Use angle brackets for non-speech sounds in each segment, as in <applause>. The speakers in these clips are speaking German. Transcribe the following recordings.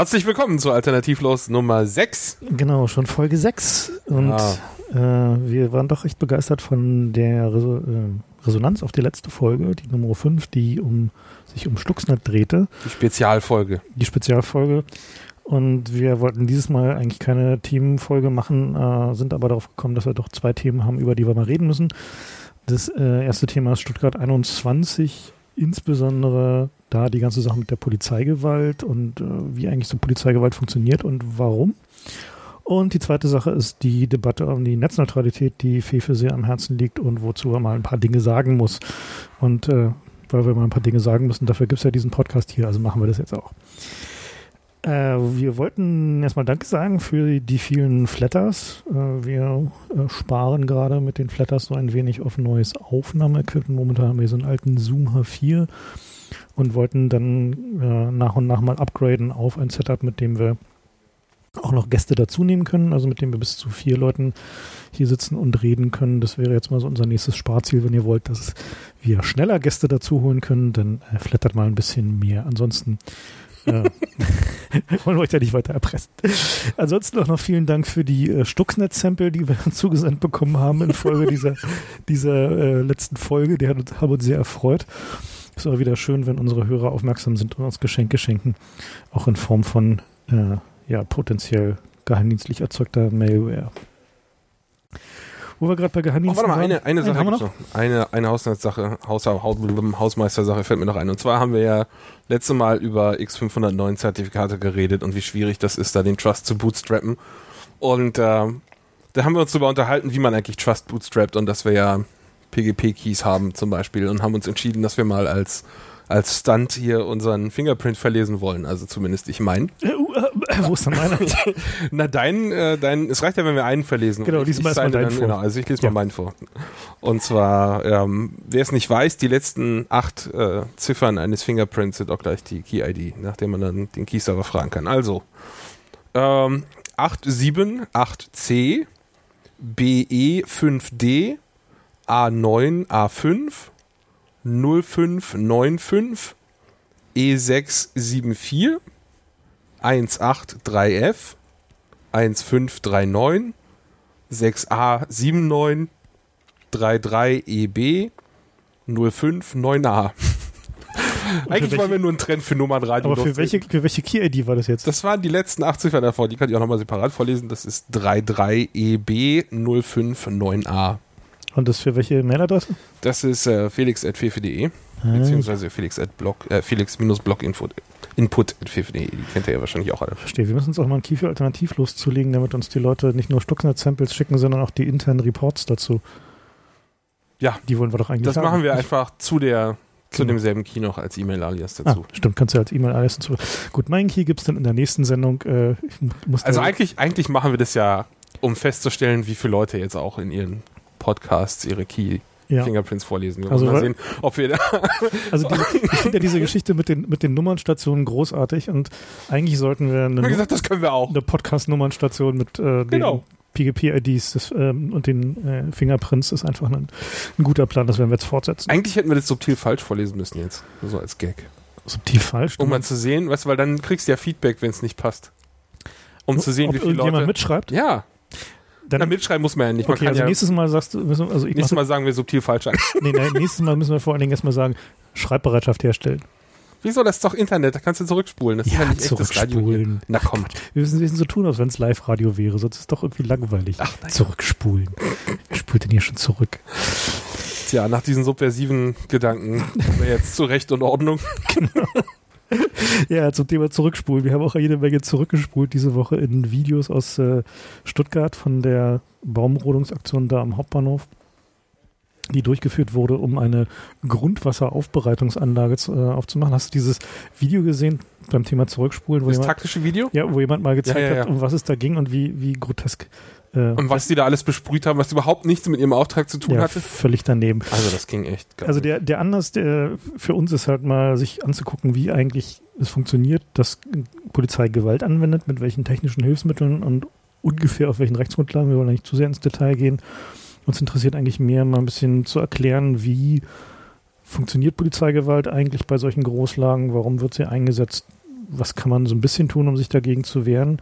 Herzlich willkommen zu Alternativlos Nummer 6. Genau, schon Folge 6. Und Ja. äh, wir waren doch recht begeistert von der Reso äh, Resonanz auf die letzte Folge, die Nummer 5, die um, sich um Stuxnet drehte, Die Spezialfolge. die Spezialfolge. Und wir wollten dieses Mal eigentlich keine Themenfolge machen, äh, sind aber darauf gekommen, dass wir doch zwei Themen haben, über die wir mal reden müssen. Das äh, erste Thema ist Stuttgart 21, insbesondere da die ganze Sache mit der Polizeigewalt und äh, wie eigentlich so Polizeigewalt funktioniert und warum. Und die zweite Sache ist die Debatte um die Netzneutralität, die Fefe sehr am Herzen liegt und wozu er mal ein paar Dinge sagen muss. Und äh, weil wir mal ein paar Dinge sagen müssen, dafür gibt es ja diesen Podcast hier, also machen wir das jetzt auch. Äh, wir wollten erstmal Danke sagen für die vielen Flatters. Äh, wir äh, sparen gerade mit den Flatters so ein wenig auf neues Aufnahmeequipment. Momentan haben wir so einen alten Zoom H4 und wollten dann äh, nach und nach mal upgraden auf ein Setup, mit dem wir auch noch Gäste dazu nehmen können, also mit dem wir bis zu vier Leuten hier sitzen und reden können. Das wäre jetzt mal so unser nächstes Sparziel, wenn ihr wollt, dass wir schneller Gäste dazu holen können, dann äh, flattert mal ein bisschen mehr. Ansonsten äh, <laughs> wollen wir euch da nicht weiter erpressen. Ansonsten auch noch vielen Dank für die äh, Stuxnet-Sample, die wir <laughs> zugesandt bekommen haben in Folge dieser, <laughs> dieser äh, letzten Folge. Die hat, uns- haben uns sehr erfreut. Ist auch wieder schön, wenn unsere Hörer aufmerksam sind und uns Geschenke schenken. Auch in Form von äh, ja, potenziell geheimdienstlich erzeugter Malware. Wo wir gerade bei Oh, Geheimdiensten warte mal, eine, eine Sache haben wir gibt's noch. Eine, eine Haushaltssache, Haus, Haus, Hausmeistersache fällt mir noch ein. Und zwar haben wir ja letzte Mal über X509 Zertifikate geredet und wie schwierig das ist, da den Trust zu bootstrappen. Und äh, da haben wir uns darüber unterhalten, wie man eigentlich Trust bootstrappt und dass wir ja PGP-Keys haben zum Beispiel und haben uns entschieden, dass wir mal als, als Stunt hier unseren Fingerprint verlesen wollen. Also zumindest ich mein. Äh, uh, äh, wo ist denn meiner? <laughs> Na, dein, äh, dein, es reicht ja, wenn wir einen verlesen. Genau, lies mal deinen dann, vor. Genau, also ich lese Ja. mal meinen vor. Und zwar, ähm, wer es nicht weiß, die letzten acht äh, Ziffern eines Fingerprints sind auch gleich die Key-ID, nachdem man dann den Key-Server fragen kann. Also, ähm, 878C, BE5D, A9, A5, 0595, E674, 183F, 1539, 6A79, 33EB, 059A. Eigentlich wollen wir nur einen Trend für Nummernradio Aber für welche, für welche Key-ID war das jetzt? Das waren die letzten acht Ziffern davor, die kann ich auch nochmal separat vorlesen. Das ist E 33EB059A. Und das für welche Mailadresse? Das ist äh, felix.fefe.de, Ah, beziehungsweise felix.blog, äh, felix-bloginfo.input.fefe.de. Die kennt ihr ja wahrscheinlich auch alle. Verstehe. Wir müssen uns auch mal ein Key für alternativlos zulegen, damit uns die Leute nicht nur Stuxnet-Samples schicken, sondern auch die internen Reports dazu. Ja, Die wollen wir doch eigentlich das haben. machen wir einfach zu der zu Genau. demselben Key noch als E-Mail-Alias Ah, dazu. stimmt, kannst du als E-Mail alles dazu. Gut, meinen Key gibt es dann in der nächsten Sendung. Äh, Also eigentlich, eigentlich machen wir das ja, um festzustellen, wie viele Leute jetzt auch in ihren Podcasts ihre Key ja. Fingerprints vorlesen. Wir Also mal sehen, ob wir da <laughs> Also die, <laughs> ich finde ja diese Geschichte mit den, mit den Nummernstationen großartig und eigentlich sollten wir eine, Wie gesagt, das können wir auch. eine Podcast-Nummernstation mit äh, den Genau. PGP-IDs ähm, und den äh, Fingerprints ist einfach ein, ein guter Plan, das werden wir jetzt fortsetzen. Eigentlich hätten wir das subtil falsch vorlesen müssen jetzt. So als Gag. Subtil falsch. Um mal zu sehen, weißt du, weil dann kriegst du ja Feedback, wenn es nicht passt. Um zu sehen, ob wie viele Leute. mitschreibt. ja, Dann, na, mitschreiben muss man ja nicht. Man okay, also ja nächstes Mal sagst du, müssen, also ich nächstes Mal sagen wir subtil falsch an. <laughs> nee, nee, nächstes Mal müssen wir vor allen Dingen erstmal sagen, Schreibbereitschaft herstellen. Wieso? Das ist doch Internet, da kannst du zurückspulen. Das ist ja nicht zurückspulen. Na komm. Wir müssen, wir müssen so tun, als wenn es Live-Radio wäre, sonst ist es doch irgendwie langweilig. Ach, ja. Zurückspulen. Wer spult denn hier schon zurück? Tja, nach diesen subversiven Gedanken kommen wir jetzt zu Recht und Ordnung. <laughs> <laughs> Ja, zum Thema Zurückspulen. Wir haben auch jede Menge zurückgespult diese Woche in Videos aus äh, Stuttgart von der Baumrodungsaktion da am Hauptbahnhof, die durchgeführt wurde, um eine Grundwasseraufbereitungsanlage zu, äh, aufzumachen. Hast du dieses Video gesehen beim Thema Zurückspulen, Das jemand, taktische Video? ja, wo jemand mal gezeigt Ja, ja, ja. hat, um was es da ging und wie, wie grotesk äh, Und was die da alles besprüht haben, was überhaupt nichts mit ihrem Auftrag zu tun ja, hatte? völlig daneben. Also das ging echt. Also der, der Anlass der für uns ist halt mal, sich anzugucken, wie eigentlich es funktioniert, dass Polizei Gewalt anwendet, mit welchen technischen Hilfsmitteln und ungefähr auf welchen Rechtsgrundlagen. Wir wollen nicht zu sehr ins Detail gehen. Uns interessiert eigentlich mehr, mal ein bisschen zu erklären, wie funktioniert Polizeigewalt eigentlich bei solchen Großlagen, warum wird sie eingesetzt, was kann man so ein bisschen tun, um sich dagegen zu wehren.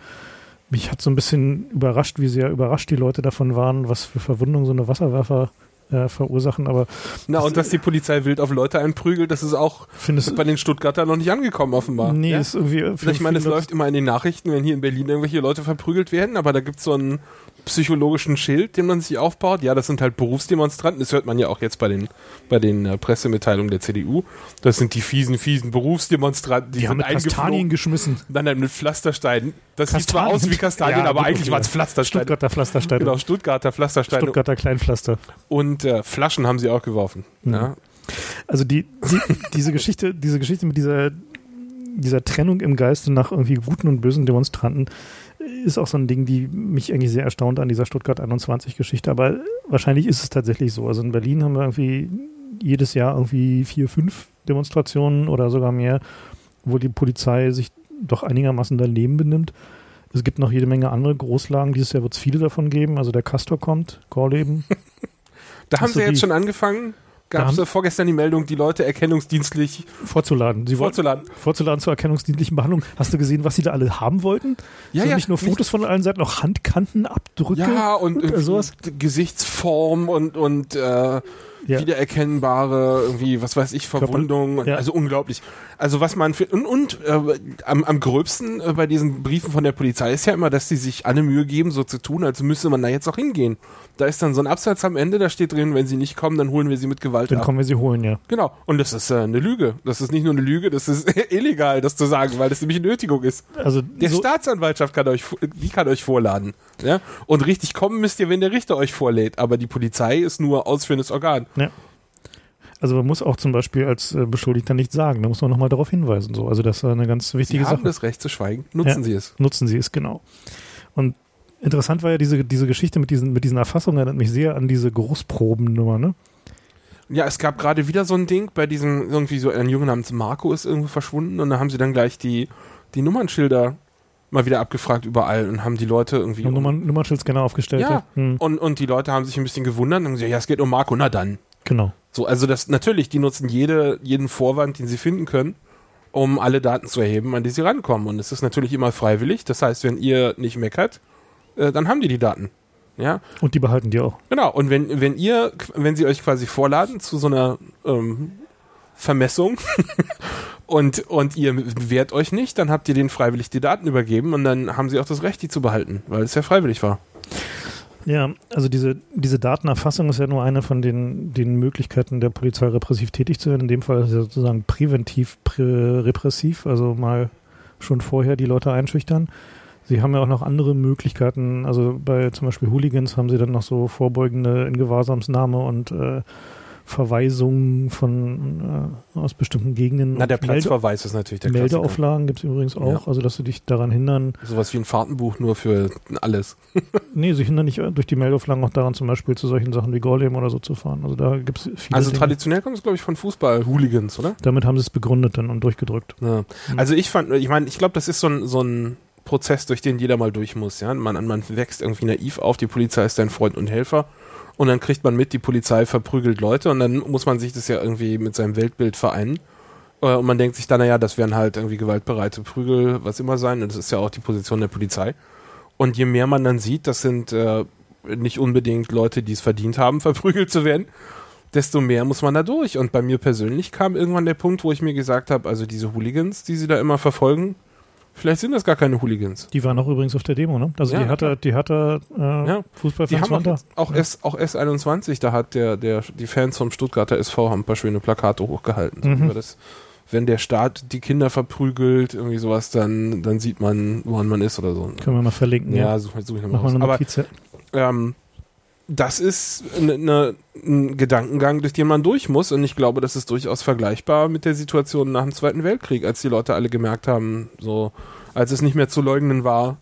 Mich hat so ein bisschen überrascht, wie sehr überrascht die Leute davon waren, was für Verwundungen so eine Wasserwerfer äh, verursachen, aber. Na, und dass die Polizei wild auf Leute einprügelt, das ist auch findest, bei den Stuttgarter noch nicht angekommen, offenbar. Nee, ja? ist irgendwie. Ich meine, es läuft immer in den Nachrichten, wenn hier in Berlin irgendwelche Leute verprügelt werden, aber da gibt es so einen psychologischen Schild, den man sich aufbaut. Ja, das sind halt Berufsdemonstranten. Das hört man ja auch jetzt bei den, bei den äh, Pressemitteilungen der CDU. Das sind die fiesen, fiesen Berufsdemonstranten, die, die haben mit Kastanien geschmissen. Dann, dann mit Pflastersteinen. Das Kastanien. sieht zwar aus wie Kastanien, ja, aber eigentlich waren es Pflastersteine. Stuttgarter Pflastersteine. Genau, Stuttgarter Pflastersteine. Stuttgarter Kleinpflaster. Und äh, Flaschen haben sie auch geworfen. Mhm. Ja. Also die, die, diese Geschichte, <laughs> diese Geschichte mit dieser, dieser Trennung im Geiste nach irgendwie guten und bösen Demonstranten, ist auch so ein Ding, die mich eigentlich sehr erstaunt an dieser Stuttgart 21 Geschichte. Aber wahrscheinlich ist es tatsächlich so. Also in Berlin haben wir irgendwie jedes Jahr irgendwie vier, fünf Demonstrationen oder sogar mehr, wo die Polizei sich doch einigermaßen daneben benimmt. Es gibt noch jede Menge andere Großlagen. Dieses Jahr wird es viele davon geben. Also der Castor kommt, Gorleben. <laughs> da haben sie jetzt schon angefangen gab es vorgestern die Meldung, die Leute erkennungsdienstlich vorzuladen. Sie vorzuladen. Vorzuladen zur erkennungsdienstlichen Behandlung. Hast du gesehen, was sie da alle haben wollten? Ja, so ja. Nicht nur Fotos nicht von allen Seiten, auch Handkantenabdrücke. Ja, und, und sowas. Gesichtsform und, und äh, ja. wiedererkennbare, irgendwie, was weiß ich, Verwundungen. Ja. Also unglaublich. Also was man für, und, und äh, am, am gröbsten äh, bei diesen Briefen von der Polizei ist ja immer, dass sie sich alle Mühe geben, so zu tun, als müsste man da jetzt auch hingehen. Da ist dann so ein Absatz am Ende, da steht drin, wenn sie nicht kommen, dann holen wir sie mit Gewalt Dann ab. kommen wir sie holen, ja. Genau. Und das ist äh, eine Lüge. Das ist nicht nur eine Lüge, das ist <laughs> illegal, das zu sagen, weil das nämlich eine Nötigung ist. Also der so Staatsanwaltschaft kann euch, die kann euch vorladen. Ja? Und richtig kommen müsst ihr, wenn der Richter euch vorlädt. Aber die Polizei ist nur ausführendes Organ. Ja. Also man muss auch zum Beispiel als äh, Beschuldigter nicht sagen, da muss man nochmal darauf hinweisen. So. Also das ist eine ganz wichtige Sie Sache. haben das Recht zu schweigen, nutzen ja, Sie es. Nutzen Sie es, genau. Und interessant war ja diese, diese Geschichte mit diesen, mit diesen Erfassungen, erinnert mich sehr an diese Großprobennummer, ne? Ja, es gab gerade wieder so ein Ding, bei diesem, irgendwie so ein Junge namens Marco ist irgendwie verschwunden und da haben sie dann gleich die, die Nummernschilder mal wieder abgefragt überall und haben die Leute irgendwie. Um, Nummern, Nummernschildscanner aufgestellt. Ja. Hm. Und, und die Leute haben sich ein bisschen gewundert und haben gesagt, ja, es geht um Marco, na dann. Genau. So, also das natürlich, die nutzen jede, jeden Vorwand, den sie finden können, um alle Daten zu erheben, an die sie rankommen. Und es ist natürlich immer freiwillig. Das heißt, wenn ihr nicht meckert, äh, dann haben die die Daten. Ja. Und die behalten die auch. Genau. Und wenn, wenn ihr, wenn sie euch quasi vorladen zu so einer ähm, Vermessung <laughs> und, und ihr wehrt euch nicht, dann habt ihr denen freiwillig die Daten übergeben und dann haben sie auch das Recht, die zu behalten, weil es ja freiwillig war. Ja, also diese, diese Datenerfassung ist ja nur eine von den, den Möglichkeiten der Polizei repressiv tätig zu werden. In dem Fall ist es sozusagen präventiv prä repressiv, also mal schon vorher die Leute einschüchtern. Sie haben ja auch noch andere Möglichkeiten. Also bei zum Beispiel Hooligans haben sie dann noch so vorbeugende Ingewahrssamsnahme und äh, Verweisungen von äh, aus bestimmten Gegenden. Na, der Platzverweis ist natürlich der Meldeauflagen gibt es übrigens auch, ja. also dass sie dich daran hindern. Sowas wie ein Fahrtenbuch nur für alles. <laughs> nee, sie hindern nicht durch die Meldeauflagen auch daran, zum Beispiel zu solchen Sachen wie Goldem oder so zu fahren. Also da gibt es viele. Also Dinge. traditionell kommt es, glaube ich, von Fußball-Hooligans, oder? Damit haben sie es begründet dann und durchgedrückt. Ja. Also ich fand, ich meine, ich glaube, das ist so ein, so ein Prozess, durch den jeder mal durch muss. Ja? Man, man wächst irgendwie naiv auf, die Polizei ist dein Freund und Helfer. Und dann kriegt man mit, die Polizei verprügelt Leute und dann muss man sich das ja irgendwie mit seinem Weltbild vereinen. Äh, und man denkt sich dann, naja, das werden halt irgendwie gewaltbereite Prügel, was immer sein. Und das ist ja auch die Position der Polizei. Und je mehr man dann sieht, das sind äh, nicht unbedingt Leute, die es verdient haben, <laughs> verprügelt zu werden, desto mehr muss man da durch. Und bei mir persönlich kam irgendwann der Punkt, wo ich mir gesagt habe, also diese Hooligans, die sie da immer verfolgen, Vielleicht sind das gar keine Hooligans. Die waren auch übrigens auf der Demo, ne? Also ja, die hatte, die hatte äh, ja. Fußballfans die haben auch, auch, ja. S, auch S21, da hat der, der, die Fans vom Stuttgarter SV haben ein paar schöne Plakate hochgehalten. Mhm. Das, wenn der Staat die Kinder verprügelt, irgendwie sowas, dann, dann sieht man, woran man ist oder so. Können wir mal verlinken. Ja, ja. suche such ich nochmal Mach mal eine Aber ähm, das ist eine, eine, ein Gedankengang, durch den man durch muss. Und ich glaube, das ist durchaus vergleichbar mit der Situation nach dem Zweiten Weltkrieg, als die Leute alle gemerkt haben, so, als es nicht mehr zu leugnen war,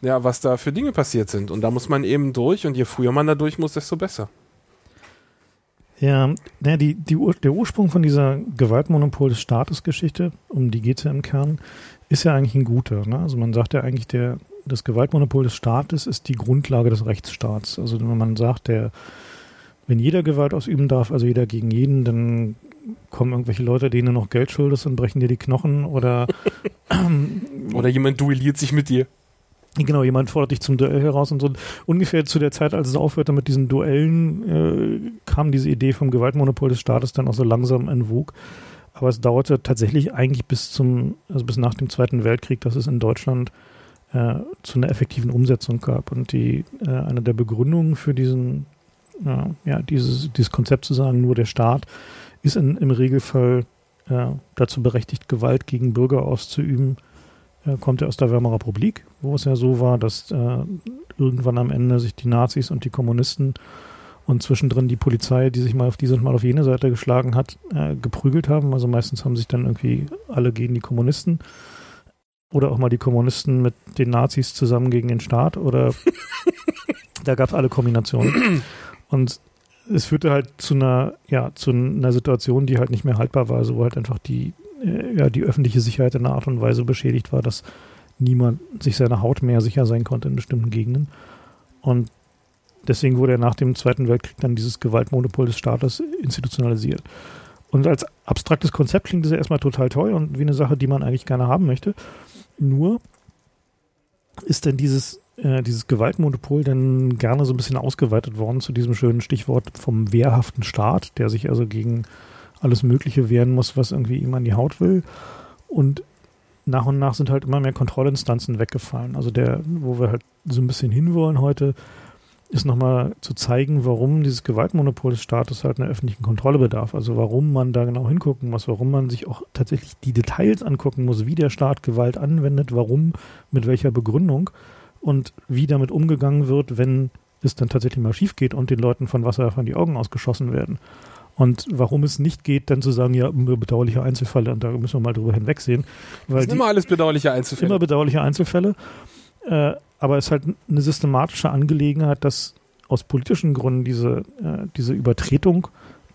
ja, was da für Dinge passiert sind. Und da muss man eben durch. Und je früher man da durch muss, desto besser. Ja, die, die, der Ursprung von dieser Gewaltmonopol des Staates Geschichte, um die geht es ja im Kern, ist ja eigentlich ein guter. Ne? Also man sagt ja eigentlich, der, das Gewaltmonopol des Staates ist die Grundlage des Rechtsstaats. Also wenn man sagt, der, wenn jeder Gewalt ausüben darf, also jeder gegen jeden, dann kommen irgendwelche Leute, denen du noch Geld schuldest und brechen dir die Knochen oder <laughs> Oder jemand duelliert sich mit dir. Genau, jemand fordert dich zum Duell heraus und so. Ungefähr zu der Zeit, als es aufhörte mit diesen Duellen, äh, kam diese Idee vom Gewaltmonopol des Staates dann auch so langsam in Wug. Aber es dauerte tatsächlich eigentlich bis zum, also bis nach dem Zweiten Weltkrieg, dass es in Deutschland äh, zu einer effektiven Umsetzung gab. Und die, äh, eine der Begründungen für diesen, äh, ja, dieses, dieses Konzept zu sagen, nur der Staat ist in, im Regelfall äh, dazu berechtigt, Gewalt gegen Bürger auszuüben, äh, kommt ja aus der Weimarer Republik, wo es ja so war, dass äh, irgendwann am Ende sich die Nazis und die Kommunisten und zwischendrin die Polizei, die sich mal auf diese und mal auf jene Seite geschlagen hat, äh, geprügelt haben. Also meistens haben sich dann irgendwie alle gegen die Kommunisten oder auch mal die Kommunisten mit den Nazis zusammen gegen den Staat oder <laughs> da gab es alle Kombinationen. Und es führte halt zu einer, ja, zu einer Situation, die halt nicht mehr haltbar war, also wo halt einfach die, äh, ja, die öffentliche Sicherheit in einer Art und Weise beschädigt war, dass niemand sich seiner Haut mehr sicher sein konnte in bestimmten Gegenden. Und deswegen wurde ja nach dem Zweiten Weltkrieg dann dieses Gewaltmonopol des Staates institutionalisiert. Und als abstraktes Konzept klingt das ja erstmal total toll und wie eine Sache, die man eigentlich gerne haben möchte. Nur ist denn dieses, äh, dieses Gewaltmonopol dann gerne so ein bisschen ausgeweitet worden zu diesem schönen Stichwort vom wehrhaften Staat, der sich also gegen alles Mögliche wehren muss, was irgendwie ihm an die Haut will. Und nach und nach sind halt immer mehr Kontrollinstanzen weggefallen. Also der, wo wir halt so ein bisschen hinwollen heute, ist nochmal zu zeigen, warum dieses Gewaltmonopol des Staates halt einer öffentlichen Kontrolle bedarf. Also warum man da genau hingucken muss, warum man sich auch tatsächlich die Details angucken muss, wie der Staat Gewalt anwendet, warum, mit welcher Begründung und wie damit umgegangen wird, wenn es dann tatsächlich mal schief geht und den Leuten von Wasserwerfern die Augen ausgeschossen werden. Und warum es nicht geht, dann zu sagen, ja, bedauerliche Einzelfälle, und da müssen wir mal drüber hinwegsehen. Weil das sind immer alles bedauerliche Einzelfälle. Immer bedauerliche Einzelfälle. Äh, aber es ist halt eine systematische Angelegenheit, dass aus politischen Gründen diese, äh, diese Übertretung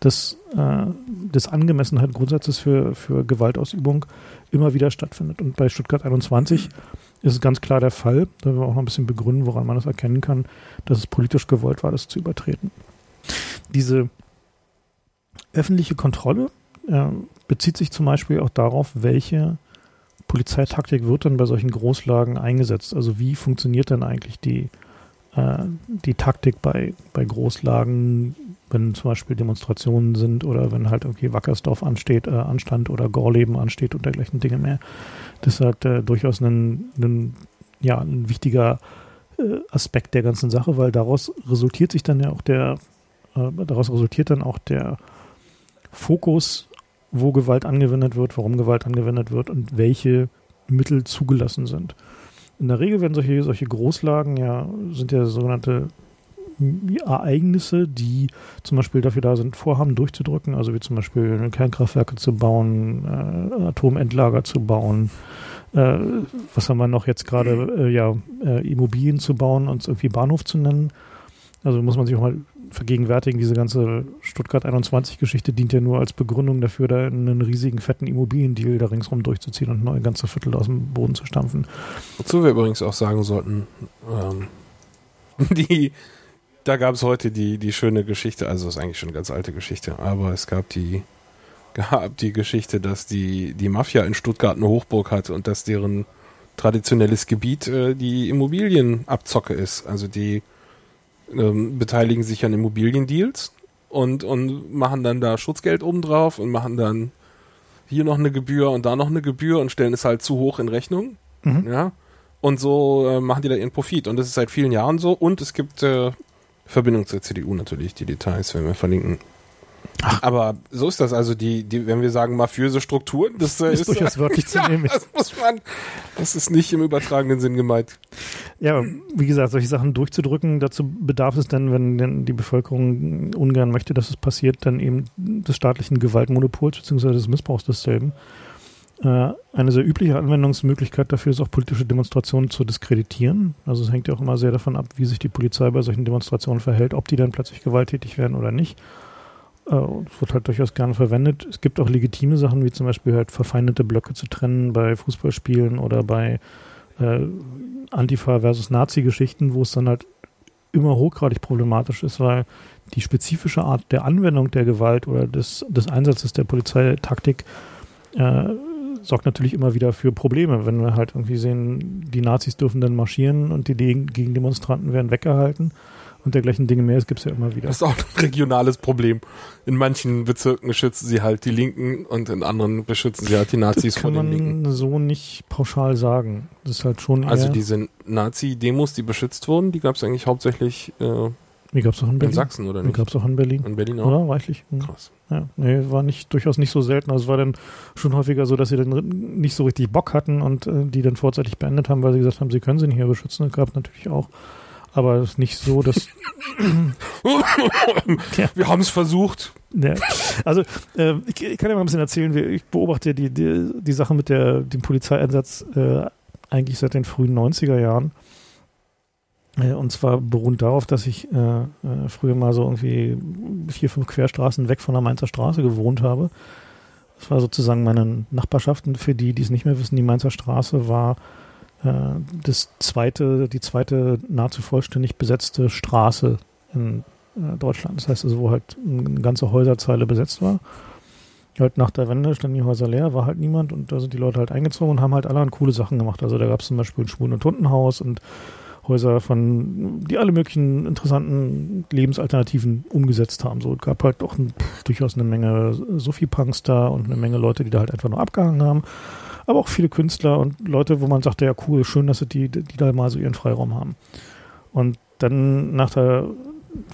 des, äh, des Angemessenheit-Grundsatzes für, für Gewaltausübung immer wieder stattfindet. Und bei Stuttgart 21 ist es ganz klar der Fall, da wir auch noch ein bisschen begründen, woran man das erkennen kann, dass es politisch gewollt war, das zu übertreten. Diese öffentliche Kontrolle äh, bezieht sich zum Beispiel auch darauf, welche Polizeitaktik wird dann bei solchen Großlagen eingesetzt? Also wie funktioniert denn eigentlich die, äh, die Taktik bei, bei Großlagen, wenn zum Beispiel Demonstrationen sind oder wenn halt irgendwie Wackersdorf ansteht, äh, anstand oder Gorleben ansteht und dergleichen Dinge mehr? Das ist halt äh, durchaus ein, ein, ja, ein wichtiger äh, Aspekt der ganzen Sache, weil daraus resultiert sich dann ja auch der, äh, daraus resultiert dann auch der Fokus wo Gewalt angewendet wird, warum Gewalt angewendet wird und welche Mittel zugelassen sind. In der Regel werden solche, solche Großlagen ja, sind ja sogenannte Ereignisse, die zum Beispiel dafür da sind, Vorhaben durchzudrücken, also wie zum Beispiel Kernkraftwerke zu bauen, äh, Atomendlager zu bauen, äh, was haben wir noch jetzt gerade, äh, ja, äh, Immobilien zu bauen und irgendwie Bahnhof zu nennen. Also muss man sich auch mal vergegenwärtigen, diese ganze Stuttgart 21-Geschichte dient ja nur als Begründung dafür, da einen riesigen, fetten Immobiliendeal da ringsrum durchzuziehen und neue ganze Viertel aus dem Boden zu stampfen. Wozu wir übrigens auch sagen sollten, ähm, <laughs> die, da gab es heute die, die schöne Geschichte, also ist eigentlich schon eine ganz alte Geschichte, aber es gab die, <laughs> gab die Geschichte, dass die, die Mafia in Stuttgart eine Hochburg hat und dass deren traditionelles Gebiet äh, die Immobilienabzocke ist. Also die ähm, beteiligen sich an Immobiliendeals und, und machen dann da Schutzgeld obendrauf und machen dann hier noch eine Gebühr und da noch eine Gebühr und stellen es halt zu hoch in Rechnung. Mhm. Ja. Und so äh, machen die da ihren Profit. Und das ist seit vielen Jahren so. Und es gibt äh, Verbindung zur CDU natürlich, die Details werden wir verlinken. Ach. Aber so ist das also die, die, wenn wir sagen mafiöse Strukturen, das äh, ist, ist durchaus <laughs> wörtlich zu nehmen. Ja, das muss man, das ist nicht im übertragenen Sinn gemeint. Ja, wie gesagt, solche Sachen durchzudrücken, dazu bedarf es dann, wenn denn die Bevölkerung ungern möchte, dass es passiert, dann eben des staatlichen Gewaltmonopols bzw. des Missbrauchs desselben. Äh, eine sehr übliche Anwendungsmöglichkeit dafür ist auch politische Demonstrationen zu diskreditieren. Also es hängt ja auch immer sehr davon ab, wie sich die Polizei bei solchen Demonstrationen verhält, ob die dann plötzlich gewalttätig werden oder nicht. Es äh, wird halt durchaus gerne verwendet. Es gibt auch legitime Sachen, wie zum Beispiel halt verfeindete Blöcke zu trennen bei Fußballspielen oder bei äh, Antifa versus Nazi-Geschichten, wo es dann halt immer hochgradig problematisch ist, weil die spezifische Art der Anwendung der Gewalt oder des, des Einsatzes der Polizeitaktik äh, sorgt natürlich immer wieder für Probleme, wenn wir halt irgendwie sehen, die Nazis dürfen dann marschieren und die Gegendemonstranten werden weggehalten und dergleichen Dinge mehr. Es gibt es ja immer wieder. Das ist auch ein regionales Problem. In manchen Bezirken schützen sie halt die Linken und in anderen beschützen sie halt die Nazis das kann vor den man Linken. so nicht pauschal sagen. Das ist halt schon Also diese Nazi-Demos, die beschützt wurden, die gab es eigentlich hauptsächlich äh, Wie gab es auch in in Berlin? Sachsen, oder Die nicht? gab es auch in Berlin. In Berlin auch. Oder? Reichlich. Hm. Krass. Ja, nee, war nicht, durchaus nicht so selten. Also es war dann schon häufiger so, dass sie dann nicht so richtig Bock hatten und äh, die dann vorzeitig beendet haben, weil sie gesagt haben, sie können sie nicht mehr beschützen. Das gab es natürlich auch. Aber es ist nicht so, dass. <laughs> Ja. Wir haben es versucht. Ja. Also, äh, ich, ich kann ja mal ein bisschen erzählen, ich beobachte die, die, die Sache mit der, dem Polizeieinsatz äh, eigentlich seit den frühen 90er Jahren. Äh, und zwar beruht darauf, dass ich äh, äh, früher mal so irgendwie vier, fünf Querstraßen weg von der Mainzer Straße gewohnt habe. Das war sozusagen meine Nachbarschaft. Und für die, die es nicht mehr wissen, die Mainzer Straße war das zweite, die zweite nahezu vollständig besetzte Straße in äh, Deutschland. Das heißt also, wo halt eine ganze Häuserzeile besetzt war. Halt nach der Wende standen die Häuser leer, war halt niemand und da sind die Leute halt eingezogen und haben halt allerhand coole Sachen gemacht. Also da gab es zum Beispiel ein Schwulen- und Tuntenhaus und Häuser von, die alle möglichen interessanten Lebensalternativen umgesetzt haben. So es gab halt doch ein, durchaus eine Menge Sophie-Punks da und eine Menge Leute, die da halt einfach nur abgehangen haben. Aber auch viele Künstler und Leute, wo man sagte, ja cool, schön, dass die, die da mal so ihren Freiraum haben. Und dann nach der,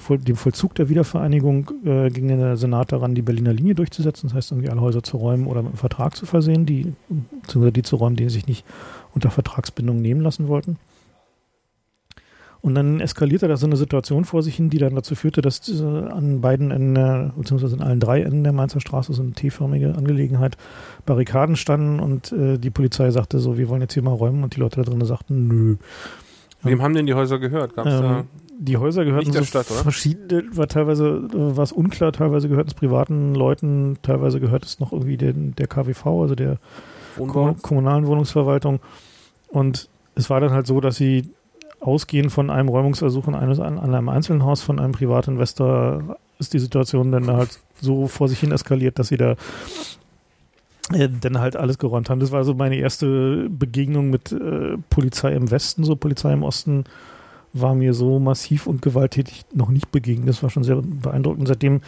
dem Vollzug der Wiedervereinigung äh, ging der Senat daran, die Berliner Linie durchzusetzen. Das heißt, irgendwie alle Häuser zu räumen oder mit einem Vertrag zu versehen, die, beziehungsweise die zu räumen, die sich nicht unter Vertragsbindung nehmen lassen wollten. Und dann eskalierte da so eine Situation vor sich hin, die dann dazu führte, dass äh, an beiden Enden, beziehungsweise an allen drei Enden der Mainzer Straße, so eine T-förmige Angelegenheit, Barrikaden standen und äh, die Polizei sagte so, wir wollen jetzt hier mal räumen und die Leute da drinnen sagten, nö. Wem haben denn die Häuser gehört? Gab's da? Ähm, die Häuser gehörten Nicht der so Stadt, oder? verschiedene, war teilweise war es unklar, teilweise gehörten es privaten Leuten, teilweise gehört es noch irgendwie den, der KWV, also der Wohnbau? Kom kommunalen Wohnungsverwaltung. Und es war dann halt so, dass sie ausgehend von einem Räumungsersuch in eines, an, einem einzelnen Haus von einem Privatinvestor ist die Situation dann halt so vor sich hin eskaliert, dass sie da äh, dann halt alles geräumt haben. Das war so meine erste Begegnung mit äh, Polizei im Westen. So Polizei im Osten war mir so massiv und gewalttätig noch nicht begegnet. Das war schon sehr beeindruckend. Seitdem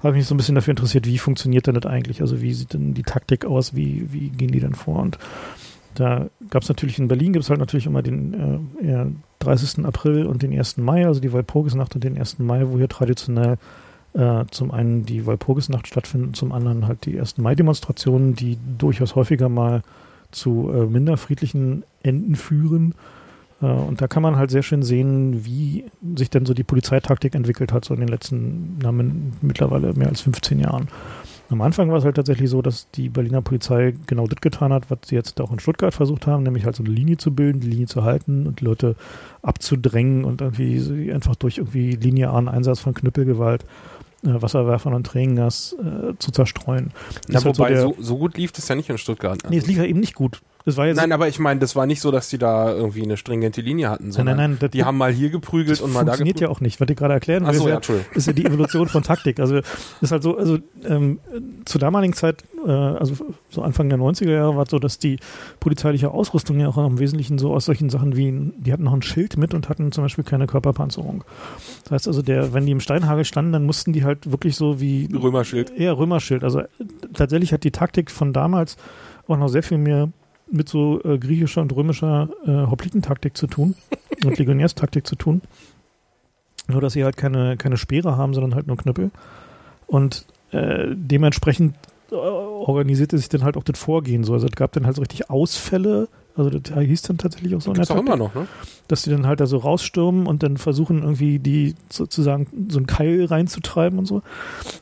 habe ich mich so ein bisschen dafür interessiert, wie funktioniert denn das eigentlich? Also wie sieht denn die Taktik aus? Wie, wie gehen die denn vor? Und da gab es natürlich in Berlin, gibt es halt natürlich immer den äh, 30. April und den 1. Mai, also die Walpurgisnacht und den 1. Mai, wo hier traditionell äh, zum einen die Walpurgisnacht stattfindet, zum anderen halt die 1. Mai-Demonstrationen, die durchaus häufiger mal zu äh, minder friedlichen Enden führen. Äh, und da kann man halt sehr schön sehen, wie sich denn so die Polizeitaktik entwickelt hat, so in den letzten na, mittlerweile mehr als 15 Jahren. Am Anfang war es halt tatsächlich so, dass die Berliner Polizei genau das getan hat, was sie jetzt auch in Stuttgart versucht haben, nämlich halt so eine Linie zu bilden, die Linie zu halten und Leute abzudrängen und irgendwie einfach durch irgendwie linearen Einsatz von Knüppelgewalt, äh, Wasserwerfern und Tränengas äh, zu zerstreuen. Na, ist halt wobei, der- so, so gut lief das ja nicht in Stuttgart. Nee, es lief ja eben nicht gut. Es war jetzt Nein, aber ich meine, das war nicht so, dass die da irgendwie eine stringente Linie hatten, nein, sondern nein, nein, das, die haben mal hier geprügelt das und mal da funktioniert ja auch nicht. Was ich gerade erklären will, ist ja, ja, Entschuldigung. ist ja die Evolution von Taktik. Also ist halt so, also ähm, zur damaligen Zeit, äh, also so Anfang der 90er Jahre war es so, dass die polizeiliche Ausrüstung ja auch im Wesentlichen so aus solchen Sachen wie, die hatten noch ein Schild mit und hatten zum Beispiel keine Körperpanzerung. Das heißt also, der, wenn die im Steinhagel standen, dann mussten die halt wirklich so wie Römerschild. eher Römerschild. Also äh, tatsächlich hat die Taktik von damals auch noch sehr viel mehr mit so äh, griechischer und römischer äh, Hoplitentaktik zu tun <laughs> und Legionärstaktik zu tun. Nur, dass sie halt keine, keine Speere haben, sondern halt nur Knüppel. Und äh, dementsprechend äh, organisierte sich dann halt auch das Vorgehen so. Also es gab dann halt so richtig Ausfälle. Also das hieß dann tatsächlich auch so der auch immer noch, ne? dass die dann halt da so rausstürmen und dann versuchen irgendwie die sozusagen so einen Keil reinzutreiben und so.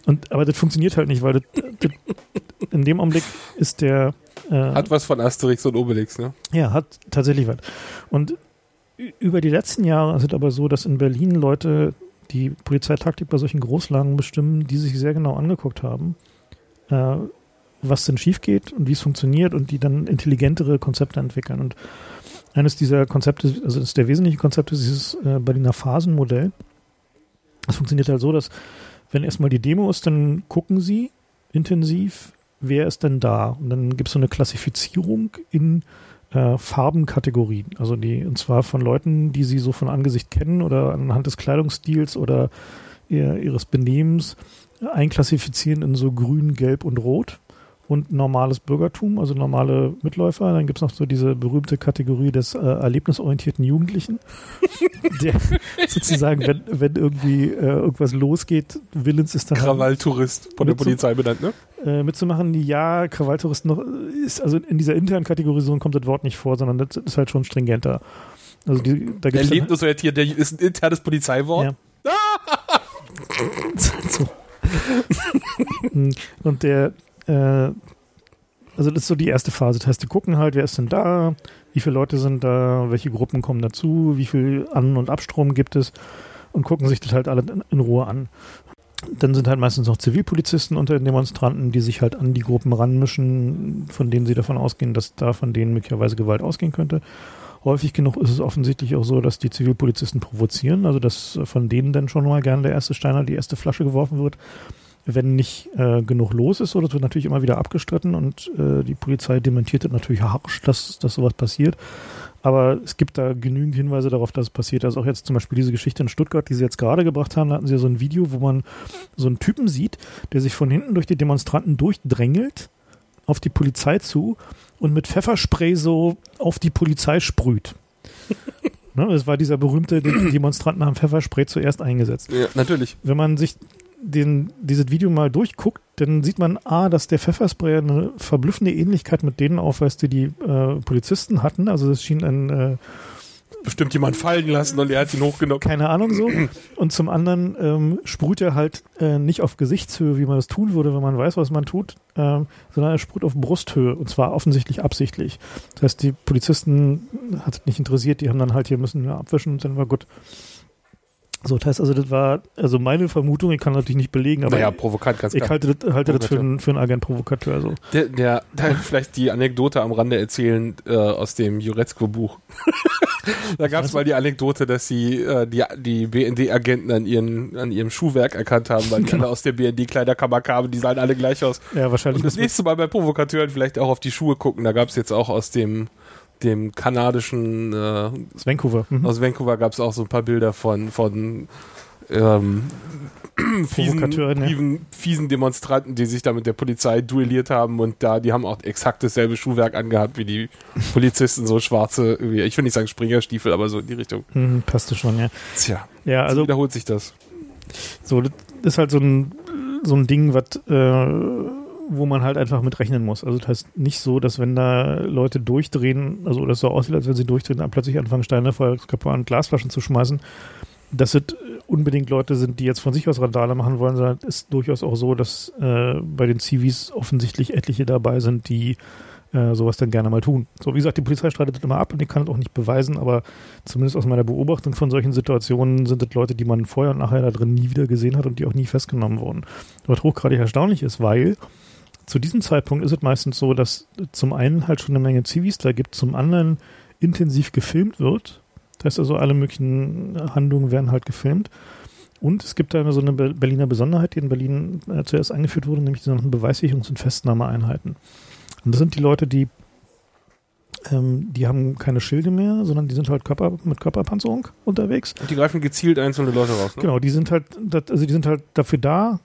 Und aber das funktioniert halt nicht, weil das, das, in dem Augenblick ist der Hat was von Asterix und Obelix, ne? ja hat tatsächlich was. Und über die letzten Jahre ist es aber so, dass in Berlin Leute die Polizeitaktik bei solchen Großlagen bestimmen, die sich sehr genau angeguckt haben, äh, was denn schief geht und wie es funktioniert und die dann intelligentere Konzepte entwickeln. Und eines dieser Konzepte, also ist der wesentliche Konzept, ist dieses äh, Berliner Phasenmodell. Das funktioniert halt so, dass wenn erstmal die Demo ist, dann gucken sie intensiv, wer ist denn da? Und dann gibt es so eine Klassifizierung in äh, Farbenkategorien. Also die, und zwar von Leuten, die sie so von Angesicht kennen oder anhand des Kleidungsstils oder ihr, ihres Benehmens einklassifizieren in so grün, gelb und rot und normales Bürgertum, also normale Mitläufer. Dann gibt es noch so diese berühmte Kategorie des äh, erlebnisorientierten Jugendlichen, <laughs> der sozusagen, wenn, wenn irgendwie äh, irgendwas losgeht, willens ist dann. Halt Krawalltourist von der Polizei benannt, ne? Äh, mitzumachen, ja, Krawalltourist noch ist, also in dieser internen Kategorisierung kommt das Wort nicht vor, sondern das ist halt schon stringenter. Also die, da gibt's Erlebnisorientiert, der ist ein internes Polizeiwort. Ja. <laughs> <laughs> so. und der, äh, also das ist so die erste Phase. Das heißt, die gucken halt, wer ist denn da, wie viele Leute sind da, welche Gruppen kommen dazu, wie viel An- und Abstrom gibt es und gucken sich das halt alle in Ruhe an. Dann sind halt meistens noch Zivilpolizisten unter den Demonstranten, die sich halt an die Gruppen ranmischen, von denen sie davon ausgehen, dass da von denen möglicherweise Gewalt ausgehen könnte. Häufig genug ist es offensichtlich auch so, dass die Zivilpolizisten provozieren, also dass von denen dann schon mal gerne der erste Steiner, die erste Flasche geworfen wird wenn nicht äh, genug los ist, so, das wird natürlich immer wieder abgestritten und äh, die Polizei dementiert das natürlich harsch, dass, dass sowas passiert. Aber es gibt da genügend Hinweise darauf, dass es passiert. Also auch jetzt zum Beispiel diese Geschichte in Stuttgart, die sie jetzt gerade gebracht haben, da hatten sie ja so ein Video, wo man so einen Typen sieht, der sich von hinten durch die Demonstranten durchdrängelt auf die Polizei zu und mit Pfefferspray so auf die Polizei sprüht. <laughs> ne, das war dieser berühmte, die Demonstranten haben Pfefferspray zuerst eingesetzt. Ja, natürlich. Wenn man sich den, dieses Video mal durchguckt, dann sieht man A, dass der Pfefferspray eine verblüffende Ähnlichkeit mit denen aufweist, die die äh, Polizisten hatten. Also es schien ein äh, bestimmt jemand fallen lassen und er hat ihn hochgenommen. Keine Ahnung so. Und zum anderen ähm, sprüht er halt äh, nicht auf Gesichtshöhe, wie man das tun würde, wenn man weiß, was man tut, ähm, sondern er sprüht auf Brusthöhe und zwar offensichtlich absichtlich. Das heißt, die Polizisten hat es nicht interessiert, die haben dann halt hier müssen wir abwischen und dann war gut. So, das heißt also, das war, also meine Vermutung, ich kann natürlich nicht belegen, aber naja, provokant ganz ich halte, das, halte das für, einen, für einen Agent Provokateur. So. Der, der, der <laughs> vielleicht die Anekdote am Rande erzählen äh, aus dem Juretzko-Buch. <laughs> da gab es mal die Anekdote, dass sie äh, die, die BND-Agenten an, ihren, an ihrem Schuhwerk erkannt haben, weil die alle aus der BND-Kleiderkammer kamen, die sahen alle gleich aus. Ja, wahrscheinlich. Und das nächste Mal bei Provokateuren vielleicht auch auf die Schuhe gucken. Da gab es jetzt auch aus dem dem kanadischen äh, aus Vancouver. Mhm. Aus Vancouver gab es auch so ein paar Bilder von, von ähm, <clears throat> fiesen, fiesen, fiesen, Demonstranten, die sich da mit der Polizei duelliert haben und da, die haben auch exakt dasselbe Schuhwerk angehabt wie die Polizisten, so schwarze, ich will nicht sagen Springerstiefel, aber so in die Richtung. Mhm, passte schon, ja. Tja, ja, also so wiederholt sich das. So, das ist halt so ein, so ein Ding, was äh, wo man halt einfach mit rechnen muss. Also das heißt nicht so, dass wenn da Leute durchdrehen, also es so aussieht, als wenn sie durchdrehen, dann plötzlich anfangen Steine, Feuerkörper und Glasflaschen zu schmeißen, dass es unbedingt Leute sind, die jetzt von sich aus Randale machen wollen, sondern es ist durchaus auch so, dass äh, bei den Civis offensichtlich etliche dabei sind, die äh, sowas dann gerne mal tun. So, wie gesagt, die Polizei streitet das immer ab und ich kann es auch nicht beweisen, aber zumindest aus meiner Beobachtung von solchen Situationen sind das Leute, die man vorher und nachher da drin nie wieder gesehen hat und die auch nie festgenommen wurden. Was hochgradig erstaunlich ist, weil zu diesem Zeitpunkt ist es meistens so, dass zum einen halt schon eine Menge Zivis da gibt, zum anderen intensiv gefilmt wird. Das heißt also, alle möglichen Handlungen werden halt gefilmt. Und es gibt da so eine Berliner Besonderheit, die in Berlin äh, zuerst eingeführt wurde, nämlich die sogenannten Beweissicherungs- und Festnahmeeinheiten. Und das sind die Leute, die, ähm, die haben keine Schilde mehr, sondern die sind halt Körper, mit Körperpanzerung unterwegs. Und die greifen gezielt einzelne Leute raus, ne? Genau, die sind halt, also die sind halt dafür da,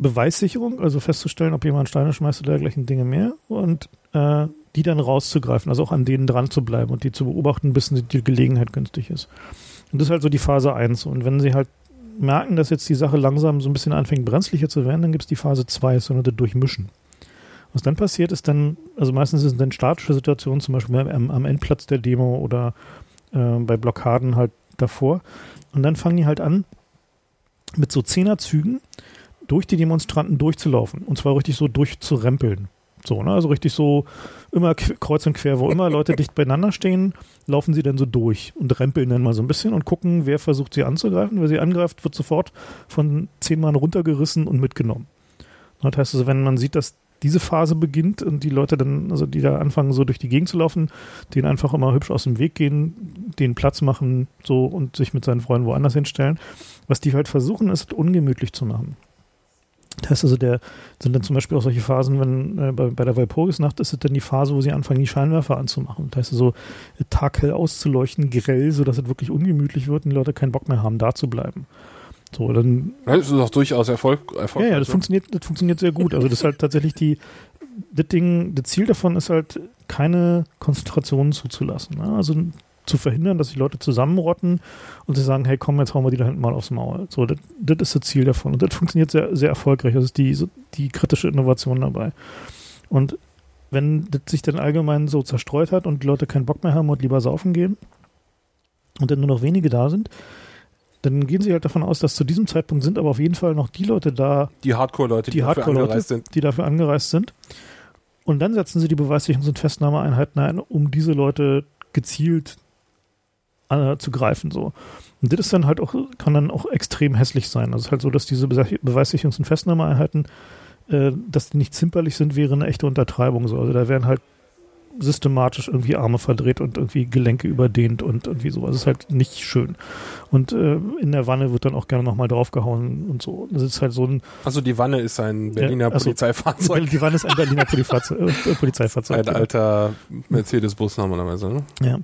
Beweissicherung, also festzustellen, ob jemand Steine schmeißt oder dergleichen Dinge mehr und äh, die dann rauszugreifen, also auch an denen dran zu bleiben und die zu beobachten, bis die Gelegenheit günstig ist. Und das ist halt so die Phase 1. Und wenn sie halt merken, dass jetzt die Sache langsam so ein bisschen anfängt brenzlicher zu werden, dann gibt es die Phase 2, sondern das Durchmischen. Was dann passiert ist dann, also meistens sind dann statische Situationen, zum Beispiel am, am Endplatz der Demo oder äh, bei Blockaden halt davor. Und dann fangen die halt an, mit so Zehnerzügen durch die Demonstranten durchzulaufen. Und zwar richtig so durchzurempeln. So, ne? Also richtig so immer kreuz und quer, wo immer Leute dicht beieinander stehen, laufen sie dann so durch und rempeln dann mal so ein bisschen und gucken, wer versucht sie anzugreifen. Wer sie angreift, wird sofort von zehn Mann runtergerissen und mitgenommen. Das heißt also, wenn man sieht, dass diese Phase beginnt und die Leute dann, also die da anfangen, so durch die Gegend zu laufen, denen einfach immer hübsch aus dem Weg gehen, den Platz machen, so und sich mit seinen Freunden woanders hinstellen. Was die halt versuchen, ist ungemütlich zu machen. Das heißt also, der sind dann zum Beispiel auch solche Phasen, wenn äh, bei, bei der Walpurgisnacht ist es dann die Phase, wo sie anfangen, die Scheinwerfer anzumachen. Das heißt also, taghell auszuleuchten, grell, sodass es wirklich ungemütlich wird und die Leute keinen Bock mehr haben, da zu bleiben. So, dann. Das ist auch durchaus Erfolg. Erfolg ja, ja, das funktioniert, das funktioniert sehr gut. Also das ist halt tatsächlich die, das Ding, das Ziel davon ist halt, keine Konzentrationen zuzulassen. Ne? Also zu verhindern, dass sich Leute zusammenrotten und sie sagen, hey, komm, jetzt hauen wir die da hinten mal aufs Maul. So, das, ist das Ziel davon. Und das funktioniert sehr, sehr erfolgreich. Das ist die, die kritische Innovation dabei. Und wenn das sich dann allgemein so zerstreut hat und die Leute keinen Bock mehr haben und lieber saufen gehen und dann nur noch wenige da sind, dann gehen sie halt davon aus, dass zu diesem Zeitpunkt sind aber auf jeden Fall noch die Leute da, die Hardcore-Leute, die, die Hardcore angereist sind. die dafür angereist sind. Und dann setzen sie die Beweissicherungs- und Festnahmeeinheiten ein, um diese Leute gezielt äh, zu greifen so. Und das ist dann halt auch, kann dann auch extrem hässlich sein. Also es ist halt so, dass diese Beweissicherungs- und Festnahmeeinheiten, äh, dass die nicht zimperlich sind, wäre eine echte Untertreibung so. Also da werden halt systematisch irgendwie Arme verdreht und irgendwie Gelenke überdehnt und irgendwie sowas. Das ist halt nicht schön. Und äh, in der Wanne wird dann auch gerne nochmal draufgehauen und so. Das ist halt so ein. Also die Wanne ist ein Berliner ja, also, Polizeifahrzeug. Die Wanne ist ein Berliner äh, Polizeifahrzeug. Ein alter Mercedes-Bus normalerweise, ne? Ja.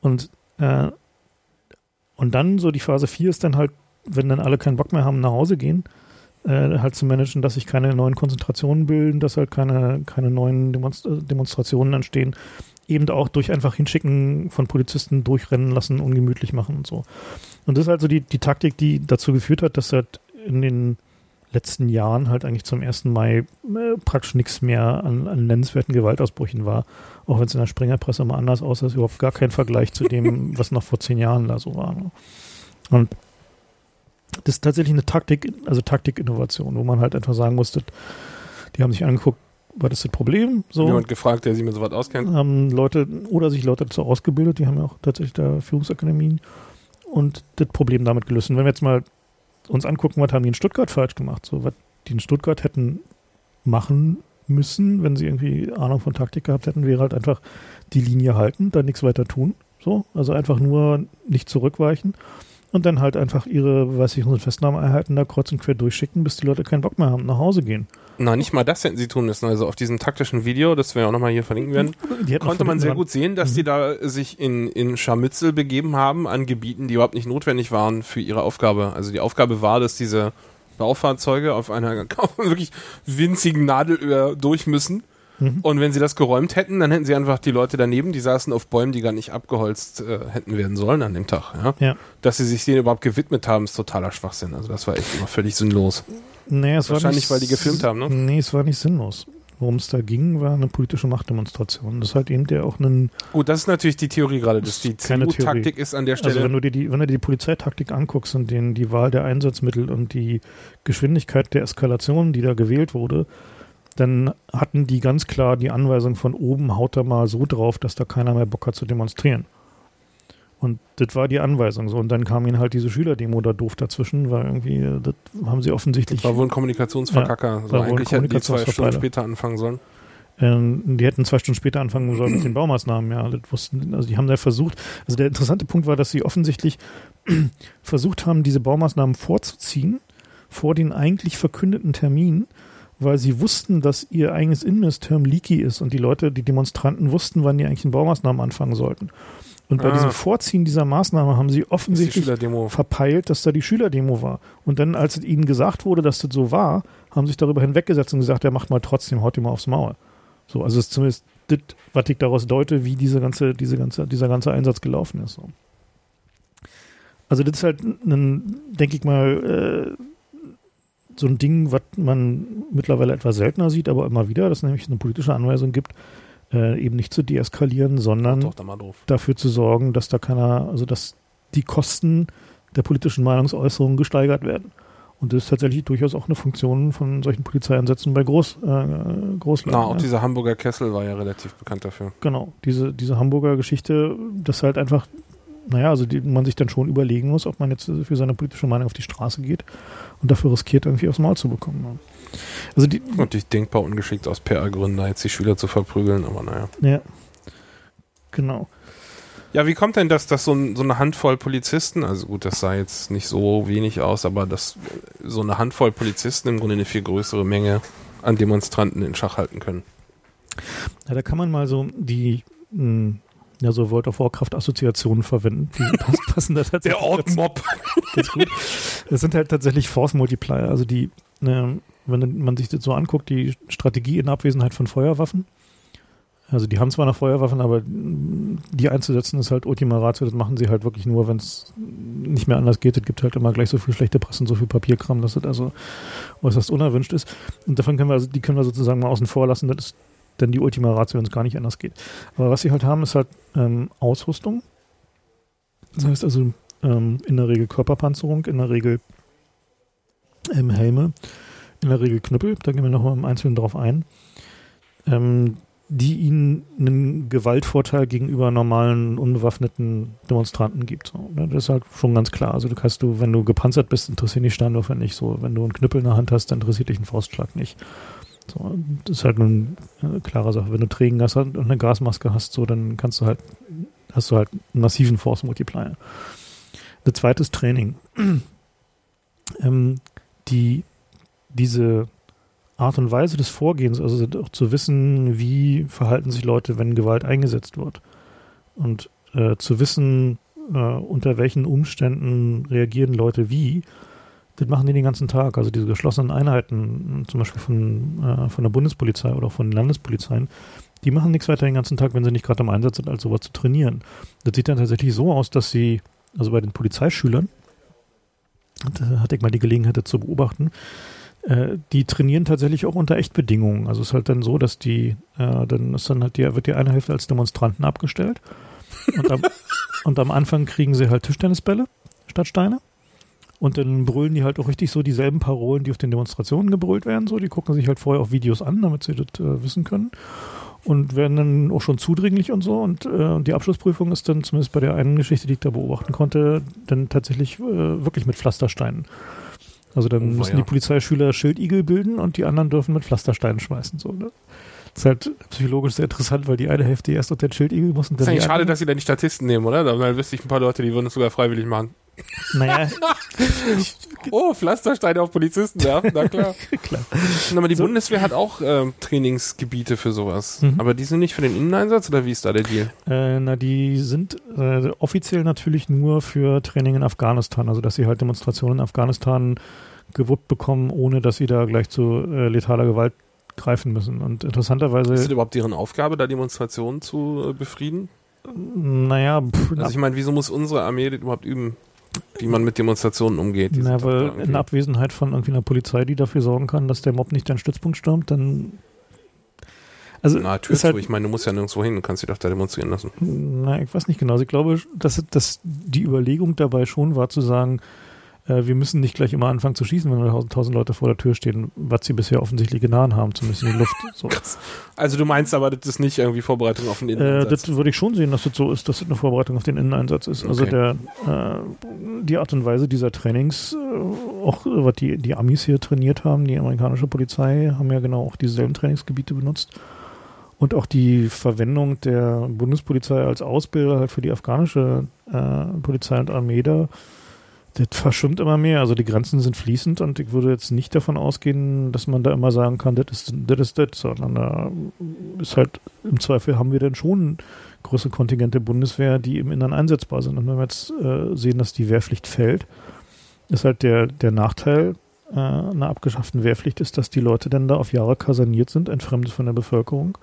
Und äh, und dann so die Phase 4 ist dann halt, wenn dann alle keinen Bock mehr haben, nach Hause gehen, äh, halt zu managen, dass sich keine neuen Konzentrationen bilden, dass halt keine, keine neuen Demonst Demonstrationen entstehen. Eben auch durch einfach hinschicken von Polizisten durchrennen lassen, ungemütlich machen und so. Und das ist also die, die Taktik, die dazu geführt hat, dass halt in den letzten Jahren halt eigentlich zum 1. Mai äh, praktisch nichts mehr an, an nennenswerten Gewaltausbrüchen war. Auch wenn es in der Springerpresse mal anders aussah, ist überhaupt gar kein Vergleich zu dem, <laughs> was noch vor zehn Jahren da so war. Ne? Und das ist tatsächlich eine Taktik, also Taktikinnovation, wo man halt einfach sagen musste, die haben sich angeguckt, was ist das Problem? So. Jemand gefragt, der sich mit sowas auskennt? Haben Leute, oder sich Leute dazu ausgebildet, die haben ja auch tatsächlich da Führungsakademien und das Problem damit gelöst. Und wenn wir jetzt mal uns angucken, was haben die in Stuttgart falsch gemacht, so was die in Stuttgart hätten machen müssen, wenn sie irgendwie Ahnung von Taktik gehabt hätten, wäre halt einfach die Linie halten, dann nichts weiter tun. So, also einfach nur nicht zurückweichen und dann halt einfach ihre, weiß ich, Festnahmeeinheiten da kreuz und quer durchschicken, bis die Leute keinen Bock mehr haben, nach Hause gehen. Na, nicht mal das hätten sie tun müssen. Also auf diesem taktischen Video, das wir auch nochmal hier verlinken werden, konnte man sehr gut sehen, dass mhm. die da sich in, in Scharmützel begeben haben an Gebieten, die überhaupt nicht notwendig waren für ihre Aufgabe. Also die Aufgabe war, dass diese Baufahrzeuge auf einer <laughs> wirklich winzigen Nadelöhr durch müssen. Mhm. Und wenn sie das geräumt hätten, dann hätten sie einfach die Leute daneben, die saßen auf Bäumen, die gar nicht abgeholzt äh, hätten werden sollen an dem Tag. Ja? ja? Dass sie sich denen überhaupt gewidmet haben, ist totaler Schwachsinn. Also das war echt immer völlig sinnlos. Nee, es Wahrscheinlich, war nicht, weil die gefilmt haben, ne? Nee, es war nicht sinnlos. Worum es da ging, war eine politische Machtdemonstration. Das ist halt eben der auch ein. Gut, das ist natürlich die Theorie gerade, dass die CDU-Taktik ist an der Stelle. Also wenn du dir die, wenn du dir die Polizeitaktik anguckst und den, die Wahl der Einsatzmittel und die Geschwindigkeit der Eskalation, die da gewählt wurde, dann hatten die ganz klar die Anweisung von oben, haut da mal so drauf, dass da keiner mehr Bock hat zu demonstrieren. Und das war die Anweisung so. Und dann kam ihnen halt diese Schülerdemo da doof dazwischen, weil irgendwie, das haben sie offensichtlich. Das war wohl ein Kommunikationsverkacker. Ja, so eigentlich hätten die zwei Stunden später anfangen sollen. Ähm, die hätten zwei Stunden später anfangen sollen mit den Baumaßnahmen, ja. Das wussten, also die haben da versucht. Also der interessante Punkt war, dass sie offensichtlich <clears throat> versucht haben, diese Baumaßnahmen vorzuziehen vor den eigentlich verkündeten Termin, weil sie wussten, dass ihr eigenes Innenministerium leaky ist und die Leute, die Demonstranten wussten, wann die eigentlich in Baumaßnahmen anfangen sollten. Und bei ah. diesem Vorziehen dieser Maßnahme haben sie offensichtlich verpeilt, dass da die Schülerdemo war. Und dann, als ihnen gesagt wurde, dass das so war, haben sich darüber hinweggesetzt und gesagt, er macht mal trotzdem, haut ihm mal aufs Maul. So, also es ist zumindest das, was ich daraus deute, wie diese ganze, diese ganze, dieser ganze Einsatz gelaufen ist. So. Also das ist halt ein, denke ich mal, äh, so ein Ding, was man mittlerweile etwas seltener sieht, aber immer wieder, dass es nämlich eine politische Anweisung gibt, äh, eben nicht zu deeskalieren, sondern dafür zu sorgen, dass da keiner, also dass die Kosten der politischen Meinungsäußerung gesteigert werden. Und das ist tatsächlich durchaus auch eine Funktion von solchen Polizeieinsätzen bei Groß, äh, Großlagen. Na, auch ja. dieser Hamburger Kessel war ja relativ bekannt dafür. Genau, diese, diese Hamburger Geschichte, das halt einfach, naja, also die, man sich dann schon überlegen muss, ob man jetzt für seine politische Meinung auf die Straße geht und dafür riskiert, irgendwie aufs Maul zu bekommen. Ne? Also die, Natürlich denkbar ungeschickt aus PR-Gründen, da jetzt die Schüler zu verprügeln, aber naja. Ja. Genau. Ja, wie kommt denn das, dass so, ein, so, eine Handvoll Polizisten, also gut, das sah jetzt nicht so wenig aus, aber dass so eine Handvoll Polizisten im Grunde eine viel größere Menge an Demonstranten in Schach halten können? Ja, da kann man mal so die mh, hm, ja, so World of Warcraft Assoziationen verwenden. Die <laughs> passen da tatsächlich. Der Ork-Mob. Das sind halt tatsächlich Force Multiplier. Also die, wenn man sich das so anguckt, die Strategie in Abwesenheit von Feuerwaffen. Also die haben zwar noch Feuerwaffen, aber die einzusetzen ist halt Ultima Ratio. Das machen sie halt wirklich nur, wenn es nicht mehr anders geht. Es gibt halt immer gleich so viel schlechte Presse und so viel Papierkram, dass das also äußerst unerwünscht ist. Und davon können wir, also, die können wir sozusagen mal außen vor lassen. Das ist dann die Ultima Ratio, wenn es gar nicht anders geht. Aber was sie halt haben, ist halt ähm, Ausrüstung. Das heißt also ähm, in der Regel Körperpanzerung, in der Regel ähm, Helme, in der Regel Knüppel. Da gehen wir nochmal im Einzelnen drauf ein. Ähm, die ihnen einen Gewaltvorteil gegenüber normalen, unbewaffneten Demonstranten gibt. So, ne? Das ist halt schon ganz klar. Also du kannst du, wenn du gepanzert bist, interessieren dich Steinwürfe nicht so. Wenn du einen Knüppel in der Hand hast, dann interessiert dich ein Faustschlag nicht. So, das ist halt eine äh, klare Sache. Wenn du Trägen hast und eine Gasmaske hast, so, dann kannst du halt, hast du halt einen massiven Force Multiplier. Das zweite ist Training. <clears throat> ähm, die, diese Art und Weise des Vorgehens, also auch zu wissen, wie verhalten sich Leute, wenn Gewalt eingesetzt wird. Und äh, zu wissen, äh, unter welchen Umständen reagieren Leute wie, das machen die den ganzen Tag. Also diese geschlossenen Einheiten, zum Beispiel von, äh, von der Bundespolizei oder von den Landespolizeien, die machen nichts weiter den ganzen Tag, wenn sie nicht gerade im Einsatz sind, als sowas zu trainieren. Das sieht dann tatsächlich so aus, dass sie, also bei den Polizeischülern, da hatte ich mal die Gelegenheit, das zu beobachten, äh, die trainieren tatsächlich auch unter Echtbedingungen. Also es ist halt dann so, dass die, äh, dann ist dann halt die, wird die eine Hälfte als Demonstranten abgestellt. Und am, <laughs> und am Anfang kriegen sie halt Tischtennisbälle statt Steine. Und dann brüllen die halt auch richtig so dieselben Parolen, die auf den Demonstrationen gebrüllt werden. So, die gucken sich halt vorher auch Videos an, damit sie das äh, wissen können. Und werden dann auch schon zudringlich und so. Und äh, die Abschlussprüfung ist dann, zumindest bei der einen Geschichte, die ich da beobachten konnte, dann tatsächlich äh, wirklich mit Pflastersteinen. Also dann oh, müssen ja. die Polizeischüler Schildigel bilden und die anderen dürfen mit Pflastersteinen schmeißen. So, ne? Das ist halt psychologisch sehr interessant, weil die eine Hälfte erst auf den Schildigel muss und dann. Das ist eigentlich schade, dass sie da die Statisten nehmen, oder? Dann wüsste ich ein paar Leute, die würden es sogar freiwillig machen. Naja. <laughs> <laughs> oh, Pflastersteine auf Polizisten werfen, na klar. <laughs> klar. Aber die so. Bundeswehr hat auch äh, Trainingsgebiete für sowas. Mhm. Aber die sind nicht für den Inneneinsatz oder wie ist da der Deal? Äh, na, die sind äh, offiziell natürlich nur für Training in Afghanistan. Also, dass sie halt Demonstrationen in Afghanistan gewuppt bekommen, ohne dass sie da gleich zu äh, letaler Gewalt greifen müssen. Und interessanterweise. Ist es überhaupt deren Aufgabe, da Demonstrationen zu äh, befrieden? Naja, pff, also ich meine, wieso muss unsere Armee das überhaupt üben? Wie man mit Demonstrationen umgeht. Na, weil in Abwesenheit von irgendwie einer Polizei, die dafür sorgen kann, dass der Mob nicht deinen Stützpunkt stürmt, dann also Na, Tür zu. Halt, ich meine, du musst ja nirgendwo hin, du kannst dich doch da demonstrieren lassen. Na, ich weiß nicht genau. Ich glaube, dass, dass die Überlegung dabei schon war zu sagen, äh, wir müssen nicht gleich immer anfangen zu schießen, wenn tausend, tausend Leute vor der Tür stehen, was sie bisher offensichtlich getan haben, zumindest in die Luft. So. <laughs> Also du meinst aber, das ist nicht irgendwie Vorbereitung auf den äh, Inneneinsatz? Äh, das würde ich schon sehen, dass das so ist, dass das eine Vorbereitung auf den Inneneinsatz ist. Also okay. Also der, äh, die Art und Weise dieser Trainings, äh, auch was die, die Amis hier trainiert haben, die amerikanische Polizei, haben ja genau auch dieselben Trainingsgebiete benutzt. Und auch die Verwendung der Bundespolizei als Ausbilder halt für die afghanische äh, Polizei und Armee da das verschwimmt immer mehr. Also die Grenzen sind fließend und ich würde jetzt nicht davon ausgehen, dass man da immer sagen kann, das ist das, ist das, sondern da ist halt im Zweifel haben wir dann schon große Kontingente Bundeswehr, die im Innern einsetzbar sind. Und wenn wir jetzt äh, sehen, dass die Wehrpflicht fällt, ist halt der, der Nachteil äh, einer abgeschafften Wehrpflicht ist, dass die Leute dann da auf Jahre kaserniert sind, entfremdet von der Bevölkerung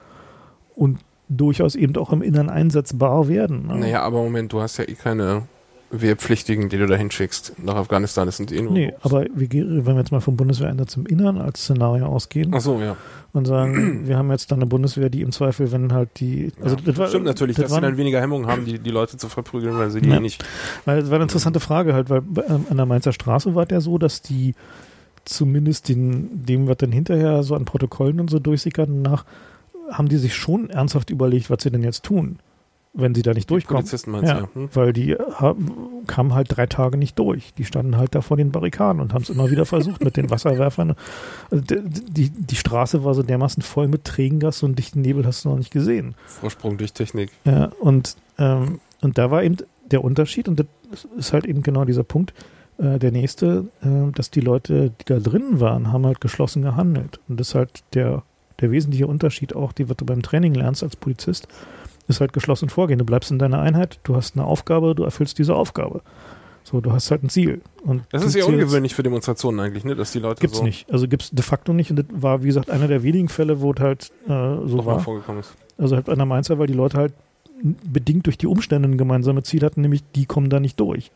und durchaus eben auch im Innern einsetzbar werden. Ne? Naja, aber Moment, du hast ja eh keine Wehrpflichtigen, die du da hinschickst nach Afghanistan. Das sind eh nur. Nee, aber wir, wenn wir jetzt mal vom Bundeswehreinsatz im Innern als Szenario ausgehen. Ach so, ja. Und sagen, <clears throat> wir haben jetzt dann eine Bundeswehr, die im Zweifel, wenn halt die. Also ja, das, war, stimmt natürlich, das dass sie dann weniger Hemmungen haben, die, die Leute zu verprügeln, weil sie die ja. nicht. Weil das war eine interessante Frage halt, weil ähm, an der Mainzer Straße war der so, dass die zumindest den, dem, was dann hinterher so an Protokollen und so durchsickerten nach, haben die sich schon ernsthaft überlegt, was sie denn jetzt tun wenn sie da nicht durchkommen. Polizisten meinst ja, ja. Hm? Weil die haben, kamen halt drei Tage nicht durch. Die standen halt da vor den Barrikaden und haben es immer wieder versucht mit den <laughs> Wasserwerfern. Also die, die, die, Straße war so dermaßen voll mit Tränengas und dichten Nebel hast du noch nicht gesehen. Vorsprung durch Technik. Ja, und ähm, und da war eben der Unterschied, und das ist halt eben genau dieser Punkt, äh, der nächste, äh, dass die Leute, die da drin waren, haben halt geschlossen gehandelt. Und das ist halt der, der wesentliche Unterschied auch, die was du beim Training lernst als Polizist, ist halt geschlossen vorgehen. Du bleibst in deiner Einheit, du hast eine Aufgabe, du erfüllst diese Aufgabe. So, du hast halt ein Ziel. Und das ist ja ungewöhnlich für Demonstrationen eigentlich, ne? dass die Leute gibt's so nicht. Also gibt's de facto nicht. Und das war, wie gesagt, einer der wenigen Fälle, wo es halt äh, so war. vorgekommen ist. Also halt einer Mainzer, weil die Leute halt bedingt durch die Umstände ein gemeinsames Ziel hatten, nämlich die kommen da nicht durch.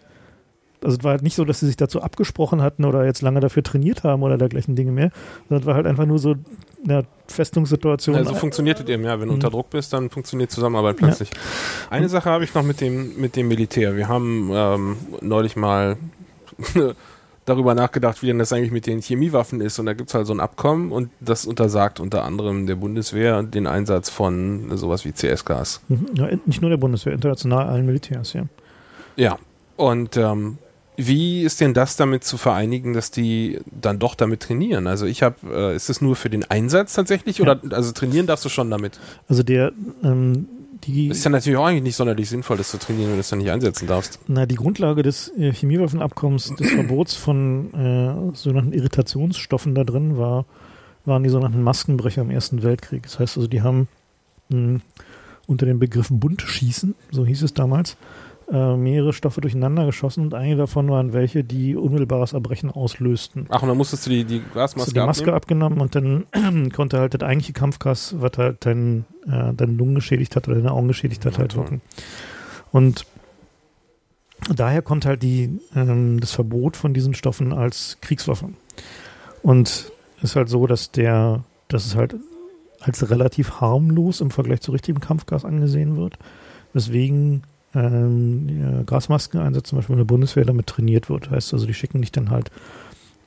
Also es war halt nicht so, dass sie sich dazu abgesprochen hatten oder jetzt lange dafür trainiert haben oder dergleichen Dinge mehr, sondern es war halt einfach nur so eine Festungssituation. Also funktioniert es eben, ja. Wenn du Mhm. unter Druck bist, dann funktioniert Zusammenarbeit plötzlich. Eine Sache habe ich noch mit dem, mit dem Militär. Wir haben ähm, neulich mal <laughs> darüber nachgedacht, wie denn das eigentlich mit den Chemiewaffen ist. Und da gibt es halt so ein Abkommen und das untersagt unter anderem der Bundeswehr den Einsatz von sowas wie CS-Gas. Mhm. Ja, nicht nur der Bundeswehr, international allen Militärs, ja. Ja. Und ähm, wie ist denn das damit zu vereinigen, dass die dann doch damit trainieren? Also ich habe, äh, ist es nur für den Einsatz tatsächlich oder also trainieren darfst du schon damit? Also der, ähm, die, Ist ja natürlich auch eigentlich nicht sonderlich sinnvoll, das zu trainieren, wenn du es dann nicht einsetzen darfst. na, die Grundlage des äh, Chemiewaffenabkommens, des <clears throat> Verbots von äh, sogenannten Irritationsstoffen da drin war, waren die sogenannten Maskenbrecher im Ersten Weltkrieg. Das heißt also, die haben mh, unter dem Begriff Buntschießen, so hieß es damals, äh, mehrere Stoffe durcheinander geschossen und einige davon waren welche, die unmittelbares Erbrechen auslösten. Ach, und dann musstest du die, die Gasmaske du die Maske abnehmen? abgenommen und dann <clears throat> konnte halt das eigentliche Kampfgas, was halt dein, äh, deine Lungen geschädigt hat oder deine Augen geschädigt hat, Ja, halt wirken. Und daher kommt halt die, ähm, das Verbot von diesen Stoffen als Kriegswaffe. Und es ist halt so, dass der, dass es halt als relativ harmlos im Vergleich zu richtigem Kampfgas angesehen wird, weswegen ähm, Gasmaskeneinsatz zum Beispiel in der Bundeswehr damit trainiert wird. Heißt also, die schicken dich dann halt,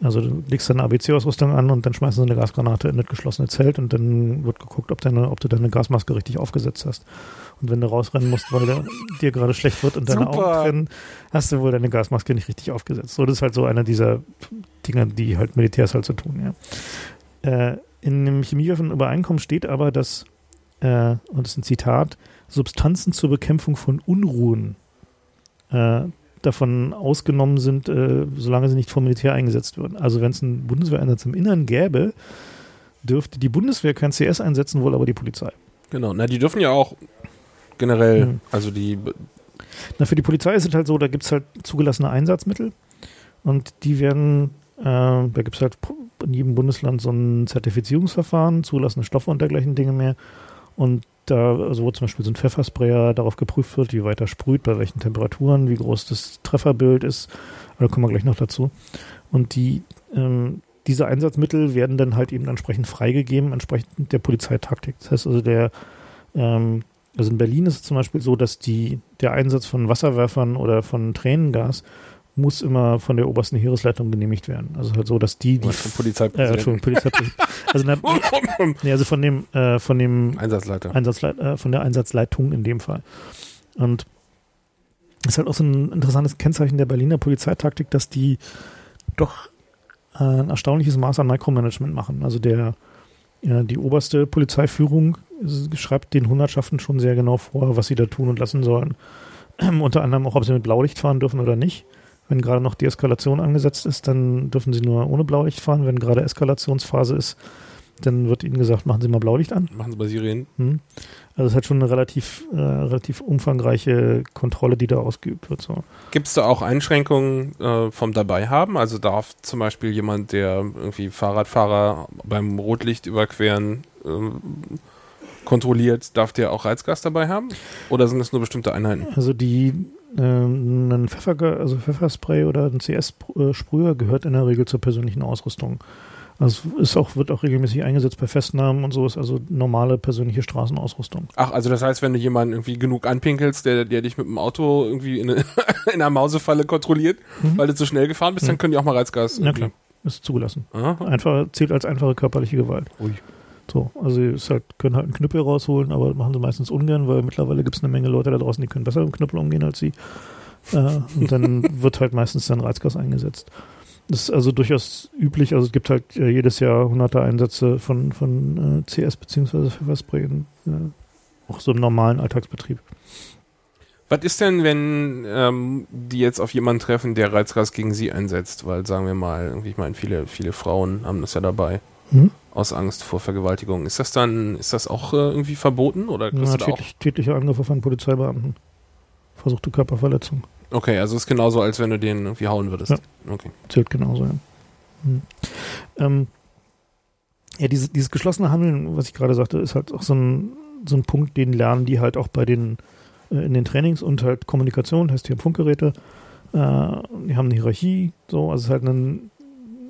also du legst deine ABC-Ausrüstung an und dann schmeißen sie eine Gasgranate in das geschlossene Zelt und dann wird geguckt, ob, deine, ob du deine Gasmaske richtig aufgesetzt hast. Und wenn du rausrennen musst, weil der, dir gerade schlecht wird und deine Super. Augen trennen, hast du wohl deine Gasmaske nicht richtig aufgesetzt. So, das ist halt so einer dieser Dinge, die halt Militärs halt so tun, ja. Äh, in dem Chemiewaffenübereinkommen steht aber, dass, äh, und das ist ein Zitat, Substanzen zur Bekämpfung von Unruhen äh, davon ausgenommen sind, äh, solange sie nicht vom Militär eingesetzt würden. Also wenn es einen Bundeswehreinsatz im Innern gäbe, dürfte die Bundeswehr kein CS einsetzen, wohl aber die Polizei. Genau. Na, die dürfen ja auch generell, Mhm. also die, Na, für die Polizei ist es halt so, da gibt es halt zugelassene Einsatzmittel und die werden, äh, da gibt es halt in jedem Bundesland so ein Zertifizierungsverfahren, zugelassene Stoffe und dergleichen Dinge mehr. Und da, also wo zum Beispiel so ein Pfeffersprayer darauf geprüft wird, wie weit er sprüht, bei welchen Temperaturen, wie groß das Trefferbild ist, da kommen wir gleich noch dazu. Und die, ähm, diese Einsatzmittel werden dann halt eben entsprechend freigegeben, entsprechend der Polizeitaktik. Das heißt also, der, ähm, also in Berlin ist es zum Beispiel so, dass die, der Einsatz von Wasserwerfern oder von Tränengas muss immer von der obersten Heeresleitung genehmigt werden. Also halt so, dass die, die vom äh, Polizeipräsidenten. Entschuldigung, Polizeipräsident. Also, na, <laughs> nee, also von dem, äh, von dem Einsatzleiter. Einsatzleit äh, von der Einsatzleitung in dem Fall. Und das ist halt auch so ein interessantes Kennzeichen der Berliner Polizeitaktik, dass die doch äh, ein erstaunliches Maß an Micromanagement machen. Also der ja, die oberste Polizeiführung schreibt den Hundertschaften schon sehr genau vor, was sie da tun und lassen sollen. <clears throat> Unter anderem auch, ob sie mit Blaulicht fahren dürfen oder nicht. Wenn gerade noch Deeskalation angesetzt ist, dann dürfen sie nur ohne Blaulicht fahren. Wenn gerade Eskalationsphase ist, dann wird ihnen gesagt, machen Sie mal Blaulicht an. Machen sie bei Sirenen. Hm. Also es hat schon eine relativ, äh, relativ umfangreiche Kontrolle, die da ausgeübt wird. So. Gibt es da auch Einschränkungen äh, vom Dabeihaben? Also darf zum Beispiel jemand, der irgendwie Fahrradfahrer beim Rotlicht überqueren ähm, kontrolliert, darf der auch Reizgas dabei haben? Oder sind es nur bestimmte Einheiten? Also die ähm, ein Pfeffer, also Pfefferspray oder ein CS-Sprüher gehört in der Regel zur persönlichen Ausrüstung. Also es ist auch, wird auch regelmäßig eingesetzt bei Festnahmen und so, ist also normale persönliche Straßenausrüstung. Ach, also das heißt, wenn du jemanden irgendwie genug anpinkelst, der, der dich mit dem Auto irgendwie in, eine, <laughs> in einer Mausefalle kontrolliert, Mhm. weil du zu schnell gefahren bist, dann Mhm. können die auch mal Reizgas. Irgendwie- klar, ist zugelassen. Aha. Einfach, zählt als einfache körperliche Gewalt. Ui. So, also es halt, können halt einen Knüppel rausholen, aber machen sie meistens ungern, weil mittlerweile gibt es eine Menge Leute da draußen, die können besser mit dem Knüppel umgehen als sie. Äh, und dann <laughs> wird halt meistens dann Reizgas eingesetzt. Das ist also durchaus üblich. Also es gibt halt äh, jedes Jahr hunderte Einsätze von, von äh, CS bzw. Pfefferspray in äh, auch so im normalen Alltagsbetrieb. Was ist denn, wenn ähm, die jetzt auf jemanden treffen, der Reizgas gegen sie einsetzt? Weil, sagen wir mal, ich meine, viele, viele Frauen haben das ja dabei. Hm? Aus Angst vor Vergewaltigung. Ist das dann, ist das auch äh, irgendwie verboten? Oder kriegst Ja, da auch? tätlich, tätliche Angriffe von Polizeibeamten. Versuchte Körperverletzung. Okay, also ist genauso, als wenn du den irgendwie hauen würdest. Ja. Okay. Zählt genauso, ja. Hm. Ähm, ja, diese, dieses geschlossene Handeln, was ich gerade sagte, ist halt auch so ein, so ein Punkt, den lernen die halt auch bei den, äh, in den Trainings und halt Kommunikation, heißt, die haben Funkgeräte, äh, die haben eine Hierarchie, so, also es ist halt ein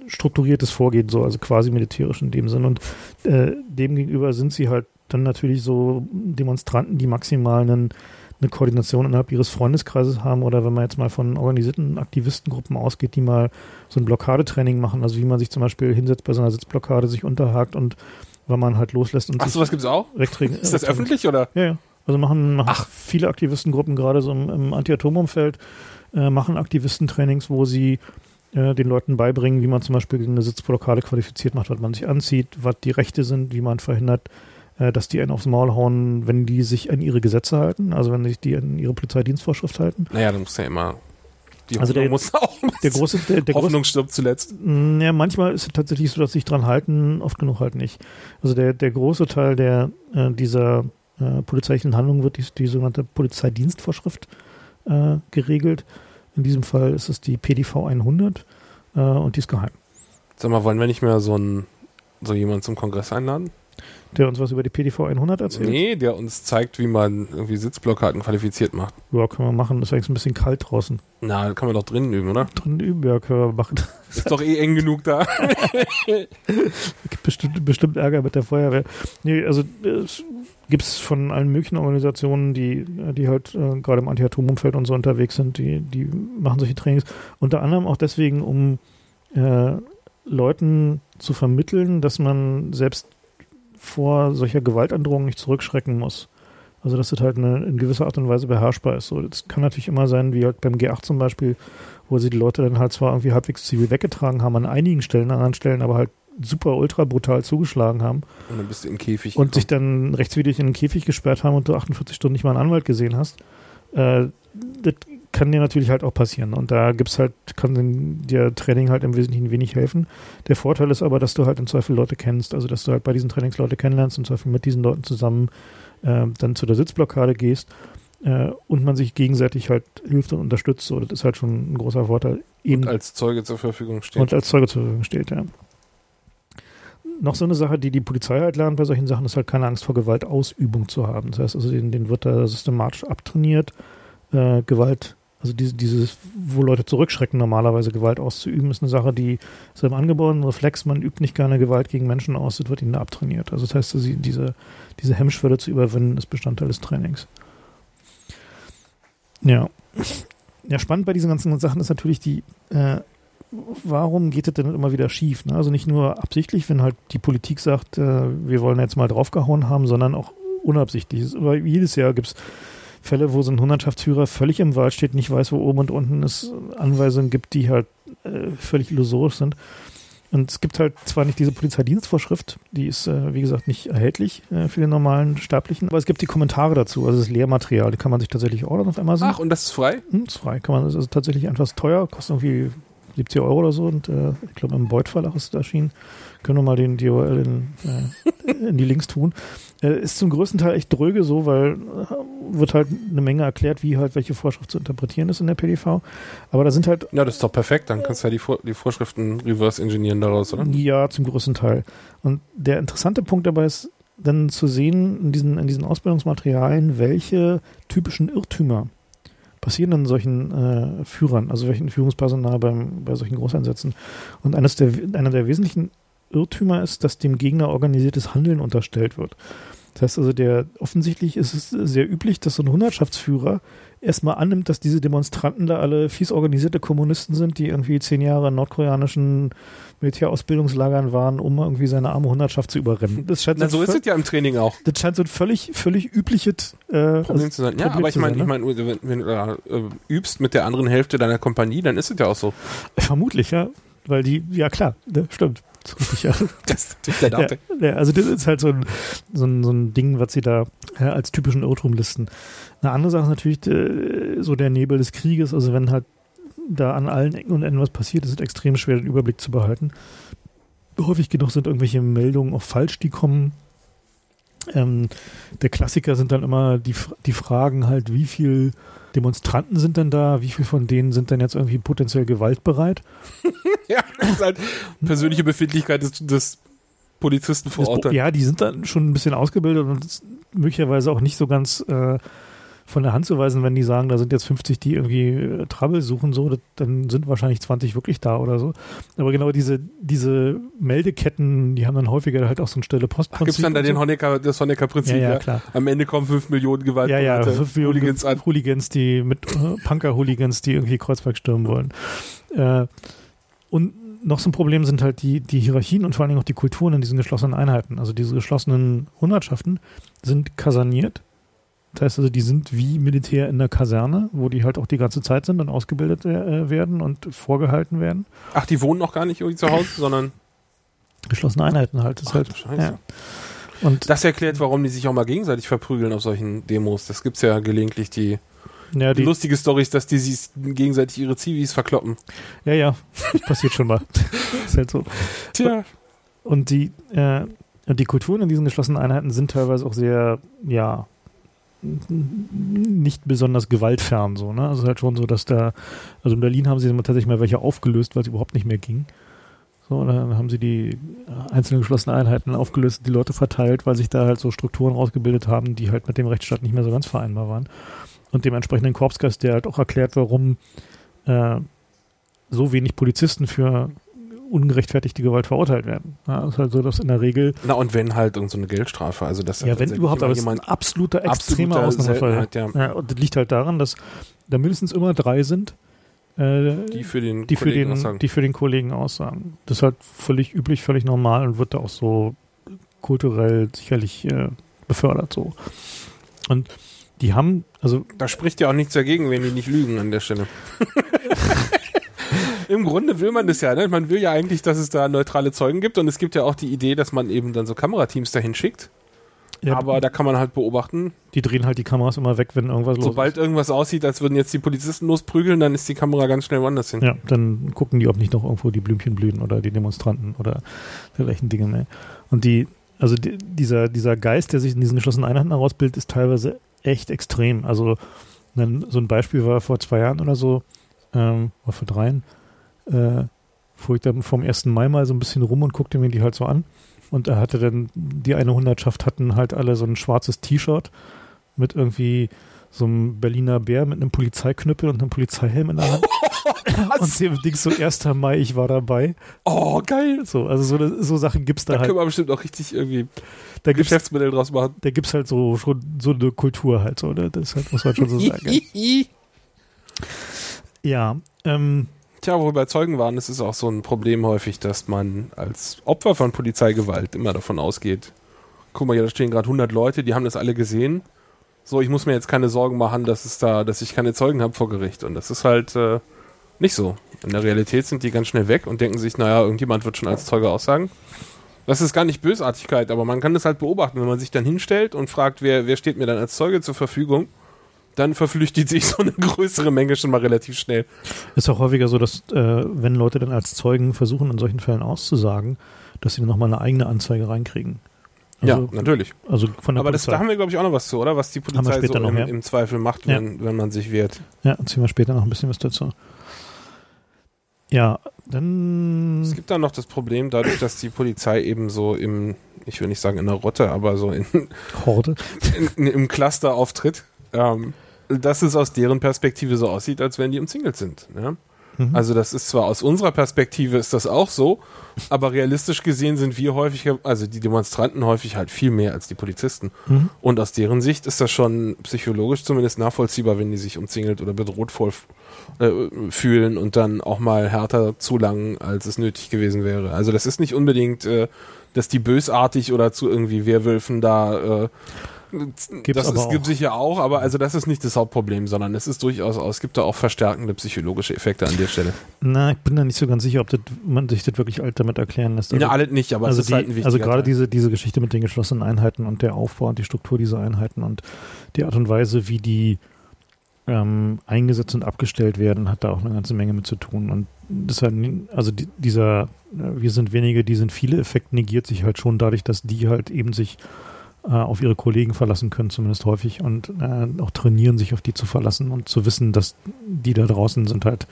strukturiertes Vorgehen, so, also quasi militärisch in dem Sinn. Und äh, demgegenüber sind sie halt dann natürlich so Demonstranten, die maximal einen, eine Koordination innerhalb ihres Freundeskreises haben oder wenn man jetzt mal von organisierten Aktivistengruppen ausgeht, die mal so ein Blockadetraining machen, also wie man sich zum Beispiel hinsetzt bei so einer Sitzblockade, sich unterhakt und wenn man halt loslässt und Ach, sowas gibt's auch? Rechtring- Ist das Rechtring- öffentlich oder? ja, ja. Also machen, machen Ach. viele Aktivistengruppen gerade so im, im Anti-Atom-Umfeld, äh, machen Aktivistentrainings, wo sie äh, den Leuten beibringen, wie man zum Beispiel gegen eine Sitzblockade qualifiziert macht, was man sich anzieht, was die Rechte sind, wie man verhindert, äh, dass die einen aufs Maul hauen, wenn die sich an ihre Gesetze halten, also wenn sich die an ihre Polizeidienstvorschrift halten. Naja, dann muss ja immer. Die Also Hoffnung der- muss auch. Der große, der, der große Hoffnung stirbt zuletzt. Mm, Ja, manchmal ist es tatsächlich so, dass sich dran halten, oft genug halt nicht. Also der, der große Teil der, äh, dieser äh, polizeilichen Handlung wird die, die sogenannte Polizeidienstvorschrift äh, geregelt. In diesem Fall ist es die PDV 100 äh, und die ist geheim. Sag mal, wollen wir nicht mehr so ein so jemanden zum Kongress einladen? Der uns was über die PDV 100 erzählt? Nee, der uns zeigt, wie man irgendwie Sitzblockaden qualifiziert macht. Ja, können wir machen. Ist eigentlich ein bisschen kalt draußen. Na, da kann man doch drinnen üben, oder? Drin üben, ja, können wir machen. <laughs> Ist doch eh eng genug da. <laughs> gibt bestimmt, bestimmt Ärger mit der Feuerwehr. Nee, also es gibt es von allen möglichen Organisationen, die, die halt äh, gerade im Anti-Atom-Umfeld und so unterwegs sind, die, die machen solche Trainings. Unter anderem auch deswegen, um äh, Leuten zu vermitteln, dass man selbst vor solcher Gewaltandrohung nicht zurückschrecken muss. Also dass das halt eine, in gewisser Art und Weise beherrschbar ist. So, das kann natürlich immer sein, wie halt beim G8 zum Beispiel, wo sie die Leute dann halt zwar irgendwie halbwegs zivil weggetragen haben an einigen Stellen, an anderen Stellen aber halt super ultra brutal zugeschlagen haben Und dann bist du im Käfig. und sich dann rechtswidrig in den Käfig gesperrt haben und du 48 Stunden nicht mal einen Anwalt gesehen hast. Äh, das kann dir natürlich halt auch passieren. Und da gibt's halt, kann dir Training halt im Wesentlichen wenig helfen. Der Vorteil ist aber, dass du halt im Zweifel Leute kennst, also dass du halt bei diesen Trainings Leute kennenlernst, im Zweifel mit diesen Leuten zusammen äh, dann zu der Sitzblockade gehst äh, und man sich gegenseitig halt hilft und unterstützt. So, das ist halt schon ein großer Vorteil. Eben und als Zeuge zur Verfügung steht. und als Zeuge zur Verfügung steht, ja. Noch so eine Sache, die die Polizei halt lernt bei solchen Sachen, ist halt keine Angst vor Gewaltausübung zu haben. Das heißt also, den, den wird da systematisch abtrainiert, äh, Gewalt, also diese, dieses, wo Leute zurückschrecken, normalerweise Gewalt auszuüben, ist eine Sache, die ist im angeborenen Reflex, man übt nicht gerne Gewalt gegen Menschen aus, das wird ihnen abtrainiert. Also das heißt, diese, diese Hemmschwelle zu überwinden, ist Bestandteil des Trainings. Ja. Ja, spannend bei diesen ganzen Sachen ist natürlich die, äh, warum geht das denn immer wieder schief? Ne? Also nicht nur absichtlich, wenn halt die Politik sagt, äh, wir wollen jetzt mal draufgehauen haben, sondern auch unabsichtlich. Es- Aber jedes Jahr gibt es Fälle, wo so ein Hundertschaftsführer völlig im Wald steht, nicht weiß, wo oben und unten es Anweisungen gibt, die halt äh, völlig illusorisch sind. Und es gibt halt zwar nicht diese Polizeidienstvorschrift, die ist, äh, wie gesagt, nicht erhältlich äh, für den normalen Sterblichen, aber es gibt die Kommentare dazu, also das Lehrmaterial, die kann man sich tatsächlich ordern auf Amazon. Ach, und das ist frei? Hm, ist frei. Kann man, das ist tatsächlich etwas teuer, kostet irgendwie 70 Euro oder so und äh, ich glaube im Beuth Verlag ist es erschienen. Können wir mal den URL in, äh, in die Links tun. Äh, ist zum größten Teil echt dröge so, weil äh, wird halt eine Menge erklärt, wie halt welche Vorschrift zu interpretieren ist in der PDV. Aber da sind halt Ja, das ist doch perfekt. Dann kannst du ja die, Vor die Vorschriften reverse engineeren daraus, oder? Ja, zum größten Teil. Und der interessante Punkt dabei ist dann zu sehen in diesen, in diesen Ausbildungsmaterialien, welche typischen Irrtümer passieren in solchen äh, Führern, also welchen Führungspersonal beim, bei solchen Großeinsätzen. Und eines der, einer der wesentlichen Irrtümer ist, dass dem Gegner organisiertes Handeln unterstellt wird. Das heißt also, der offensichtlich ist es sehr üblich, dass so ein Hundertschaftsführer erstmal annimmt, dass diese Demonstranten da alle fies organisierte Kommunisten sind, die irgendwie zehn Jahre in nordkoreanischen Militärausbildungslagern waren, um irgendwie seine arme Hundertschaft zu überrennen. Das scheint Na, so ein ist es ja im Training auch. das scheint so ein völlig, völlig übliches äh, Problem zu sein. Ja, Problem aber ich meine, ich meine, wenn, wenn du da, äh, übst mit der anderen Hälfte deiner Kompanie, dann ist es ja auch so. Vermutlich, ja. Weil die, ja klar, ne, stimmt. Ja. <laughs> Das ist natürlich der Date. Ja, also das ist halt so ein, so ein, so ein Ding, was sie da äh, als typischen Irrtum listen. Eine andere Sache ist natürlich äh, so der Nebel des Krieges. Also wenn halt da an allen Ecken und Enden was passiert, ist es extrem schwer, den Überblick zu behalten. Häufig genug sind irgendwelche Meldungen auch falsch, die kommen. Ähm, der Klassiker sind dann immer die, die Fragen halt, wie viel Demonstranten sind denn da, wie viel von denen sind denn jetzt irgendwie potenziell gewaltbereit? <laughs> ja, das ist halt persönliche Befindlichkeit des, des Polizisten vor Ort. Ja, die sind dann schon ein bisschen ausgebildet und möglicherweise auch nicht so ganz äh, von der Hand zu weisen, wenn die sagen, da sind jetzt 50, die irgendwie äh, Trouble suchen, so, dann sind wahrscheinlich 20 wirklich da oder so. Aber genau diese, diese Meldeketten, die haben dann häufiger halt auch so ein stelle Postprinzip. Gibt es dann da den Honecker, das Honecker-Prinzip? Ja, ja, klar. Am Ende kommen 5 Millionen Gewalt. Ja, ja, 5 Millionen Hooligans, an. Hooligans die mit äh, Punker-Hooligans, die irgendwie Kreuzberg stürmen wollen. Äh, und noch so ein Problem sind halt die, die Hierarchien und vor allen Dingen auch die Kulturen in diesen geschlossenen Einheiten. Also diese geschlossenen Hundertschaften sind kaserniert das heißt also, die sind wie Militär in der Kaserne, wo die halt auch die ganze Zeit sind und ausgebildet äh, werden und vorgehalten werden. Ach, die wohnen noch gar nicht irgendwie zu Hause, <laughs> sondern geschlossene Einheiten halt. Das Ach, halt. Ja. Und das erklärt, warum die sich auch mal gegenseitig verprügeln auf solchen Demos. Das gibt es ja gelegentlich die, ja, die, die lustige Stories, dass die sich gegenseitig ihre Zivis verkloppen. Ja, ja, das passiert schon mal. <laughs> ist halt so. Tja. Und die, äh, die Kulturen in diesen geschlossenen Einheiten sind teilweise auch sehr, ja, nicht besonders gewaltfern so, ne? Also halt schon so, dass da, also in Berlin haben sie tatsächlich mal welche aufgelöst, weil es überhaupt nicht mehr ging. So, dann haben sie die einzelnen geschlossenen Einheiten aufgelöst, die Leute verteilt, weil sich da halt so Strukturen rausgebildet haben, die halt mit dem Rechtsstaat nicht mehr so ganz vereinbar waren. Und dem entsprechenden Korpsgeist, der halt auch erklärt, warum äh, so wenig Polizisten für ungerechtfertigte Gewalt verurteilt werden. Ja, ist halt so, dass in der Regel. Na, und wenn halt irgendeine so Geldstrafe, also das Ja, wenn überhaupt, aber es ist ein absoluter, extremer Ausnahmefall. Ja. ja. und das liegt halt daran, dass da mindestens immer drei sind, äh, die für den die für den, aussagen. die für den Kollegen aussagen. Das ist halt völlig üblich, völlig normal und wird da auch so kulturell sicherlich äh, befördert so. Und die haben, also. Da spricht ja auch nichts dagegen, wenn die nicht lügen an der Stelle. <laughs> Im Grunde will man das ja, ne? Man will ja eigentlich, dass es da neutrale Zeugen gibt und es gibt ja auch die Idee, dass man eben dann so Kamerateams dahin schickt. Ja, aber da kann man halt beobachten. Die drehen halt die Kameras immer weg, wenn irgendwas los Sobald irgendwas aussieht, als würden jetzt die Polizisten losprügeln, dann ist die Kamera ganz schnell woanders hin. Ja, dann gucken die, ob nicht noch irgendwo die Blümchen blühen oder die Demonstranten oder dergleichen Dinge mehr. Und die, also die, dieser, dieser Geist, der sich in diesen geschlossenen Einheiten herausbildet, ist teilweise echt extrem. Also so ein Beispiel war vor zwei Jahren oder so, ähm, oder vor dreien, äh, fuhr ich dann vom 1. Mai mal so ein bisschen rum und guckte mir die halt so an. Und er hatte dann, die eine Hundertschaft hatten halt alle so ein schwarzes T-Shirt mit irgendwie so einem Berliner Bär mit einem Polizeiknüppel und einem Polizeihelm in der Hand. <laughs> und dem Ding so 1. Mai, ich war dabei. Oh, geil. So, also so, so Sachen gibt's da, da halt. Da können wir bestimmt auch richtig irgendwie da Geschäftsmodell draus machen. Da gibt's halt so schon so eine Kultur halt so, ne? Das halt, muss man schon so sagen. <laughs> ja, ähm, Tja, wo wir bei Zeugen waren, ist es auch so ein Problem häufig, dass man als Opfer von Polizeigewalt immer davon ausgeht, guck mal, hier da stehen gerade 100 Leute, die haben das alle gesehen. So, ich muss mir jetzt keine Sorgen machen, dass es da, dass ich keine Zeugen habe vor Gericht. Und das ist halt äh, nicht so. In der Realität sind die ganz schnell weg und denken sich, naja, irgendjemand wird schon als Zeuge aussagen. Das ist gar nicht Bösartigkeit, aber man kann das halt beobachten, wenn man sich dann hinstellt und fragt, wer, wer steht mir dann als Zeuge zur Verfügung dann verflüchtigt sich so eine größere Menge schon mal relativ schnell. Ist auch häufiger so, dass äh, wenn Leute dann als Zeugen versuchen, in solchen Fällen auszusagen, dass sie dann nochmal eine eigene Anzeige reinkriegen. Also, ja, natürlich. Also von der Aber das, da haben wir, glaube ich, auch noch was zu, oder? Was die Polizei so noch, im, ja. im, Zweifel macht, wenn, ja. wenn man sich wehrt. Ja, erzählen wir später noch ein bisschen was dazu. Ja, dann. Es gibt dann noch das Problem, dadurch, dass die Polizei eben so im, ich will nicht sagen in der Rotte, aber so in Horde, <laughs> in, in, im Cluster auftritt. Ähm, dass es aus deren Perspektive so aussieht, als wenn die umzingelt sind. Ja? Mhm. Also das ist zwar aus unserer Perspektive ist das auch so, aber realistisch gesehen sind wir häufig, also die Demonstranten häufig halt viel mehr als die Polizisten. Mhm. Und aus deren Sicht ist das schon psychologisch zumindest nachvollziehbar, wenn die sich umzingelt oder bedroht voll, äh, fühlen und dann auch mal härter zulangen, als es nötig gewesen wäre. Also das ist nicht unbedingt, äh, dass die bösartig oder zu irgendwie Werwölfen da äh, Gibt's das ist, gibt sicher auch, aber also das ist nicht das Hauptproblem, sondern es ist durchaus, es gibt da auch verstärkende psychologische Effekte an der Stelle. Na, ich bin da nicht so ganz sicher, ob das, man sich das wirklich alt damit erklären lässt. ja, alle nicht, aber also, es ist halt ein die, wichtiger also gerade Teil. diese, diese Geschichte mit den geschlossenen Einheiten und der Aufbau und die Struktur dieser Einheiten und die Art und Weise, wie die ähm, eingesetzt und abgestellt werden, hat da auch eine ganze Menge mit zu tun. Und das hat, also die, dieser äh, Wir sind wenige, die sind viele Effekt negiert sich halt schon dadurch, dass die halt eben sich äh, auf ihre Kollegen verlassen können, zumindest häufig, und äh, auch trainieren, sich auf die zu verlassen und zu wissen, dass die da draußen sind halt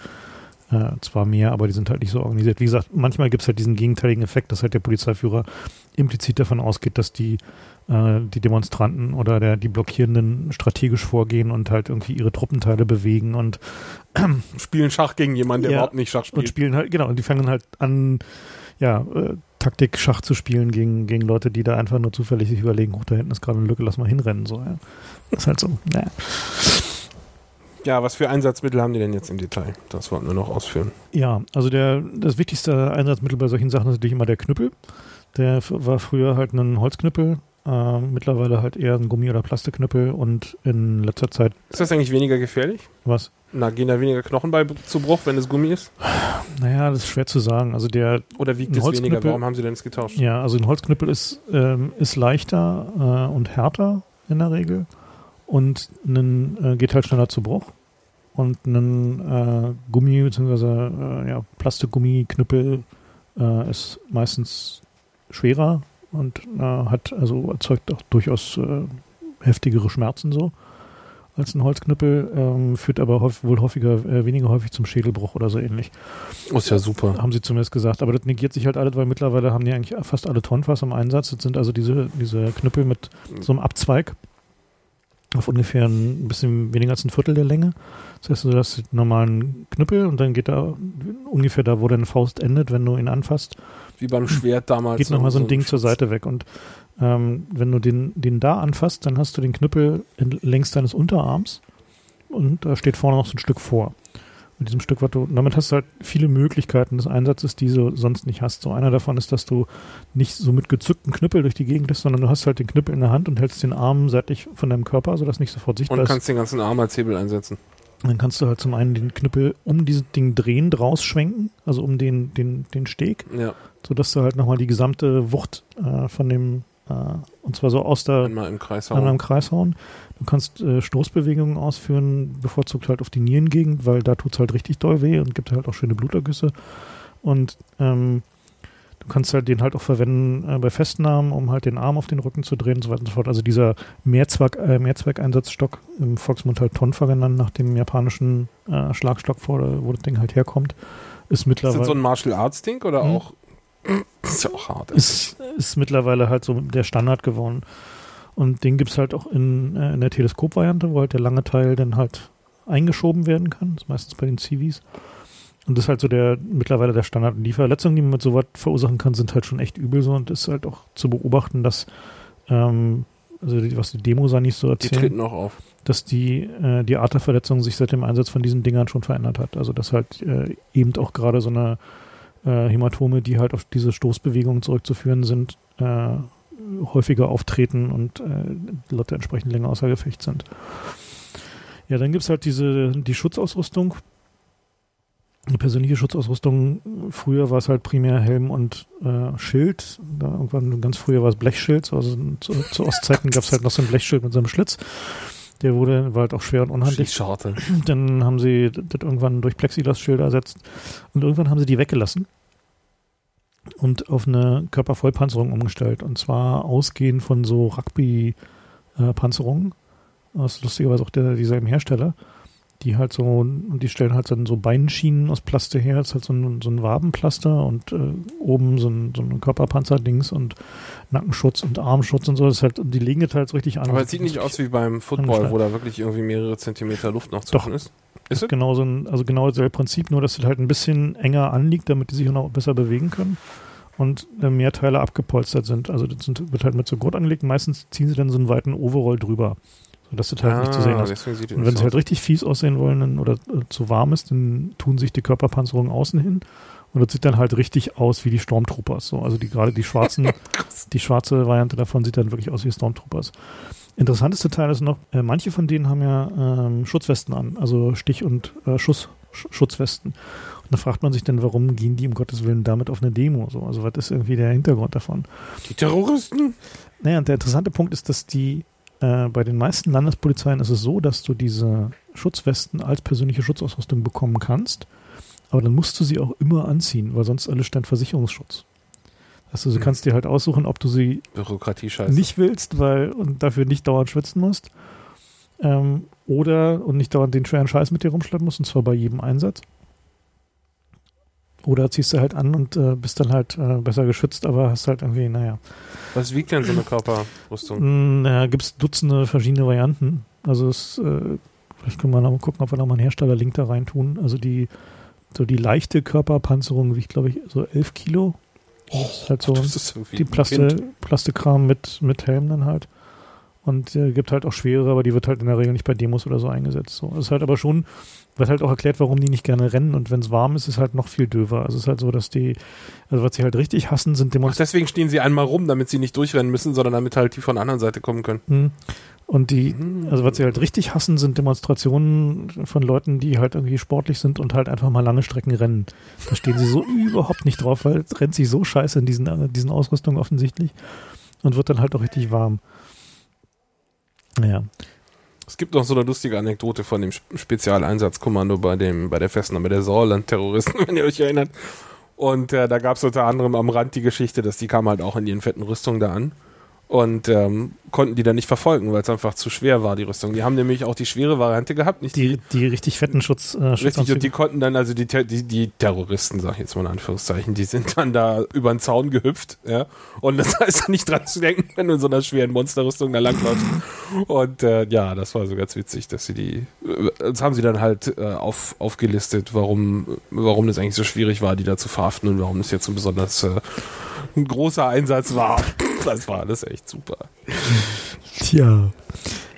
äh, zwar mehr, aber die sind halt nicht so organisiert. Wie gesagt, manchmal gibt es halt diesen gegenteiligen Effekt, dass halt der Polizeiführer implizit davon ausgeht, dass die, äh, die Demonstranten oder der, die Blockierenden strategisch vorgehen und halt irgendwie ihre Truppenteile bewegen und, Spielen Schach gegen jemanden, der Ja, überhaupt nicht Schach und spielt. spielen halt, genau, und die fangen halt an, ja, äh, Taktik Schach zu spielen gegen, gegen Leute, die da einfach nur zufällig sich überlegen, oh, da hinten ist gerade eine Lücke, lass mal hinrennen. So, ja. Das ist halt so, ja. Ja, was für Einsatzmittel haben die denn jetzt im Detail? Das wollten wir noch ausführen. Ja, also der, das wichtigste Einsatzmittel bei solchen Sachen ist natürlich immer der Knüppel. Der war früher halt ein Holzknüppel, äh, mittlerweile halt eher ein Gummi- oder Plastikknüppel und in letzter Zeit Ist das eigentlich weniger gefährlich? was? Na, gehen da weniger Knochen bei zu Bruch, wenn es Gummi ist? Naja, das ist schwer zu sagen. Also der, Oder wiegt es weniger? Warum haben sie denn es getauscht? ja, also ein Holzknüppel ist, ähm, ist leichter äh, und härter in der Regel und ein, äh, geht halt schneller zu Bruch. Und ein äh, Gummi bzw. Äh, ja, Plastikgummiknüppel äh, ist meistens schwerer und äh, hat also erzeugt auch durchaus heftigere Schmerzen so als ein Holzknüppel, ähm, führt aber häufig, wohl häufiger, äh, weniger häufig zum Schädelbruch oder so ähnlich. Oh, ist ja super. Haben sie zumindest gesagt. Aber das negiert sich halt alles, weil mittlerweile haben die eigentlich fast alle Tonfass im Einsatz. Das sind also diese, diese Knüppel mit so einem Abzweig auf ungefähr ein bisschen weniger als ein Viertel der Länge. Das heißt, du hast normalen Knüppel und dann geht da ungefähr da, wo deine Faust endet, wenn du ihn anfasst, Wie beim Schwert damals. geht nochmal so ein Ding Schutz. zur Seite weg. Und ähm, wenn du den, den da anfasst, dann hast du den Knüppel längs deines Unterarms und da steht vorne noch so ein Stück vor. Mit diesem Stück, was du, und damit hast du halt viele Möglichkeiten des Einsatzes, die du sonst nicht hast. So einer davon ist, dass du nicht so mit gezückten Knüppel durch die Gegend bist, sondern du hast halt den Knüppel in der Hand und hältst den Arm seitlich von deinem Körper, sodass nicht sofort sichtbar Und ist. kannst den ganzen Arm als Hebel einsetzen. Dann kannst du halt zum einen den Knüppel um dieses Ding drehend rausschwenken, also um den, den, den Steg, Ja, sodass du halt nochmal die gesamte Wucht äh, von dem, äh, und zwar so aus der, einmal im Kreis hauen. Kreis hauen. Du kannst äh, Stoßbewegungen ausführen, bevorzugt halt auf die Nierengegend, weil da tut's halt richtig doll weh und gibt halt auch schöne Blutergüsse. Und ähm, du kannst halt den halt auch verwenden äh, bei Festnahmen, um halt den Arm auf den Rücken zu drehen und so weiter und so fort. Also dieser Mehrzweck, äh, Mehrzweckeinsatzstock, im Volksmund halt Tonfa genannt, nach dem japanischen äh, Schlagstock, wo, wo das Ding halt herkommt, ist Ist mittlerweile das so ein Martial Arts Ding oder Hm. auch? Das ist ja auch hart. ist, ist mittlerweile halt so der Standard geworden. Und den gibt's halt auch in, äh, in der Teleskopvariante, wo halt der lange Teil dann halt eingeschoben werden kann. Das ist meistens bei den Civis. Und das ist halt so der mittlerweile der Standard. Und die Verletzungen, die man mit sowas verursachen kann, sind halt schon echt übel so. Und ist halt auch zu beobachten, dass, ähm, also die, was die Demos da nicht so Die erzählen, treten auch auf. dass die, äh, die Art der Verletzung sich seit dem Einsatz von diesen Dingern schon verändert hat. Also dass halt äh, eben auch gerade so eine äh, Hämatome, die halt auf diese Stoßbewegungen zurückzuführen sind, äh, häufiger auftreten und äh, Leute entsprechend länger außer Gefecht sind. Ja, dann gibt's halt diese, die Schutzausrüstung. Die persönliche Schutzausrüstung, früher war es halt primär Helm und äh, Schild. Da irgendwann ganz früher war es Blechschild. Also zu, zu Ostzeiten <laughs> gab's halt noch so ein Blechschild mit so einem Schlitz. Der wurde, war halt auch schwer und unhandlich. Schießscharte. Dann haben sie das irgendwann durch Plexiglasschilder ersetzt und irgendwann haben sie die weggelassen und auf eine Körpervollpanzerung umgestellt. Und zwar ausgehend von so Rugby-Panzerungen. Das ist lustigerweise auch der, dieselben Hersteller. Die halt so, und die stellen halt dann so Beinschienen aus Plaste her. Das ist halt so ein, so ein Wabenplaster und äh, oben so ein, so ein Körperpanzerdings und Nackenschutz und Armschutz und so. Das ist halt, die legen das halt so richtig an. Aber es sieht nicht aus wie beim Football, wo da wirklich irgendwie mehrere Zentimeter Luft noch zwischen ist. Ist es? genau so ein, also genau dasselbe Prinzip, nur dass es halt ein bisschen enger anliegt, damit die sich auch noch besser bewegen können und äh, mehr Teile abgepolstert sind. Also das sind, wird halt mit so Gurt angelegt. Meistens ziehen sie dann so einen weiten Overall drüber, sodass das halt nicht zu sehen ist. Ah, es Und wenn sie halt richtig fies aussehen wollen dann, oder äh, zu warm ist, dann tun sich die Körperpanzerung außen hin Und das sieht dann halt richtig aus wie die Stormtroopers. So. Also die gerade die schwarzen, <laughs> die schwarze Variante davon sieht dann wirklich aus wie Stormtroopers. Interessanteste Teil ist noch, äh, manche von denen haben ja ähm, Schutzwesten an, also Stich- und äh, Schuss, Sch Schutzwesten. Und da fragt man sich dann, warum gehen die um Gottes Willen damit auf eine Demo? So, also was ist irgendwie der Hintergrund davon? Die Terroristen? Naja, und der interessante Punkt ist, dass die äh, bei den meisten Landespolizeien ist es so, dass du diese Schutzwesten als persönliche Schutzausrüstung bekommen kannst, aber dann musst du sie auch immer anziehen, weil sonst alles stand Versicherungsschutz. Also du Hm. kannst dir halt aussuchen, ob du sie nicht willst, weil und dafür nicht dauernd schwitzen musst. Ähm, oder und nicht dauernd den schweren Scheiß mit dir rumschleppen musst, und zwar bei jedem Einsatz. Oder ziehst du halt an und äh, bist dann halt äh, besser geschützt, aber hast halt irgendwie, naja. Was wiegt denn so eine Körperrüstung? Mm, Naja, gibt es Dutzende verschiedene Varianten. Also es, äh, vielleicht können wir noch mal gucken, ob wir noch mal einen Herstellerlink da rein tun. Also die, so die leichte Körperpanzerung wiegt, glaube ich, so 11 Kilo. Das ist halt so das ist die Plaste. Plastikkram mit, mit Helm dann halt. Und äh, gibt halt auch schwere, aber die wird halt in der Regel nicht bei Demos oder so eingesetzt. So. Das ist halt aber schon, wird halt auch erklärt, warum die nicht gerne rennen. Und wenn es warm ist, ist halt noch viel döver. Also es ist halt so, dass die, also was sie halt richtig hassen, sind Ach, Demonstrationen. deswegen stehen sie einmal rum, damit sie nicht durchrennen müssen, sondern damit halt die von der anderen Seite kommen können. Hm. Und die, Hm. also was sie halt richtig hassen, sind Demonstrationen von Leuten, die halt irgendwie sportlich sind und halt einfach mal lange Strecken rennen. Da stehen sie so <laughs> überhaupt nicht drauf, weil es rennt sich so scheiße in diesen, äh, diesen Ausrüstungen offensichtlich und wird dann halt auch richtig warm. Naja. Es gibt noch so eine lustige Anekdote von dem Sp- Spezialeinsatzkommando bei dem bei der Festnahme der Sauerland-Terroristen, <laughs> wenn ihr euch erinnert. Und äh, da gab es unter anderem am Rand die Geschichte, dass die kamen halt auch in ihren fetten Rüstungen da an und ähm, konnten die dann nicht verfolgen, weil es einfach zu schwer war, die Rüstung. Die haben nämlich auch die schwere Variante gehabt, nicht Die, die richtig fetten Schutz, äh, Richtig, und die konnten dann, also die, die, die Terroristen, sag ich jetzt mal in Anführungszeichen, die sind dann da über den Zaun gehüpft, ja. Und das <laughs> heißt nicht dran zu denken, wenn du in so einer schweren Monsterrüstung da langläufst. Und äh, ja, das war so ganz witzig, dass sie die, äh, das haben sie dann halt äh, auf, aufgelistet, warum, warum das eigentlich so schwierig war, die da zu verhaften und warum das jetzt so besonders äh, ein großer Einsatz war. Das war alles echt super. Tja.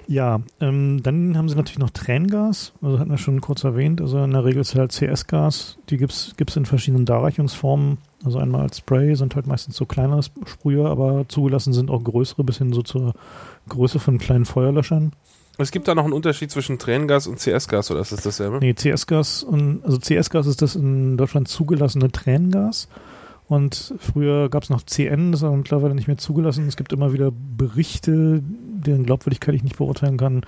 Ja, ähm, dann haben sie natürlich noch Tränengas, also hatten wir schon kurz erwähnt. Also in der Regel ist halt CS-Gas, die gibt's gibt's in verschiedenen Darreichungsformen. Also einmal als Spray, sind halt meistens so kleinere Sprüher, aber zugelassen sind auch größere, bis hin so zur Größe von kleinen Feuerlöschern. Es gibt da noch einen Unterschied zwischen Tränengas und CS-Gas, oder ist das dasselbe? Nee, CS-Gas und also CS-Gas ist das in Deutschland zugelassene Tränengas. Und früher gab es noch CN, das ist aber mittlerweile nicht mehr zugelassen. Es gibt immer wieder Berichte, deren Glaubwürdigkeit ich nicht beurteilen kann,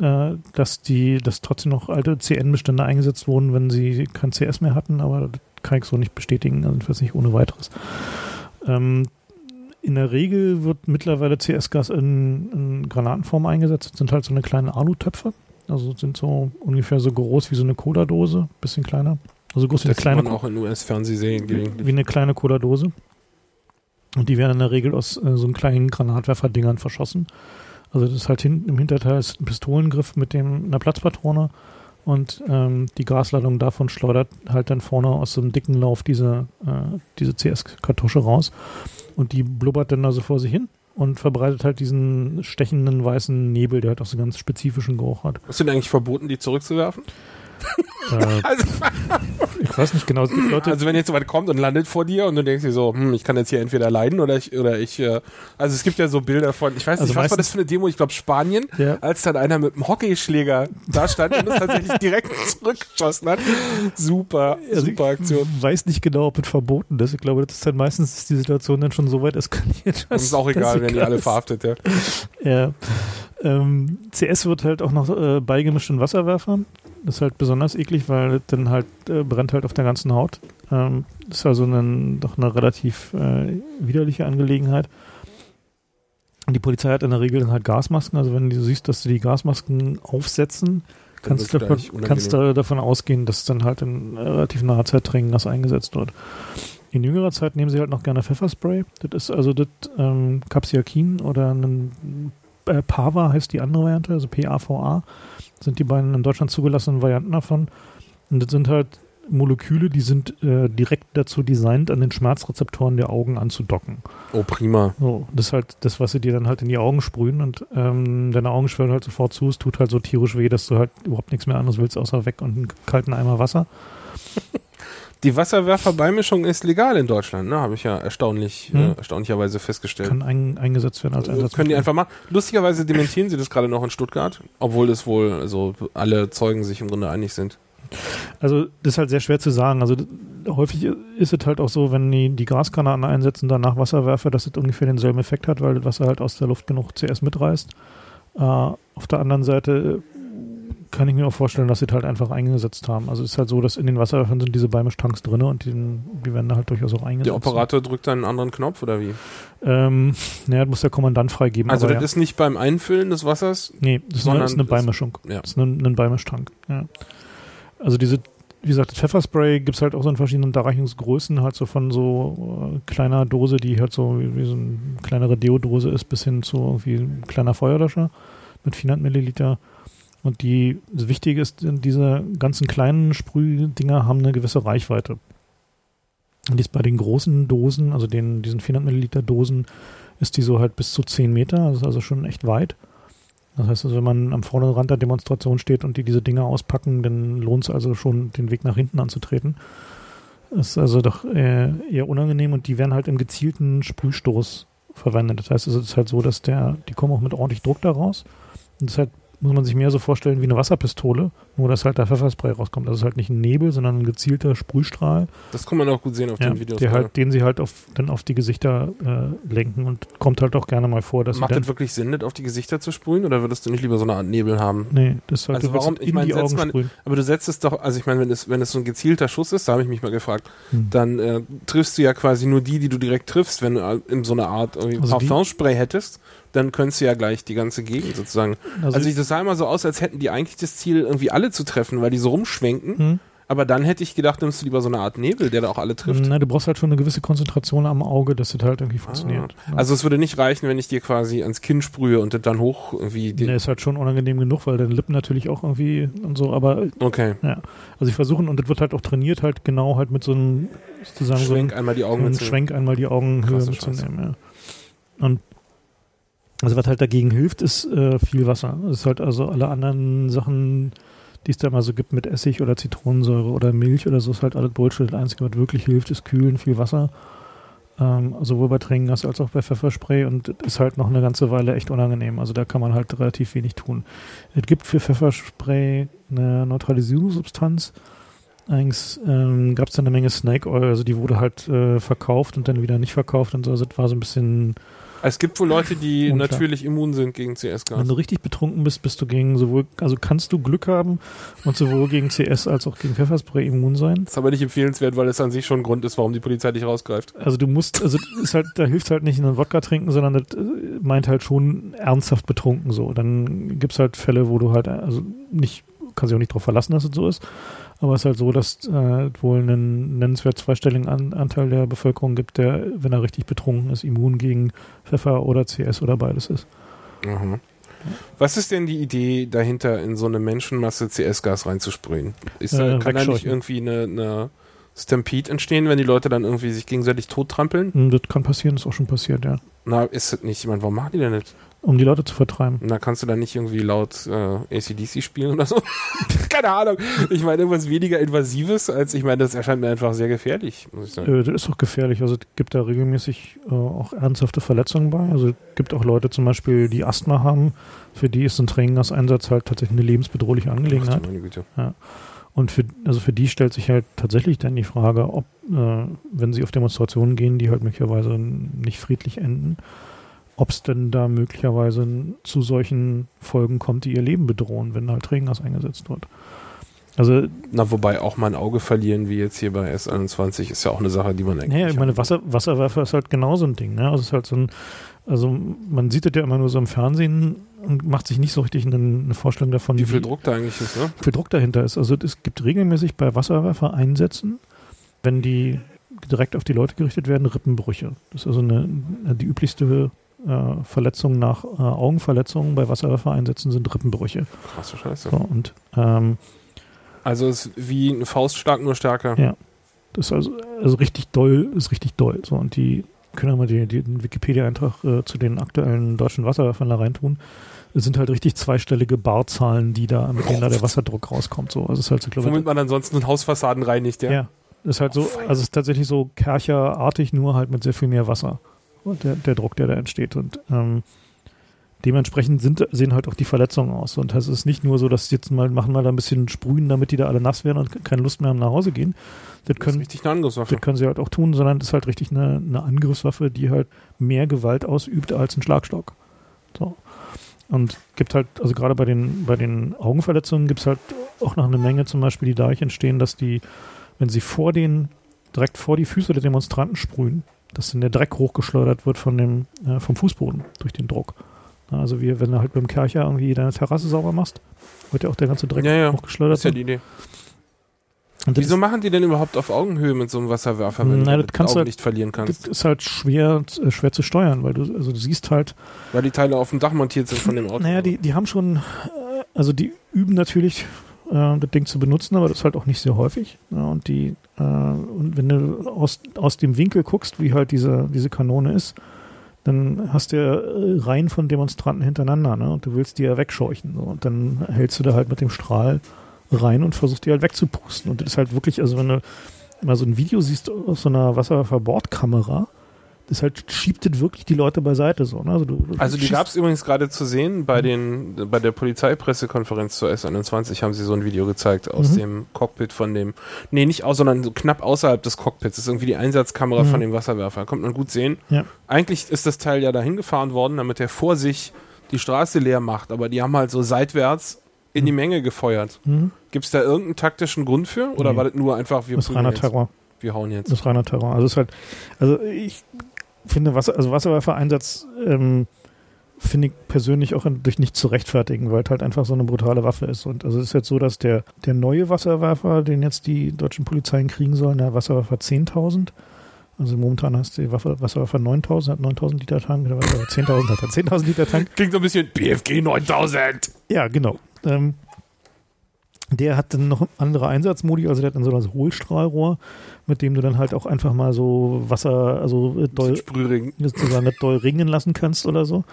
äh, dass die, dass trotzdem noch alte CN-Bestände eingesetzt wurden, wenn sie kein CS mehr hatten, aber das kann ich so nicht bestätigen, also jedenfalls nicht ohne weiteres. Ähm, in der Regel wird mittlerweile CS-Gas in, in Granatenform eingesetzt. Das sind halt so eine kleine Alutöpfe. Also sind so ungefähr so groß wie so eine Cola-Dose, bisschen kleiner. Also groß wie eine Das kleine sieht man auch in US-Fernsehserien gelegentlich. wie eine kleine Cola-Dose. Und die werden in der Regel aus äh, so einen kleinen Granatwerferdingern verschossen. Also das ist halt hin, im Hinterteil ist ein Pistolengriff mit dem, einer Platzpatrone und ähm, die Gasladung davon schleudert halt dann vorne aus so einem dicken Lauf diese, äh, diese CS-Kartusche raus und die blubbert dann also vor sich hin und verbreitet halt diesen stechenden weißen Nebel, der halt auch so einen ganz spezifischen Geruch hat. Ist denn eigentlich verboten, die zurückzuwerfen? Äh, Also, ich weiß nicht genau, Leute, also wenn jetzt jemand kommt und landet vor dir und du denkst dir so, hm, ich kann jetzt hier entweder leiden oder ich, oder ich, äh, also es gibt ja so Bilder von, ich weiß Also nicht, was war das für eine Demo? Ich glaube Spanien, Ja. als dann einer mit einem Hockeyschläger da stand und es tatsächlich direkt <laughs> zurückgeschossen hat. Super, Also super Aktion. Ich weiß nicht genau, ob es verboten ist. Ich glaube, das ist dann meistens ist die Situation dann schon so weit eskaliert. Das ist auch egal, wenn die alle verhaftet, ja. <laughs> Ja. Ähm, CS wird halt auch noch äh, beigemischt in Wasserwerfern. Das ist halt besonders eklig, weil dann halt äh, brennt halt auf der ganzen Haut. Ähm, das ist also ein, doch eine relativ äh, widerliche Angelegenheit. Die Polizei hat in der Regel dann halt Gasmasken. Also wenn du siehst, dass sie die Gasmasken aufsetzen, kannst, davon, kannst du davon ausgehen, dass dann halt in relativ naher Zeit Tränengas eingesetzt wird. In jüngerer Zeit nehmen sie halt noch gerne Pfefferspray. Das ist also das ähm, Capsiakin oder ein äh, Pava heißt die andere Variante, also P-A-V-A, sind die beiden in Deutschland zugelassenen Varianten davon. Und das sind halt Moleküle, die sind äh, direkt dazu designt, an den Schmerzrezeptoren der Augen anzudocken. Oh, prima. So, das ist halt das, was sie dir dann halt in die Augen sprühen und ähm, deine Augen schwören halt sofort zu. Es tut halt so tierisch weh, dass du halt überhaupt nichts mehr anderes willst, außer weg und einen kalten Eimer Wasser. Die Wasserwerferbeimischung ist legal in Deutschland, ne? Habe ich ja erstaunlich, Hm. äh, erstaunlicherweise festgestellt. Kann ein, eingesetzt werden als Einsatz. Können die einfach machen. Lustigerweise dementieren sie das gerade noch in Stuttgart, obwohl es wohl, also alle Zeugen sich im Grunde einig sind. Also das ist halt sehr schwer zu sagen. Also häufig ist es halt auch so, wenn die die Gaskanne einsetzen, danach Wasserwerfer, dass es ungefähr denselben Effekt hat, weil das Wasser halt aus der Luft genug CS mitreißt. Äh, auf der anderen Seite kann ich mir auch vorstellen, dass sie halt einfach eingesetzt haben. Also es ist halt so, dass in den Wasserwerfern sind diese Beimischtanks drin und die, die werden da halt durchaus auch eingesetzt. Der Operator drückt dann einen anderen Knopf oder wie? Ähm, naja, das muss der Kommandant freigeben. Also das ja. ist nicht beim Einfüllen des Wassers. Nee, das ist eine, das ist eine Beimischung. ja. Das ist ein, ein Beimischtank. Ja. Also diese, wie gesagt, das Pfefferspray gibt es halt auch so in verschiedenen Darreichungsgrößen, halt so von so äh, kleiner Dose, die halt so wie, wie so eine kleinere Deodose ist, bis hin zu irgendwie ein kleiner Feuerlöscher mit 400 Milliliter. Und die, das Wichtige ist, diese ganzen kleinen Sprühdinger haben eine gewisse Reichweite. Und die ist bei den großen Dosen, also den, diesen 400 Milliliter Dosen, ist die so halt bis zu 10 Meter, das ist also schon echt weit. Das heißt also, wenn man am vorderen Rand der Demonstration steht und die diese Dinger auspacken, dann lohnt es also schon, den Weg nach hinten anzutreten. Das ist also doch äh, eher unangenehm und die werden halt im gezielten Sprühstoß verwendet. Das heißt, es ist halt so, dass der, die kommen auch mit ordentlich Druck da raus. Und das ist halt, muss man sich mehr so vorstellen wie eine Wasserpistole, nur dass halt der Pfefferspray rauskommt. Das ist halt nicht ein Nebel, sondern ein gezielter Sprühstrahl, Das kann man auch gut sehen auf ja, den Videos. der halt, den sie halt auf, dann auf die Gesichter äh, lenken und kommt halt auch gerne mal vor, dass Macht das wirklich Sinn, das auf die Gesichter zu sprühen oder würdest du nicht lieber so eine Art Nebel haben? Nee, das halt Also du warum- ich in meine, die Augen man- sprühen. Aber du setzt es doch, also ich meine, wenn es, wenn es so ein gezielter Schuss ist, da habe ich mich mal gefragt, Hm. dann äh, triffst du ja quasi nur die, die du direkt triffst. Wenn du äh, in so einer Art irgendwie Also Parfumspray hättest, dann könntest du ja gleich die ganze Gegend sozusagen. Also, Also, ich, das sah immer so aus, als hätten die eigentlich das Ziel, irgendwie alle zu treffen, weil die so rumschwenken. hm? Aber dann hätte ich gedacht, nimmst du lieber so eine Art Nebel, der da auch alle trifft. Na, du brauchst halt schon eine gewisse Konzentration am Auge, dass das halt irgendwie funktioniert. Ja. Also es würde nicht reichen, wenn ich dir quasi ans Kinn sprühe und das dann hoch irgendwie. Nee, ist halt schon unangenehm genug, weil deine Lippen natürlich auch irgendwie und so, aber Okay. also ich versuche und das wird halt auch trainiert, halt genau halt mit so einem sozusagen Schwenk so einmal die einem, Augen einem mit. Schwenk einmal die Krasse mitzunehmen, ja. Und also was halt dagegen hilft, ist äh, viel Wasser. Das ist halt also alle anderen Sachen, die es da mal so gibt mit Essig oder Zitronensäure oder Milch oder so, ist halt alles Bullshit. Das Einzige, was wirklich hilft, ist Kühlen, viel Wasser. Ähm, sowohl bei Tränengas als auch bei Pfefferspray und ist halt noch eine ganze Weile echt unangenehm. Also da kann man halt relativ wenig tun. Es gibt für Pfefferspray eine Neutralisierungssubstanz. Eigentlich ähm, gab es da eine Menge Snake Oil, also die wurde halt äh, verkauft und dann wieder nicht verkauft und so. Also das war so ein bisschen Es gibt wohl Leute, die Unklar. natürlich immun sind gegen CS-Gas. Wenn du richtig betrunken bist, bist du gegen sowohl, also kannst du Glück haben und sowohl gegen CS als auch gegen Pfefferspray immun sein. Das ist aber nicht empfehlenswert, weil es an sich schon ein Grund ist, warum die Polizei dich rausgreift. Also du musst, also das ist halt, da hilft halt nicht einen Wodka trinken, sondern das äh, meint halt schon ernsthaft betrunken so. Dann gibt's halt Fälle, wo du halt, also nicht, kannst dich auch nicht darauf verlassen, dass es so ist. Aber es ist halt so, dass äh, wohl einen nennenswert zweistelligen An Anteil der Bevölkerung gibt, der, wenn er richtig betrunken ist, immun gegen Pfeffer oder CS oder beides ist. Mhm. Was ist denn die Idee dahinter, in so eine Menschenmasse CS-Gas reinzusprühen? Ist da, Äh, kann da nicht irgendwie eine, eine Stampede entstehen, wenn die Leute dann irgendwie sich gegenseitig tottrampeln? Und das kann passieren, ist auch schon passiert, ja. Na, ist das nicht? Ich meine, warum machen die denn nicht? Um die Leute zu vertreiben. Na, kannst du da nicht irgendwie laut äh, ACDC spielen oder so? <laughs> Keine Ahnung. Ich meine, irgendwas weniger Invasives, als ich meine, das erscheint mir einfach sehr gefährlich, muss ich sagen. Äh, das ist doch gefährlich. Also es gibt da regelmäßig äh, auch ernsthafte Verletzungen bei. Also es gibt auch Leute zum Beispiel, die Asthma haben. Für die ist ein Tränengaseinsatz halt tatsächlich eine lebensbedrohliche Angelegenheit. Ach, meine Güte. Und für, also für die stellt sich halt tatsächlich dann die Frage, ob, äh, wenn sie auf Demonstrationen gehen, die halt möglicherweise nicht friedlich enden, ob es denn da möglicherweise zu solchen Folgen kommt, die ihr Leben bedrohen, wenn halt Tränengas eingesetzt wird. Also Na, wobei auch mal ein Auge verlieren, wie jetzt hier bei S21, ist ja auch eine Sache, die man eigentlich. Naja, ich meine, Wasser, Wasserwerfer ist halt genau so ein Ding. Ne? Also, es ist halt so ein, also man sieht das ja immer nur so im Fernsehen und macht sich nicht so richtig eine, eine Vorstellung davon. Wie viel Druck da eigentlich ist, ne? wie viel Druck dahinter ist. Also es gibt regelmäßig bei Wasserwerfer-Einsätzen, wenn die direkt auf die Leute gerichtet werden, Rippenbrüche. Das ist also eine, die üblichste äh, Verletzung nach äh, Augenverletzungen bei Wasserwerfer-Einsätzen sind Rippenbrüche. Krasse Scheiße. So, und ähm, Also ist wie eine Fauststark, nur stärker. Ja. Das ist also, also richtig doll, ist richtig doll. So, und die können wir mal den Wikipedia-Eintrag äh, zu den aktuellen deutschen Wasserwerfern da reintun. Es sind halt richtig zweistellige Barzahlen, die da, mit denen da der Wasserdruck rauskommt. So, also ist halt so, glaube Womit man ansonsten Hausfassaden reinigt, ja? ja. Ist halt so, also es ist tatsächlich so Kercherartig, nur halt mit sehr viel mehr Wasser. Und der, der Druck, der da entsteht. Und ähm, dementsprechend sind, sehen halt auch die Verletzungen aus. Und es ist nicht nur so, dass sie jetzt mal machen mal da ein bisschen sprühen, damit die da alle nass werden und keine Lust mehr haben, nach Hause gehen. Das, können, das ist richtig eine Angriffswaffe. Das können sie halt auch tun, sondern das ist halt richtig eine, eine Angriffswaffe, die halt mehr Gewalt ausübt als ein Schlagstock. So. Und gibt halt, also gerade bei den, bei den Augenverletzungen gibt es halt auch noch eine Menge zum Beispiel, die dadurch entstehen, dass die, wenn sie vor den, direkt vor die Füße der Demonstranten sprühen, dass dann der Dreck hochgeschleudert wird von dem, äh, vom Fußboden durch den Druck. Also wie wenn du halt beim Kercher irgendwie deine Terrasse sauber machst, wird ja auch der ganze Dreck Ja, ja. hochgeschleudert. Das ist ja die Idee. Wieso machen die denn überhaupt auf Augenhöhe mit so einem Wasserwerfer, wenn Na, du das das kannst Auge du halt- nicht verlieren kannst? Das ist halt schwer, äh, schwer zu steuern, weil du, also du siehst halt, Weil die Teile auf dem Dach montiert sind von dem Auto. naja, die, die haben schon, äh, also die üben natürlich, äh, das Ding zu benutzen, aber das ist halt auch nicht sehr häufig. Ja, und die, äh, und wenn du aus, aus dem Winkel guckst, wie halt diese, diese Kanone ist, dann hast du ja äh, Reihen von Demonstranten hintereinander, ne? Und du willst die ja wegscheuchen. So. Und dann hältst du da halt mit dem Strahl rein und versuchst die halt wegzupusten. Und das ist halt wirklich, also wenn du mal so ein Video siehst aus so einer Wasserwerfer-Bordkamera, das halt schiebt das wirklich die Leute beiseite so. Ne? Also, du, du Also die gab es übrigens gerade zu sehen bei den bei der Polizeipressekonferenz zur S21 haben sie so ein Video gezeigt aus Mhm. dem Cockpit von dem nee nicht aus sondern so knapp außerhalb des Cockpits das ist irgendwie die Einsatzkamera Mhm. von dem Wasserwerfer kommt man gut sehen Ja. eigentlich ist das Teil ja dahin gefahren worden damit er vor sich die Straße leer macht aber die haben halt so seitwärts in die Menge gefeuert Mhm. gibt es da irgendeinen taktischen Grund für oder Nee. war das nur einfach wir Das reiner jetzt, Terror. wir hauen jetzt Das ist reiner Terror. Also es ist halt, also ich finde Wasser, also Wasserwerfer-Einsatz ähm, finde ich persönlich auch durch nicht zu rechtfertigen, weil es halt einfach so eine brutale Waffe ist. Und also es ist jetzt so, dass der, der neue Wasserwerfer, den jetzt die deutschen Polizeien kriegen sollen, der Wasserwerfer 10.000, also momentan hast du die Waffe, Wasserwerfer 9.000, hat 9.000 Liter Tank, der Wasserwerfer 10.000 hat er 10.000 Liter Tank. klingt so ein bisschen BFG 9000 Ja, genau. Ähm, der hat dann noch andere Einsatzmodi, also der hat dann so ein Hohlstrahlrohr, mit dem du dann halt auch einfach mal so Wasser, also äh, doll, sozusagen nicht doll ringen lassen kannst oder so.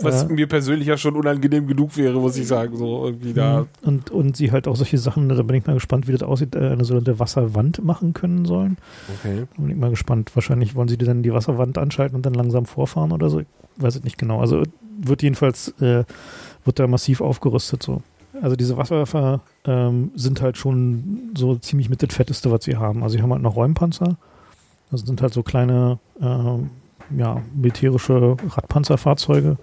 Was Äh, mir persönlich ja schon unangenehm genug wäre, muss ich sagen. So irgendwie da. und, und sie halt auch solche Sachen, da bin ich mal gespannt, wie das aussieht, äh, eine sogenannte Wasserwand machen können sollen. Okay. Da bin ich mal gespannt. Wahrscheinlich wollen sie die dann die Wasserwand anschalten und dann langsam vorfahren oder so. Ich weiß es nicht genau. Also wird jedenfalls, äh, wird da massiv aufgerüstet so. Also diese Wasserwerfer ähm, sind halt schon so ziemlich mit das Fetteste, was sie haben. Also sie haben halt noch Räumpanzer. Das sind halt so kleine, ähm, ja, militärische Radpanzerfahrzeuge,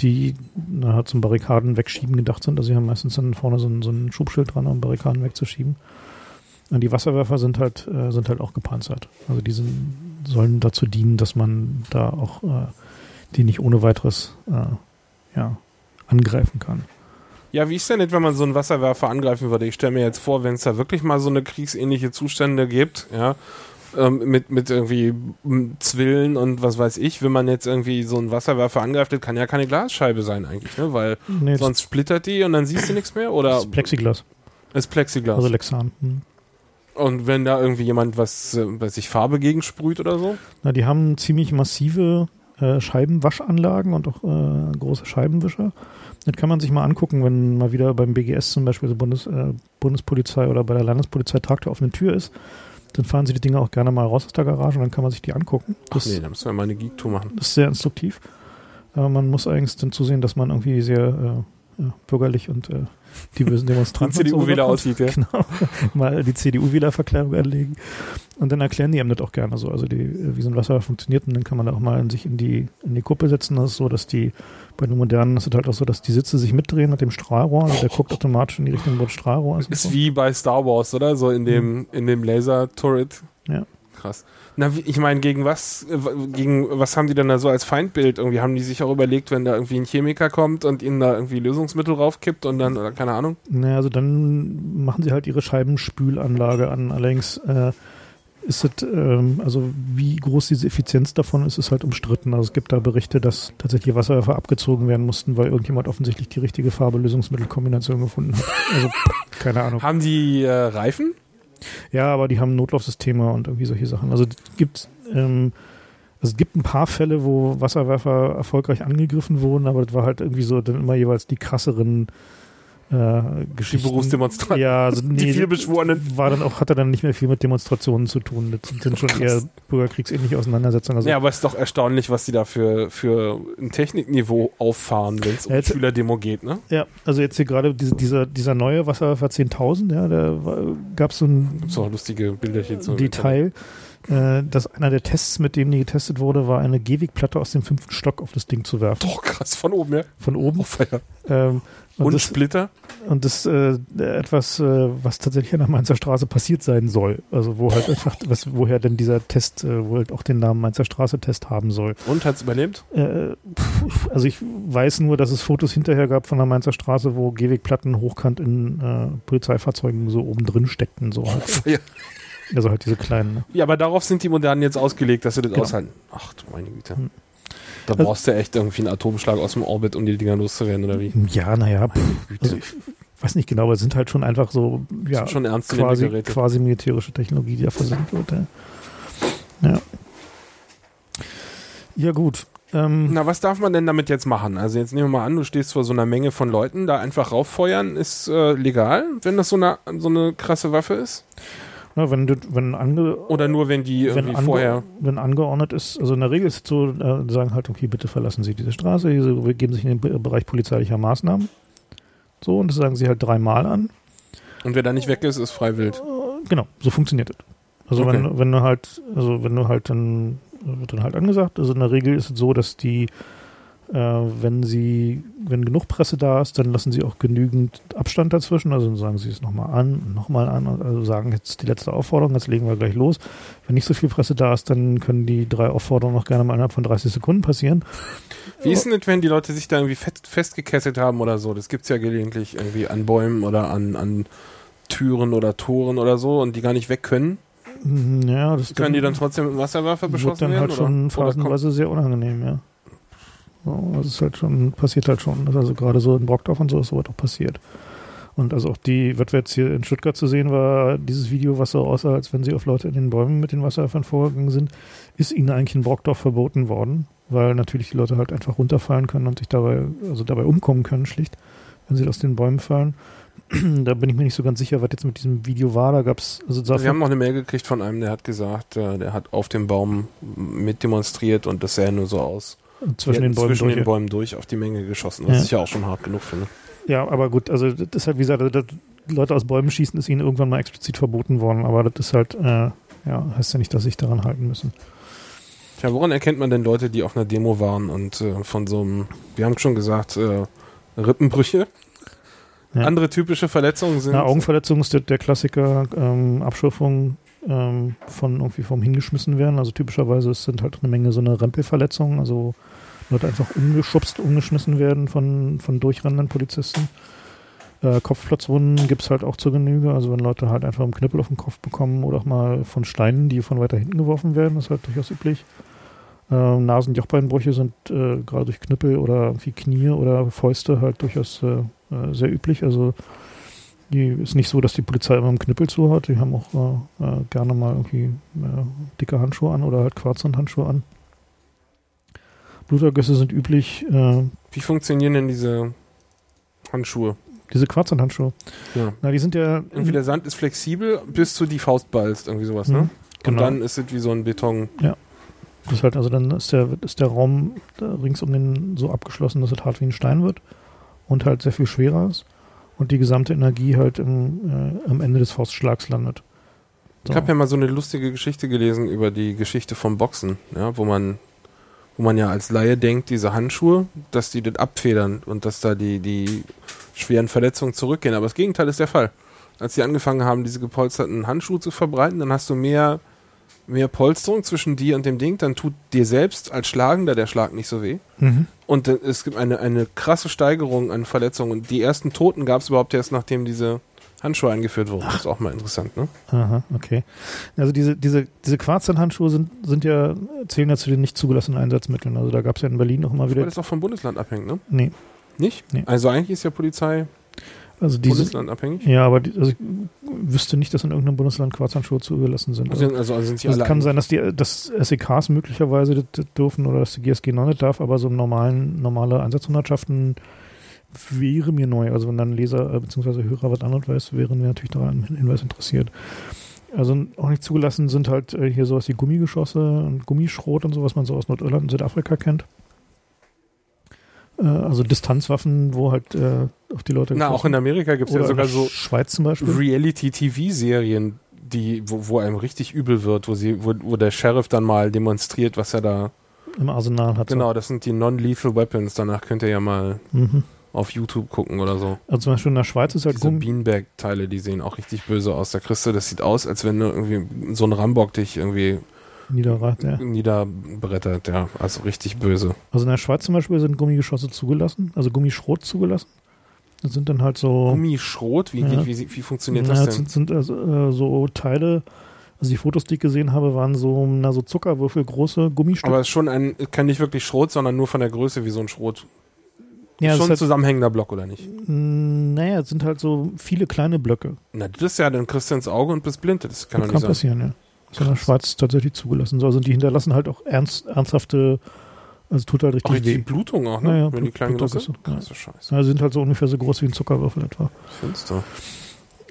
die na, halt zum Barrikaden wegschieben gedacht sind. Also sie haben meistens dann vorne so ein, so ein Schubschild dran, um Barrikaden wegzuschieben. Und die Wasserwerfer sind halt, äh, sind halt auch gepanzert. Also die sind, sollen dazu dienen, dass man da auch äh, die nicht ohne weiteres äh, ja, angreifen kann. Ja, wie ist denn nicht, wenn man so einen Wasserwerfer angreifen würde? Ich stelle mir jetzt vor, wenn es da wirklich mal so eine kriegsähnliche Zustände gibt, ja, ähm, mit, mit irgendwie Zwillen und was weiß ich, wenn man jetzt irgendwie so einen Wasserwerfer angreift, das kann ja keine Glasscheibe sein eigentlich, ne? Weil Nee, das sonst splittert die und dann siehst du nichts mehr oder ist Plexiglas, ist Plexiglas. also Lexan. Hm. und wenn da irgendwie jemand was, äh, weiß ich, Farbe gegensprüht oder so? Na, die haben ziemlich massive äh, Scheibenwaschanlagen und auch äh, große Scheibenwischer. Das kann man sich mal angucken, wenn mal wieder beim BGS zum Beispiel, so Bundes, äh, Bundespolizei oder bei der Landespolizei Tag der offenen Tür ist. Dann fahren sie die Dinge auch gerne mal raus aus der Garage und dann kann man sich die angucken. Ach Das, nee, da müssen wir mal eine Geek-Tour machen. das ist sehr instruktiv. Aber man muss eigentlich dann zusehen, dass man irgendwie sehr äh, bürgerlich und äh, die bösen Demonstranten so CDU-Wähler aussieht, ja. Genau. Mal die CDU-Wählerverkleidung anlegen. Und dann erklären die einem das auch gerne so, also die, äh, wie so ein Wasser funktioniert. Und dann kann man da auch mal in sich in die, in die Kuppe setzen. Das ist so, dass die, bei den modernen ist es halt auch so, dass die Sitze sich mitdrehen mit dem Strahlrohr. Also der guckt automatisch in die Richtung, wo das Strahlrohr ist. Ist so. wie bei Star Wars, oder? So in dem, in dem Laser-Turret. Ja. Krass. Na, ich meine, gegen was, äh, gegen was haben die denn da so als Feindbild? Irgendwie haben die sich auch überlegt, wenn da irgendwie ein Chemiker kommt und ihnen da irgendwie Lösungsmittel raufkippt und dann, oder keine Ahnung. Naja, also dann machen sie halt ihre Scheibenspülanlage an. Allerdings äh, ist es, ähm, also wie groß diese Effizienz davon ist, ist halt umstritten. Also es gibt da Berichte, dass tatsächlich Wasserwerfer abgezogen werden mussten, weil irgendjemand offensichtlich die richtige Farbe-Lösungsmittelkombination gefunden hat. Also keine Ahnung. Haben die äh, Reifen? Ja, aber die haben Notlaufsysteme und irgendwie solche Sachen. Also gibt, ähm, also es gibt ein paar Fälle, wo Wasserwerfer erfolgreich angegriffen wurden, aber das war halt irgendwie so dann immer jeweils die krasseren äh, Geschichten. Die Berufsdemonstranten. Ja, also nee, die vielbeschworenen. War dann auch, hatte dann nicht mehr viel mit Demonstrationen zu tun. Das sind schon Krass. eher bürgerkriegsähnliche Auseinandersetzungen. Also, Ja, aber es ist doch erstaunlich, was die da für, für ein Technikniveau auffahren, wenn es um jetzt- Schülerdemo geht, ne? ja, also jetzt hier gerade diese, dieser, dieser neue Wasserwerfer 10.000, ja, da gab es so ein Gibt's auch lustige Bilderchen zu. Detail, äh, dass einer der Tests, mit dem die getestet wurde, war eine Gehwegplatte aus dem fünften Stock auf das Ding zu werfen. Doch, krass, von oben, ja. Von oben. Oh. Ähm, Und, und, das, Splitter. und das äh, etwas, äh, was tatsächlich an der Mainzer Straße passiert sein soll. Also wo halt einfach, <laughs> was, woher denn dieser Test, äh, wo halt auch den Namen Mainzer Straße Test haben soll. Und hat's überlebt? Äh, also ich weiß nur, dass es Fotos hinterher gab von der Mainzer Straße, wo Gehwegplatten hochkant in äh, Polizeifahrzeugen so oben drin steckten. So halt. Feier. Also halt diese kleinen. Ne? Ja, aber darauf sind die Modernen jetzt ausgelegt, dass sie das Genau. aushalten. Ach du meine Güte. Hm. Da Also- brauchst du echt irgendwie einen Atomschlag aus dem Orbit, um die Dinger loszuwerden, oder wie? Ja, naja, also ich weiß nicht genau, aber es sind halt schon einfach so, ja, sind schon ernstzunehmende quasi, quasi militärische Technologie, die da versenkt wird. Ja, ja. ja gut. Ähm, Na, was darf man denn damit jetzt machen? Also jetzt nehmen wir mal an, du stehst vor so einer Menge von Leuten, da einfach rauffeuern ist äh, legal, wenn das so eine, so eine krasse Waffe ist? Na, wenn, wenn, ange, Oder nur, wenn die wenn, ange, vorher... wenn angeordnet ist, also in der Regel ist es so, äh, sagen halt, okay, bitte verlassen Sie diese Straße, Sie begeben sich in den Be- Bereich polizeilicher Maßnahmen. So, und das sagen sie halt dreimal an. Und wer da nicht weg ist, ist freiwillig. Äh, Genau, so funktioniert das. Also Okay. wenn, wenn du halt, also wenn du halt dann, wird dann halt angesagt, also in der Regel ist es so, dass die, äh, wenn sie, wenn genug Presse da ist, dann lassen sie auch genügend Abstand dazwischen, also dann sagen sie es nochmal an, nochmal an, also sagen jetzt die letzte Aufforderung, jetzt legen wir gleich los. Wenn nicht so viel Presse da ist, dann können die drei Aufforderungen noch gerne mal innerhalb von 30 Sekunden passieren. Wie ist denn das, wenn die Leute sich da irgendwie fest, festgekesselt haben oder so? Das gibt's ja gelegentlich irgendwie an Bäumen oder an, an Türen oder Toren oder so und die gar nicht weg können. Mhm, Ja, das Können die dann trotzdem mit Wasserwerfer wird beschossen dann werden? halt schon oder? Phasenweise sehr unangenehm, ja. Das ist halt schon, passiert halt schon. Also gerade so in Brockdorf und so ist sowas auch passiert. Und also auch die, was wir jetzt hier in Stuttgart zu sehen war, dieses Video, was so aussah, als wenn sie auf Leute in den Bäumen mit den Wasserwerfern vorgegangen sind, ist ihnen eigentlich in Brockdorf verboten worden, weil natürlich die Leute halt einfach runterfallen können und sich dabei, also dabei umkommen können, schlicht, wenn sie aus den Bäumen fallen. <clears throat> da bin ich mir nicht so ganz sicher, was jetzt mit diesem Video war. Da gab es, also wir haben noch eine Mail gekriegt von einem, der hat gesagt, äh, der hat auf dem Baum mit demonstriert und das sähe nur so aus. Zwischen den Bäumen zwischen den Bäumen durch auf die Menge geschossen, was Ja. ich ja auch schon hart genug finde. Ja, aber gut, also das ist halt, wie gesagt, das, Leute aus Bäumen schießen ist ihnen irgendwann mal explizit verboten worden, aber das ist halt, äh, ja, heißt ja nicht, dass sich daran halten müssen. Tja, woran erkennt man denn Leute, die auf einer Demo waren und äh, von so einem, wir haben schon gesagt, äh, Rippenbrüche? Ja. Andere typische Verletzungen sind. Na, Augenverletzung ist der, der Klassiker, ähm, Abschürfung ähm, von irgendwie vom hingeschmissen werden. Also typischerweise sind halt eine Menge so eine Rempelverletzungen, also Leute einfach umgeschubst, umgeschmissen werden von, von durchrennenden Polizisten. Äh, Kopfplatzwunden gibt es halt auch zur Genüge. Also wenn Leute halt einfach einen Knüppel auf den Kopf bekommen oder auch mal von Steinen, die von weiter hinten geworfen werden, ist halt durchaus üblich. Ähm, Nasen-Jochbeinbrüche sind äh, gerade durch Knüppel oder irgendwie Knie oder Fäuste halt durchaus äh, äh, sehr üblich. Also die ist nicht so, dass die Polizei immer einen Knüppel zu hat. Die haben auch äh, äh, gerne mal irgendwie äh, dicke Handschuhe an oder halt Quarzhandhandschuhe an. Blutergüsse sind üblich. Äh, Wie funktionieren denn diese Handschuhe? diese Quarzhandhandschuhe. Ja. Na, die sind ja. Irgendwie der Sand ist flexibel, bis du die Faust ballst, irgendwie sowas, ne? Mhm, genau. Und dann ist es wie so ein Beton. Das ist halt, also dann ist der, ist der Raum rings um den so abgeschlossen, dass es hart wie ein Stein wird und halt sehr viel schwerer ist und die gesamte Energie halt im, äh, am Ende des Faustschlags landet. So. Ich habe ja mal so eine lustige Geschichte gelesen über die Geschichte vom Boxen, ja, wo man, wo man ja als Laie denkt, diese Handschuhe, dass die das abfedern und dass da die, die schweren Verletzungen zurückgehen. Aber das Gegenteil ist der Fall. Als sie angefangen haben, diese gepolsterten Handschuhe zu verbreiten, dann hast du mehr, mehr Polsterung zwischen dir und dem Ding, dann tut dir selbst als Schlagender der Schlag nicht so weh. Mhm. Und es gibt eine, eine krasse Steigerung an Verletzungen. Und die ersten Toten gab es überhaupt erst, nachdem diese Handschuhe eingeführt wurden. Das ist auch mal interessant, ne? Aha, okay. Also diese, diese, diese Quarzhandhandschuhe sind, sind ja, zählen ja zu den nicht zugelassenen Einsatzmitteln. Also da gab es ja in Berlin auch immer Weil wieder. das auch vom Bundesland abhängt, ne? Nee, Nicht? Nee. Also eigentlich ist ja Polizei also diese. bundeslandabhängig. Ja, aber die, also ich wüsste nicht, dass in irgendeinem Bundesland Quarzhandschuhe zugelassen sind. Also, also, also sind sie Also es kann ein- sein, dass die dass SEKs möglicherweise das, das dürfen oder dass die GSG noch nicht darf, aber so im normalen, normale Einsatzhundertschaften wäre mir neu. Also wenn dann Leser äh, bzw. Hörer was anderes weiß, wären wir natürlich daran Hinweis interessiert. Also auch nicht zugelassen sind halt äh, hier sowas wie Gummigeschosse und Gummischrot und so, was man so aus Nordirland und Südafrika kennt. Äh, also Distanzwaffen, wo halt äh, auf die Leute. Na, auch in Amerika gibt es ja sogar so Schweiz zum Beispiel. Reality-TV-Serien, die, wo, wo einem richtig übel wird, wo sie, wo, wo der Sheriff dann mal demonstriert, was er da im Arsenal hat. Genau, das sind die Non-Lethal Weapons. Danach könnt ihr ja mal Mhm. Auf YouTube gucken oder so. Also zum Beispiel in der Schweiz ist halt Diese Gummi. Beanbag-Teile, die sehen auch richtig böse aus. Da kriegst du, das sieht aus, als wenn du irgendwie so ein Rambock dich irgendwie Niederrad, ja. niederbrettert. Ja, also richtig böse. Also in der Schweiz zum Beispiel sind Gummigeschosse zugelassen, also Gummischrot zugelassen. Das sind dann halt so. Gummischrot, wie, Ja. wie, wie, wie funktioniert na, das das denn? sind, sind also, äh, so Teile, also die Fotos, die ich gesehen habe, waren so, na, so Zuckerwürfel große Gummistücke. Aber es ist schon ein, kein nicht wirklich Schrot, sondern nur von der Größe wie so ein Schrot. Ja, schon ein halt, zusammenhängender Block, oder nicht? mh, naja, es sind halt so viele kleine Blöcke. Na, das ist ja dann kriegst du ins Auge und bist blind. Das kann Das doch kann nicht sein. passieren, ja. Das ist in der. Schweiz tatsächlich zugelassen. So, also die hinterlassen halt auch ernst, ernsthafte, also tut halt richtig Auch weh. Blutung auch, ne? Ja, ja, Wenn die Blut- klein genug Blutung sind. ja. Krasse Scheiße. Also sind halt so ungefähr so groß wie ein Zuckerwürfel etwa. Finster.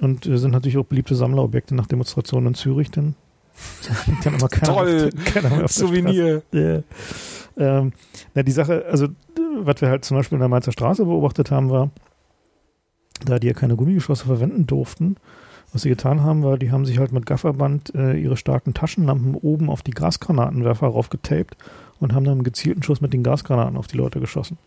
Und äh, sind natürlich auch beliebte Sammlerobjekte nach Demonstrationen in Zürich, denn <laughs> Toll. auf, Souvenir. Ja. Ähm, na, die Sache, also was wir halt zum Beispiel in der Mainzer Straße beobachtet haben, war, da die ja keine Gummigeschosse verwenden durften, was sie getan haben, war, die haben sich halt mit Gafferband äh, ihre starken Taschenlampen oben auf die Gasgranatenwerfer raufgetaped und haben dann einen gezielten Schuss mit den Gasgranaten auf die Leute geschossen.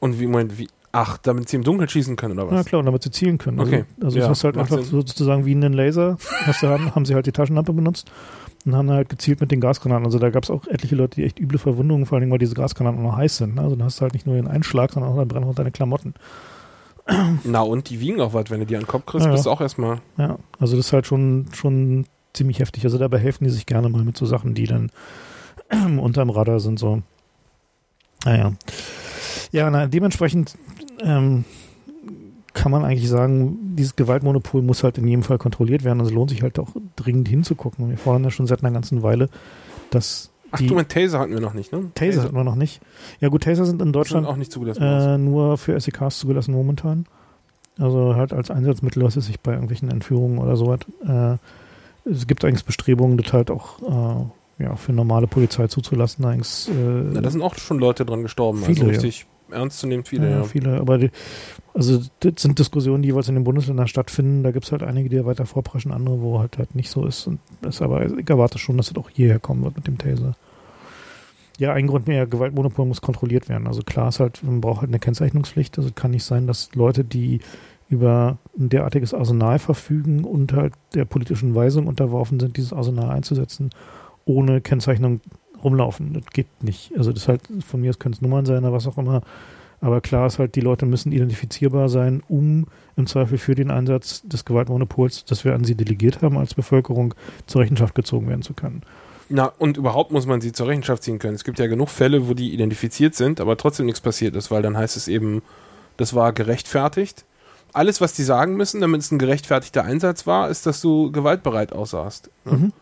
Und wie, Moment, wie, ach, damit sie im Dunkeln schießen können, oder Ja was? klar, und damit sie zielen können. Also, Okay. also Ja, das ist halt einfach Sinn. sozusagen wie einen Laser, was sie haben, haben sie halt die Taschenlampe benutzt und haben halt gezielt mit den Gasgranaten. Also da gab es auch etliche Leute, die echt üble Verwundungen, vor allem weil diese Gasgranaten auch noch heiß sind. Ne? Also dann hast du halt nicht nur den Einschlag, sondern auch dann brennen auch deine Klamotten. Na, und die wiegen auch was. Wenn du die an den Kopf kriegst, Ja, ja. bist du auch erstmal. Ja, also das ist halt schon, schon ziemlich heftig. Also dabei helfen die sich gerne mal mit so Sachen, die dann <clears throat> unterm Radar sind. So. Naja. Ja, na, dementsprechend ähm, kann man eigentlich sagen, dieses Gewaltmonopol muss halt in jedem Fall kontrolliert werden. Also lohnt sich halt auch dringend hinzugucken. Wir fordern ja schon seit einer ganzen Weile, dass Ach du, mit Taser hatten wir noch nicht, ne? Taser hatten wir noch nicht. Ja gut, Taser sind in sind Deutschland auch nicht zugelassen. äh, nur für SEKs zugelassen momentan. Also halt als Einsatzmittel, was es sich bei irgendwelchen Entführungen oder so hat. Äh, es gibt eigentlich Bestrebungen, das halt auch äh, ja, für normale Polizei zuzulassen. Eigentlich, äh, Na, da sind auch schon Leute dran gestorben. Viele, also richtig ernst zu nehmen, viele, ja, ja. viele. Aber die, also das sind Diskussionen, die jeweils in den Bundesländern stattfinden. Da gibt es halt einige, die ja weiter vorpreschen, andere, wo halt halt nicht so ist. Und das aber ich erwarte schon, dass das auch hierher kommen wird mit dem Taser. Ja, ein Grund mehr, Gewaltmonopol muss kontrolliert werden. Also klar ist halt, man braucht halt eine Kennzeichnungspflicht. Also es kann nicht sein, dass Leute, die über ein derartiges Arsenal verfügen und halt der politischen Weisung unterworfen sind, dieses Arsenal einzusetzen, ohne Kennzeichnung rumlaufen. Das geht nicht. Also das ist halt, von mir aus können es Nummern sein oder was auch immer. Aber klar ist halt, die Leute müssen identifizierbar sein, um im Zweifel für den Einsatz des Gewaltmonopols, das wir an sie delegiert haben als Bevölkerung, zur Rechenschaft gezogen werden zu können. Na, und überhaupt muss man sie zur Rechenschaft ziehen können. Es gibt ja genug Fälle, wo die identifiziert sind, aber trotzdem nichts passiert ist, weil dann heißt es eben, das war gerechtfertigt. Alles, was die sagen müssen, damit es ein gerechtfertigter Einsatz war, ist, dass du gewaltbereit aussahst. ne? Mhm.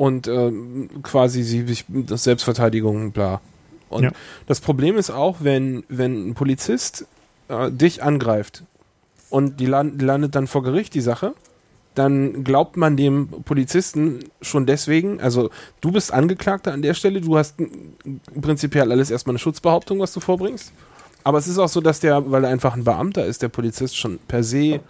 Und ähm, quasi sie sich das Selbstverteidigung, bla. Und Ja. das Problem ist auch, wenn, wenn ein Polizist äh, dich angreift und die, land, landet dann vor Gericht, die Sache, dann glaubt man dem Polizisten schon deswegen, also du bist Angeklagter an der Stelle, du hast prinzipiell alles erstmal eine Schutzbehauptung, was du vorbringst. Aber es ist auch so, dass der, weil er einfach ein Beamter ist, der Polizist schon per se,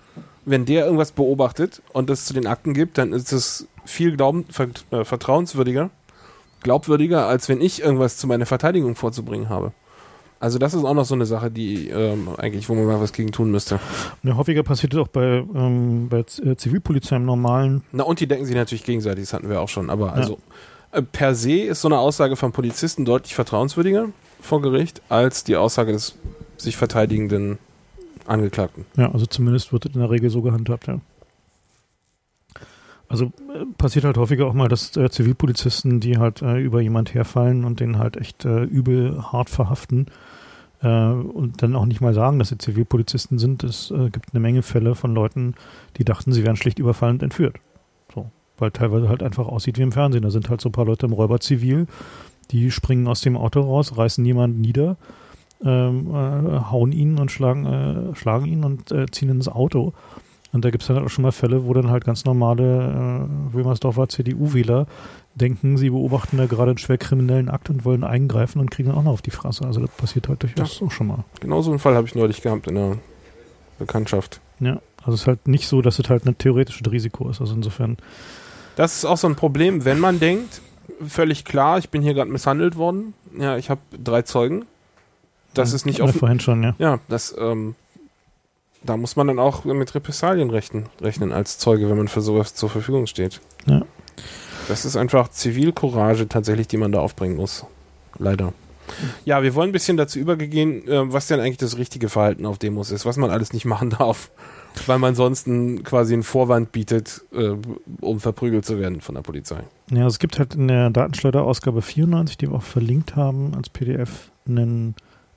wenn der irgendwas beobachtet und das zu den Akten gibt, dann ist es viel glauben, ver, äh, vertrauenswürdiger, glaubwürdiger, als wenn ich irgendwas zu meiner Verteidigung vorzubringen habe. Also das ist auch noch so eine Sache, die ähm, eigentlich, wo man mal was gegen tun müsste. Ja, häufiger passiert es auch bei, ähm, bei äh, Zivilpolizei im normalen. Na und die denken sich natürlich gegenseitig, das hatten wir auch schon. Aber also äh, per se ist so eine Aussage vom Polizisten deutlich vertrauenswürdiger vor Gericht als die Aussage des sich verteidigenden Angeklagten. Ja, also zumindest wird es in der Regel so gehandhabt, ja. Also äh, passiert halt häufiger auch mal, dass äh, Zivilpolizisten, die halt äh, über jemand herfallen und den halt echt äh, übel hart verhaften äh, und dann auch nicht mal sagen, dass sie Zivilpolizisten sind. Es äh, gibt eine Menge Fälle von Leuten, die dachten, sie wären schlicht überfallen und entführt. So, weil teilweise halt einfach aussieht wie im Fernsehen. Da sind halt so ein paar Leute im Räuberzivil, die springen aus dem Auto raus, reißen jemanden nieder ähm, äh, hauen ihn und schlagen, schlagen ihn und ziehen ins Auto. Und da gibt es dann halt auch schon mal Fälle, wo dann halt ganz normale äh, Wilmersdorfer CDU-Wähler denken, sie beobachten da gerade einen schwer kriminellen Akt und wollen eingreifen und kriegen dann auch noch auf die Fresse. Also das passiert halt durchaus Ja. auch schon mal. Genau so einen Fall habe ich neulich gehabt in der Bekanntschaft. Ja, also es ist halt nicht so, dass es halt ein theoretisches Risiko ist. Also insofern, Das ist auch so ein Problem, wenn man denkt, völlig klar, ich bin hier gerade misshandelt worden. Ja, ich habe drei Zeugen. Das ja, ist nicht offen. vorhin schon, ja. Ja, das, ähm, da muss man dann auch mit Repressalien rechnen, rechnen als Zeuge, wenn man für sowas zur Verfügung steht. Ja. Das ist einfach Zivilcourage tatsächlich, die man da aufbringen muss. Leider. Ja, wir wollen ein bisschen dazu übergehen, äh, was denn eigentlich das richtige Verhalten auf Demos ist, was man alles nicht machen <laughs> darf, weil man sonst quasi einen Vorwand bietet, äh, um verprügelt zu werden von der Polizei. Ja, es gibt halt in der Datenschleuder-Ausgabe 94, die wir auch verlinkt haben als PDF, einen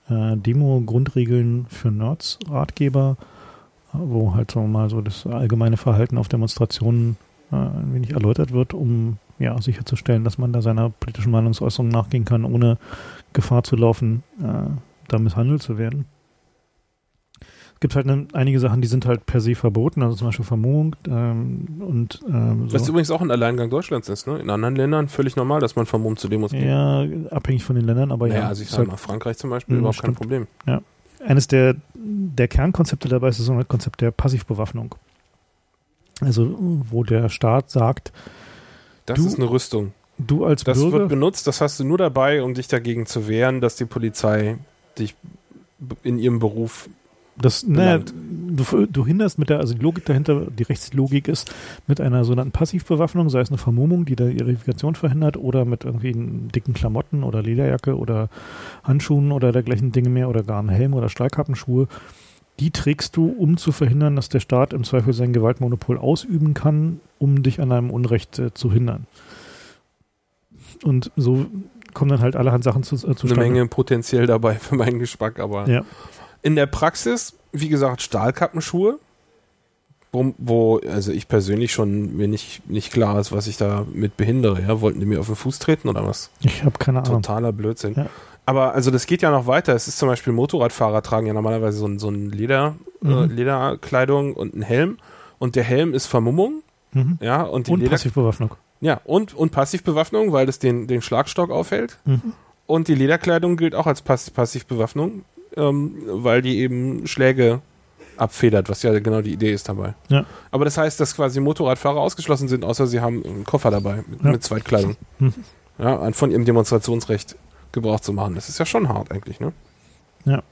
äh, Demo-Grundregeln für Nerds Ratgeber, äh, wo halt so mal so das allgemeine Verhalten auf Demonstrationen äh, ein wenig erläutert wird, um ja sicherzustellen, dass man da seiner politischen Meinungsäußerung nachgehen kann, ohne Gefahr zu laufen, äh, da misshandelt zu werden. Es gibt halt ne, einige Sachen, die sind halt per se verboten, also zum Beispiel Vermummung ähm, und ähm, so. Was übrigens auch ein Alleingang Deutschlands ist, ne? In anderen Ländern völlig normal, dass man vermummt zu Demos geht. Ja, abhängig von den Ländern, aber Naja, ja. also ich sage halt mal, Frankreich zum Beispiel, Mhm, überhaupt kein stimmt. Problem. Eines der, der Kernkonzepte dabei ist so ein Konzept der Passivbewaffnung. Also, wo der Staat sagt, Das Du- ist eine Rüstung. du als Das Bürger, wird benutzt, das hast du nur dabei, um dich dagegen zu wehren, dass die Polizei dich in ihrem Beruf. Das, belangt. du, du hinderst mit der, also die Logik dahinter, die Rechtslogik ist, mit einer sogenannten Passivbewaffnung, sei es eine Vermummung, die der Verifikation verhindert, oder mit irgendwie dicken Klamotten oder Lederjacke oder Handschuhen oder dergleichen Dinge mehr oder gar einen Helm oder Stahlkappenschuhe, die trägst du, um zu verhindern, dass der Staat im Zweifel sein Gewaltmonopol ausüben kann, um dich an einem Unrecht äh, zu hindern. Und so kommen dann halt allerhand Sachen zu, äh, Eine zustande. Menge potenziell dabei für meinen Geschmack, aber Ja. In der Praxis, wie gesagt, Stahlkappenschuhe, wo, wo also ich persönlich schon mir nicht, nicht klar ist, was ich da mit behindere. Ja? Wollten die mir auf den Fuß treten oder was? Ich habe keine Ahnung. Totaler Blödsinn. Ja. Aber also das geht ja noch weiter. Es ist zum Beispiel Motorradfahrer tragen ja normalerweise so ein, so ein Leder, äh, Mhm. Lederkleidung und einen Helm. Und der Helm ist Vermummung, Mhm. ja, und die Und Leder Passivbewaffnung. ja, und, und Passivbewaffnung, weil das den, den Schlagstock aufhält. Mhm. Und die Lederkleidung gilt auch als Pass Passivbewaffnung, ähm, weil die eben Schläge abfedert, was ja genau die Idee ist dabei. Ja. Aber das heißt, dass quasi Motorradfahrer ausgeschlossen sind, außer sie haben einen Koffer dabei mit, Ja. mit Zweitkleidung. Mhm. Ja, von ihrem Demonstrationsrecht Gebrauch zu machen. Das ist ja schon hart eigentlich, ne? Ja.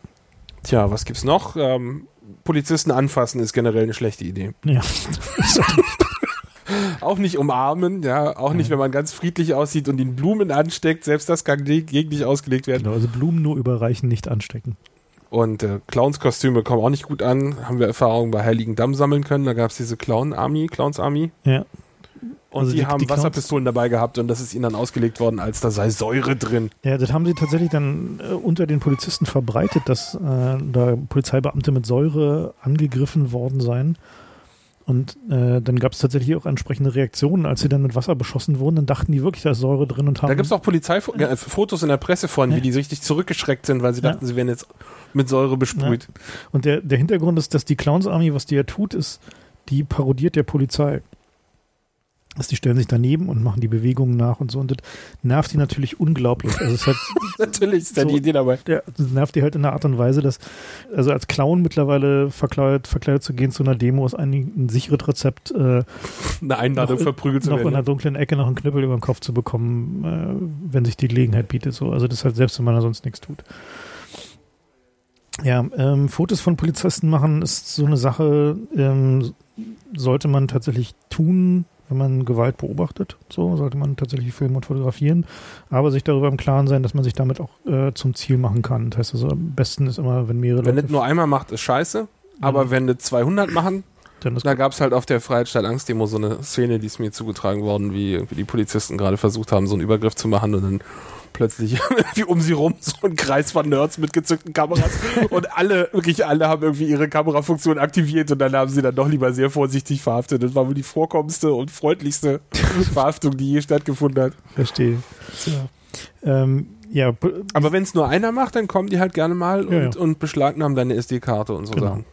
Tja, was gibt's noch? Ähm, Polizisten anfassen ist generell eine schlechte Idee. Ja. <laughs> Auch nicht umarmen, ja, auch nicht, wenn man ganz friedlich aussieht und ihn Blumen ansteckt, selbst das kann ge- gegen dich ausgelegt werden. genau, also Blumen nur überreichen, nicht anstecken. Und äh, Clownskostüme kommen auch nicht gut an. Haben wir Erfahrungen bei Heiligen Damm sammeln können. Da gab es diese Clown-Army, Clowns-Army. Ja. Und Also die, die- haben die Wasserpistolen dabei gehabt und das ist ihnen dann ausgelegt worden, als da sei Säure drin. Ja, das haben sie tatsächlich dann äh, unter den Polizisten verbreitet, dass äh, da Polizeibeamte mit Säure angegriffen worden seien. Und äh, dann gab es tatsächlich auch entsprechende Reaktionen, als sie dann mit Wasser beschossen wurden. Dann dachten die wirklich, da ist Säure drin und haben. Da gibt es auch Polizeifotos in der Presse von, Ja. wie die so richtig zurückgeschreckt sind, weil sie Ja. dachten, sie werden jetzt mit Säure besprüht. Und der, der Hintergrund ist, dass die Clowns Army, was die ja tut, ist, die parodiert der Polizei. Dass die stellen sich daneben und machen die Bewegungen nach und so. Und das nervt die natürlich unglaublich. Also es hat, <laughs> Natürlich ist da So. die Idee dabei. der, das nervt die halt in einer Art und Weise, dass, also als Clown mittlerweile verkleidet, verkleidet zu gehen zu einer Demo ist eigentlich ein sicheres Rezept, äh, Eine Einladung Noch- verprügelt zu noch in werden. einer dunklen Ecke noch einen Knüppel über den Kopf zu bekommen, äh, wenn sich die Gelegenheit bietet. So. Also das ist halt selbst, wenn man da sonst nichts tut. Ja, ähm, Fotos von Polizisten machen ist so eine Sache, ähm, sollte man tatsächlich tun, wenn man Gewalt beobachtet. So sollte man tatsächlich filmen und fotografieren, aber sich darüber im Klaren sein, dass man sich damit auch äh, zum Ziel machen kann. Das heißt also, am besten ist immer, wenn mehrere Wenn Leute das nur einmal macht, ist scheiße. Aber Mhm. wenn das 200 machen, dann ist da gab es halt auf der Freiheit statt Angst Demo so eine Szene, die ist mir zugetragen worden, wie die Polizisten gerade versucht haben, so einen Übergriff zu machen und dann plötzlich <laughs> wie um sie rum so ein Kreis von Nerds mit gezückten Kameras und alle, wirklich alle haben irgendwie ihre Kamerafunktion aktiviert und dann haben sie dann doch lieber sehr vorsichtig verhaftet. Das war wohl die vorkommendste und freundlichste <laughs> Verhaftung, die je stattgefunden hat. verstehe. Ja. Ähm, ja, Aber wenn es nur einer macht, dann kommen die halt gerne mal Ja, und, ja. und beschlagnahmen deine SD-Karte und so Genau. Sachen.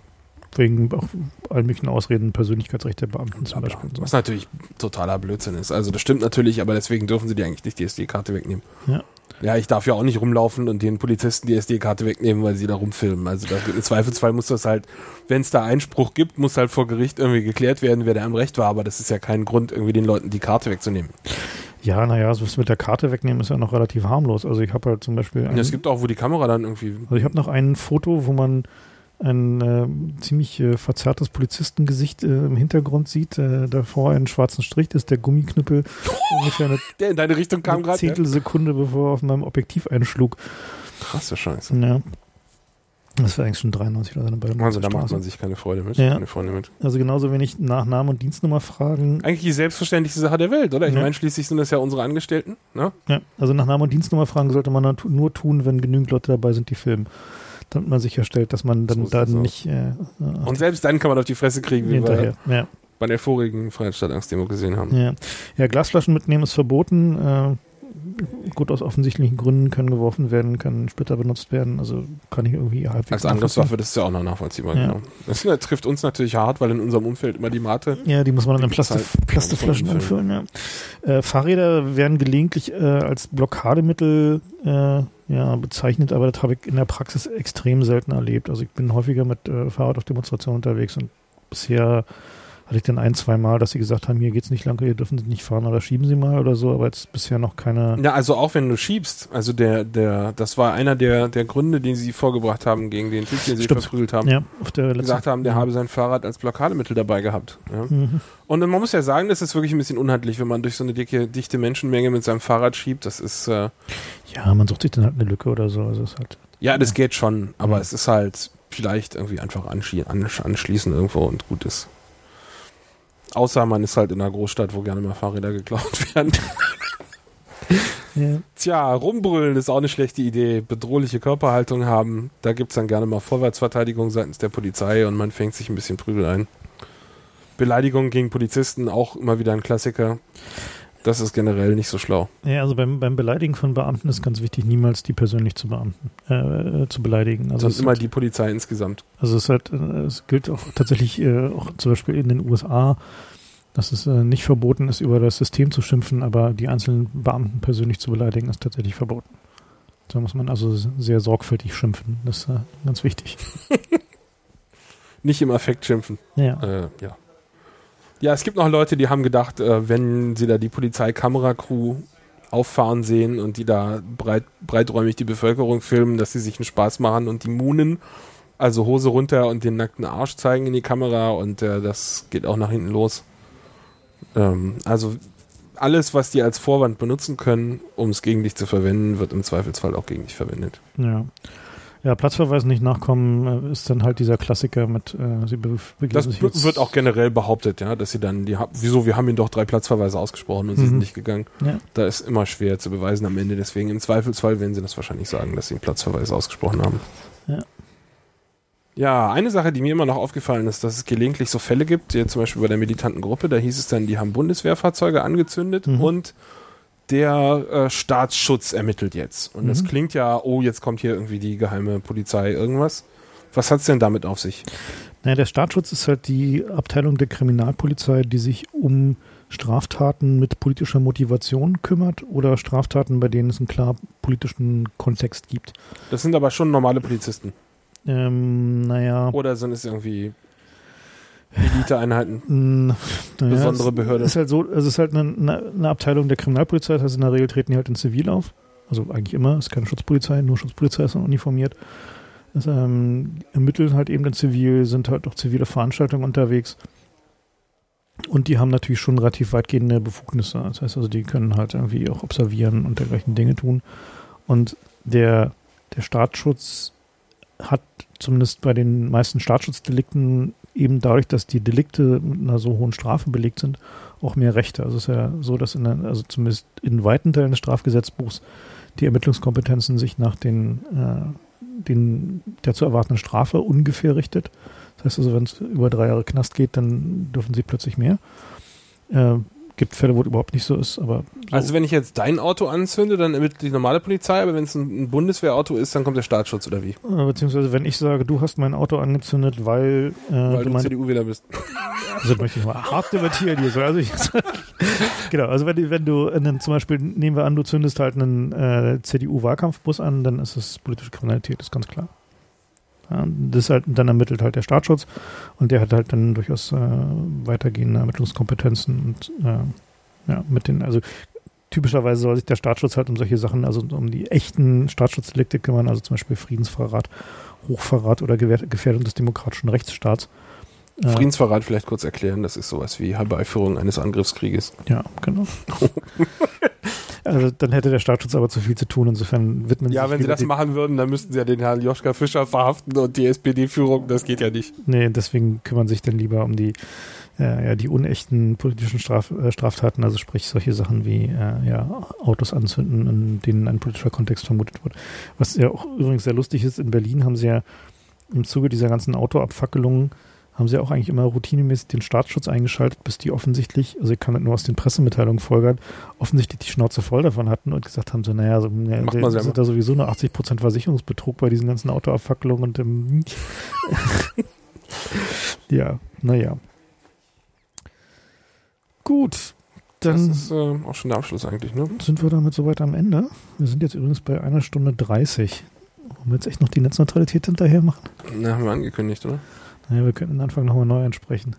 Wegen auch allen möglichen Ausreden, Persönlichkeitsrecht der Beamten zum Bla, bla. Beispiel. und So. Was natürlich totaler Blödsinn ist. Also das stimmt natürlich, aber deswegen dürfen sie dir eigentlich nicht die SD-Karte wegnehmen. Ja. Ja, ich darf ja auch nicht rumlaufen und den Polizisten die SD-Karte wegnehmen, weil sie da rumfilmen. Also das, im Zweifelsfall muss das halt, wenn es da Einspruch gibt, muss halt vor Gericht irgendwie geklärt werden, wer da im Recht war. Aber das ist ja kein Grund, irgendwie den Leuten die Karte wegzunehmen. Ja, naja, so was mit der Karte wegnehmen ist ja noch relativ harmlos. Also ich habe halt zum Beispiel Und ein, es gibt auch, wo die Kamera dann irgendwie. also ich habe noch ein Foto, wo man ein äh, ziemlich äh, verzerrtes Polizistengesicht äh, im Hintergrund sieht. Äh, davor einen schwarzen Strich, das ist der Gummiknüppel <laughs> ungefähr eine, Der in deine Richtung kam eine gerade. Ja. Zehntelsekunde, bevor er auf meinem Objektiv einschlug. Krasse Scheiße. Ja. Das war eigentlich schon 93 oder so bei der Also da macht man sich keine Freude mit. Ja. Keine Freunde mit. Also genauso wenig nach Namen und Dienstnummer fragen. Eigentlich die selbstverständlichste Sache der Welt, oder? Ich Ja. meine, schließlich sind das ja unsere Angestellten. Ne? Ja, also nach Namen und Dienstnummer fragen sollte man nur tun, wenn genügend Leute dabei sind, die filmen. Damit man sicherstellt, dass man dann So da sieht's aus. nicht äh, Und selbst dann kann man auf die Fresse kriegen, wie hinterher. wir Ja, bei der vorigen Freiheitsstadt-Angst-Demo gesehen haben. ja. ja, Glasflaschen mitnehmen ist verboten. Äh, gut, aus offensichtlichen Gründen können geworfen werden, können Splitter benutzt werden. Also kann ich irgendwie halbwegs Als Angriffswaffe, das ist ja auch noch nachvollziehbar. Ja. Genau. Das äh, trifft uns natürlich hart, weil in unserem Umfeld immer die Mate. Ja, die muss man dann in Plastik, halt anfüllen. Ja. Äh, Fahrräder werden gelegentlich äh, als Blockademittel äh, ja, bezeichnet, aber das habe ich in der Praxis extrem selten erlebt. Also ich bin häufiger mit äh, Fahrrad auf Demonstrationen unterwegs und bisher hatte ich dann ein, zwei Mal, dass sie gesagt haben, hier geht's nicht lang, hier dürfen sie nicht fahren oder schieben sie mal oder so, aber jetzt bisher noch keine. Ja, also auch wenn du schiebst, also der, der, das war einer der, der Gründe, den sie vorgebracht haben gegen den Typ, den sie Stimmt. verprügelt haben. Ja, auf der letzten. gesagt haben, der habe sein Fahrrad als Blockademittel dabei gehabt. Ja. Mhm. Und man muss ja sagen, das ist wirklich ein bisschen unhandlich, wenn man durch so eine dicke, dichte Menschenmenge mit seinem Fahrrad schiebt. Das ist, äh, Ja, man sucht sich dann halt eine Lücke oder so. Also ist halt. ja, das geht schon, aber Mhm. es ist halt vielleicht irgendwie einfach anschli ansch anschließen irgendwo und gut ist. Außer man ist halt in einer Großstadt, wo gerne mal Fahrräder geklaut <laughs> werden. Ja. Tja, rumbrüllen ist auch eine schlechte Idee. Bedrohliche Körperhaltung haben, da gibt's dann gerne mal Vorwärtsverteidigung seitens der Polizei und man fängt sich ein bisschen Prügel ein. Beleidigung gegen Polizisten, auch immer wieder ein Klassiker. Das ist generell nicht so schlau. Ja, also beim, beim Beleidigen von Beamten ist ganz wichtig, niemals die persönlich zu Beamten, äh, zu beleidigen. Also Sonst immer ist- die Polizei insgesamt. Also es, halt, äh, es gilt auch tatsächlich äh, auch zum Beispiel in den USA, dass es äh, nicht verboten ist, über das System zu schimpfen, aber die einzelnen Beamten persönlich zu beleidigen, ist tatsächlich verboten. Da muss man also sehr sorgfältig schimpfen. Das ist äh, ganz wichtig. <laughs> <laughs> Nicht im Affekt schimpfen. Ja. Äh, ja. Ja, es gibt noch Leute, die haben gedacht, äh, wenn sie da die Polizeikamera-Crew auffahren sehen und die da breit, breiträumig die Bevölkerung filmen, dass sie sich einen Spaß machen und die Moonen, also Hose runter und den nackten Arsch zeigen in die Kamera und äh, das geht auch nach hinten los. Ähm, also alles, was die als Vorwand benutzen können, um es gegen dich zu verwenden, wird im Zweifelsfall auch gegen dich verwendet. ja. Ja, Platzverweis nicht nachkommen äh, ist dann halt dieser Klassiker mit, äh, sie Das wird auch generell behauptet, ja, dass sie dann, die wieso, wir haben ihnen doch drei Platzverweise ausgesprochen und sie sind Mhm. nicht gegangen. Ja. Da ist immer schwer zu beweisen am Ende. Deswegen im Zweifelsfall werden sie das wahrscheinlich sagen, dass sie einen Platzverweis ausgesprochen haben. Ja. Ja, eine Sache, die mir immer noch aufgefallen ist, dass es gelegentlich so Fälle gibt, zum Beispiel bei der militanten Gruppe, da hieß es dann, die haben Bundeswehrfahrzeuge angezündet Mhm. und der äh, Staatsschutz ermittelt jetzt. Und das Mhm. klingt ja, oh, jetzt kommt hier irgendwie die geheime Polizei, irgendwas. Was hat's denn damit auf sich? Naja, der Staatsschutz ist halt die Abteilung der Kriminalpolizei, die sich um Straftaten mit politischer Motivation kümmert oder Straftaten, bei denen es einen klar politischen Kontext gibt. Das sind aber schon normale Polizisten. Ähm, naja, Oder sind es irgendwie Eliteeinheiten? naja, Besondere es Behörde. ist halt so, es ist halt eine, eine, eine Abteilung der Kriminalpolizei, das heißt in der Regel treten die halt in Zivil auf. Also eigentlich immer, ist keine Schutzpolizei, nur Schutzpolizei ist dann uniformiert. Das, ähm, ermitteln halt eben in Zivil, sind halt auch zivile Veranstaltungen unterwegs. Und die haben natürlich schon relativ weitgehende Befugnisse. Das heißt also, die können halt irgendwie auch observieren und dergleichen Dinge tun. Und der, der Staatsschutz hat zumindest bei den meisten Staatsschutzdelikten eben dadurch, dass die Delikte mit einer so hohen Strafe belegt sind, auch mehr Rechte. Also es ist ja so, dass in also zumindest in weiten Teilen des Strafgesetzbuchs die Ermittlungskompetenzen sich nach den, äh, den der zu erwartenden Strafe ungefähr richtet. Das heißt also, wenn es über drei Jahre Knast geht, dann dürfen sie plötzlich mehr. Äh, gibt Fälle, wo es überhaupt nicht so ist, aber. So. Also wenn ich jetzt dein Auto anzünde, dann ermittelt die normale Polizei, aber wenn es ein, Bundeswehrauto ist, dann kommt der Staatsschutz oder wie? Äh, beziehungsweise wenn ich sage, du hast mein Auto angezündet, weil, äh, weil du, du CDU-Wähler bist. <laughs> Also möchte ich mal hart debattieren hier so. Also ich, <laughs> genau, also wenn, wenn du einen, zum Beispiel, nehmen wir an, du zündest halt einen äh, CDU-Wahlkampfbus an, dann ist es politische Kriminalität, ist ganz klar. Das halt, dann ermittelt halt der Staatsschutz und der hat halt dann durchaus äh, weitergehende Ermittlungskompetenzen und äh, ja, mit den, also typischerweise soll sich der Staatsschutz halt um solche Sachen, also um die echten Staatsschutzdelikte kümmern, also zum Beispiel Friedensverrat, Hochverrat oder Gefährdung des demokratischen Rechtsstaats. Äh, Friedensverrat vielleicht kurz erklären, das ist sowas wie Herbeiführung eines Angriffskrieges. Ja, genau. <laughs> Also dann hätte der Staatsschutz aber zu viel zu tun. Insofern widmen Ja, wenn sie das machen würden, dann müssten sie ja den Herrn Joschka Fischer verhaften und die SPD-Führung. Das geht ja nicht. Nee, deswegen kümmern sich dann lieber um die, äh, ja, die unechten politischen Straf, äh, Straftaten, also sprich solche Sachen wie äh, ja, Autos anzünden, in denen ein politischer Kontext vermutet wird. Was ja auch übrigens sehr lustig ist, in Berlin haben sie ja im Zuge dieser ganzen Autoabfackelungen haben sie auch eigentlich immer routinemäßig den Staatsschutz eingeschaltet, bis die offensichtlich, also ich kann das nur aus den Pressemitteilungen folgern, offensichtlich die Schnauze voll davon hatten und gesagt haben, so, naja, so, Macht man sind da sowieso nur 80% Versicherungsbetrug bei diesen ganzen Autoabfackelungen und ähm, <laughs> ja, naja. Gut, dann das ist äh, auch schon der Abschluss eigentlich, ne? Sind wir damit soweit am Ende? Wir sind jetzt übrigens bei einer Stunde 30. Wollen wir jetzt echt noch die Netzneutralität hinterher machen? Na, haben wir angekündigt, oder? Naja, wir könnten den Anfang nochmal neu ansprechen.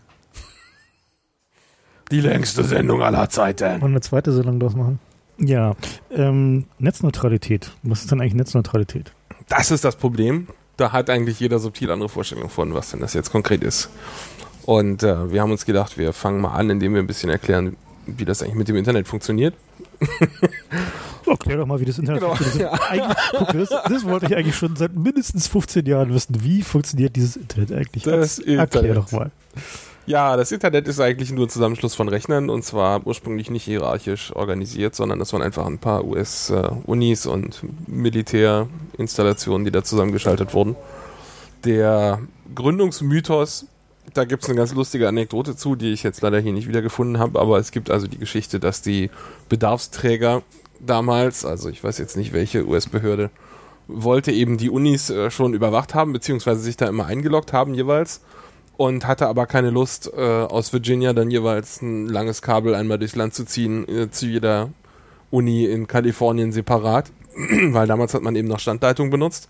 Die längste Sendung aller Zeiten. Und eine zweite Sendung draus machen. Ja, ähm, Netzneutralität. Was ist denn eigentlich Netzneutralität? Das ist das Problem. Da hat eigentlich jeder subtil andere Vorstellungen von, was denn das jetzt konkret ist. Und äh, wir haben uns gedacht, wir fangen mal an, indem wir ein bisschen erklären, wie das eigentlich mit dem Internet funktioniert. <laughs> Erklär doch mal, wie das Internet genau, funktioniert. Ja. Guck, das, das, wollte ich eigentlich schon seit mindestens 15 Jahren wissen. Wie funktioniert dieses Internet eigentlich? Das Internet. Erklär doch mal. Ja, das Internet ist eigentlich nur ein Zusammenschluss von Rechnern und zwar ursprünglich nicht hierarchisch organisiert, sondern das waren einfach ein paar US-Unis äh, und Militärinstallationen, die da zusammengeschaltet wurden. Der Gründungsmythos da gibt es eine ganz lustige Anekdote zu, die ich jetzt leider hier nicht wiedergefunden habe, aber es gibt also die Geschichte, dass die Bedarfsträger damals, also ich weiß jetzt nicht welche US-Behörde, wollte eben die Unis äh, schon überwacht haben, beziehungsweise sich da immer eingeloggt haben jeweils und hatte aber keine Lust, äh, aus Virginia dann jeweils ein langes Kabel einmal durchs Land zu ziehen, äh, zu jeder Uni in Kalifornien separat, <clears throat> weil damals hat man eben noch Standleitung benutzt.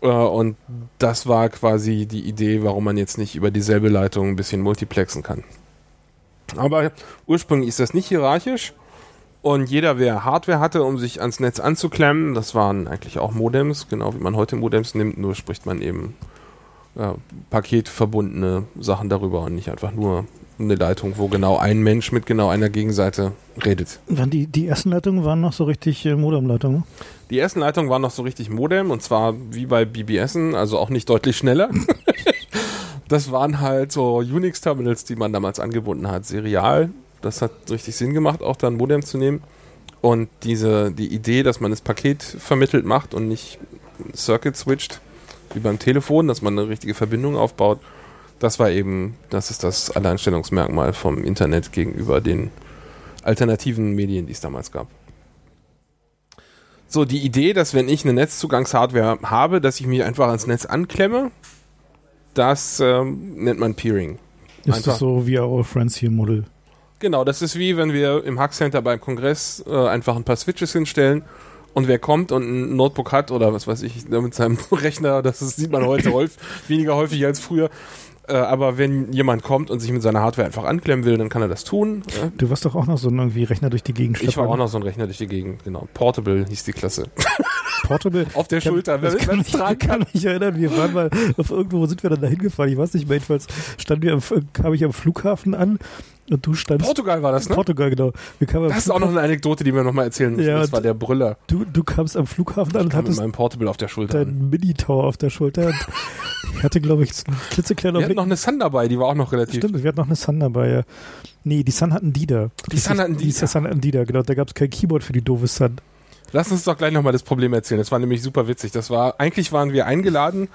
Äh, und das war quasi die Idee, warum man jetzt nicht über dieselbe Leitung ein bisschen multiplexen kann. Aber ursprünglich ist das nicht hierarchisch. Und jeder, wer Hardware hatte, um sich ans Netz anzuklemmen, das waren eigentlich auch Modems, genau wie man heute Modems nimmt, nur spricht man eben äh, paketverbundene Sachen darüber und nicht einfach nur eine Leitung, wo genau ein Mensch mit genau einer Gegenseite redet. die, die ersten Leitungen waren noch so richtig äh, Modemleitungen? Die ersten Leitungen waren noch so richtig Modem und zwar wie bei BBSen, also auch nicht deutlich schneller. <laughs> das waren halt so Unix-Terminals, die man damals angebunden hat, serial. Das hat richtig Sinn gemacht, auch dann Modem zu nehmen. Und diese, die Idee, dass man das Paket vermittelt macht und nicht Circuit switcht, wie beim Telefon, dass man eine richtige Verbindung aufbaut, das war eben, das ist das Alleinstellungsmerkmal vom Internet gegenüber den alternativen Medien, die es damals gab. So, die Idee, dass wenn ich eine Netzzugangshardware habe, dass ich mich einfach ans Netz anklemme, das ähm, nennt man Peering. Ist einfach. das so wie Our Friends hier Model? Genau, das ist wie wenn wir im Hackcenter beim Kongress äh, einfach ein paar Switches hinstellen und wer kommt und ein Notebook hat oder was weiß ich, mit seinem <laughs> Rechner, das sieht man heute <coughs> häufig, weniger häufig als früher, äh, aber wenn jemand kommt und sich mit seiner Hardware einfach anklemmen will, dann kann er das tun. Du warst doch auch noch so ein irgendwie Rechner durch die Gegend. Ich war auch noch so ein Rechner durch die Gegend, genau. Portable hieß die Klasse. <laughs> Portable? auf der kann, Schulter. Das kann, ich, kann. mich erinnern, wir waren mal auf irgendwo, wo sind wir dann da hingefahren? Ich weiß nicht mehr, jedenfalls standen wir, kam ich am Flughafen an und du standst. Portugal war das, ne? Portugal, genau. das ist auch noch eine Anekdote, die wir nochmal erzählen müssen. Ja, das war der Brüller. Du, du kamst am Flughafen an und hattest. mit meinem Portable auf der Schulter. Dein Mini-Tower auf der Schulter. ich hatte, glaube ich, einen klitzekleiner Wir hatten noch eine Sun dabei, die war auch noch relativ. Stimmt, wir hatten noch eine Sun dabei, ja. Nee, die Sun hatten die da. Die Sun hatten die. Die Sun hatten die da, genau. Da gab es kein Keyboard für die doofe Sun. Lass uns doch gleich nochmal das Problem erzählen. Das war nämlich super witzig. Das war, eigentlich waren wir eingeladen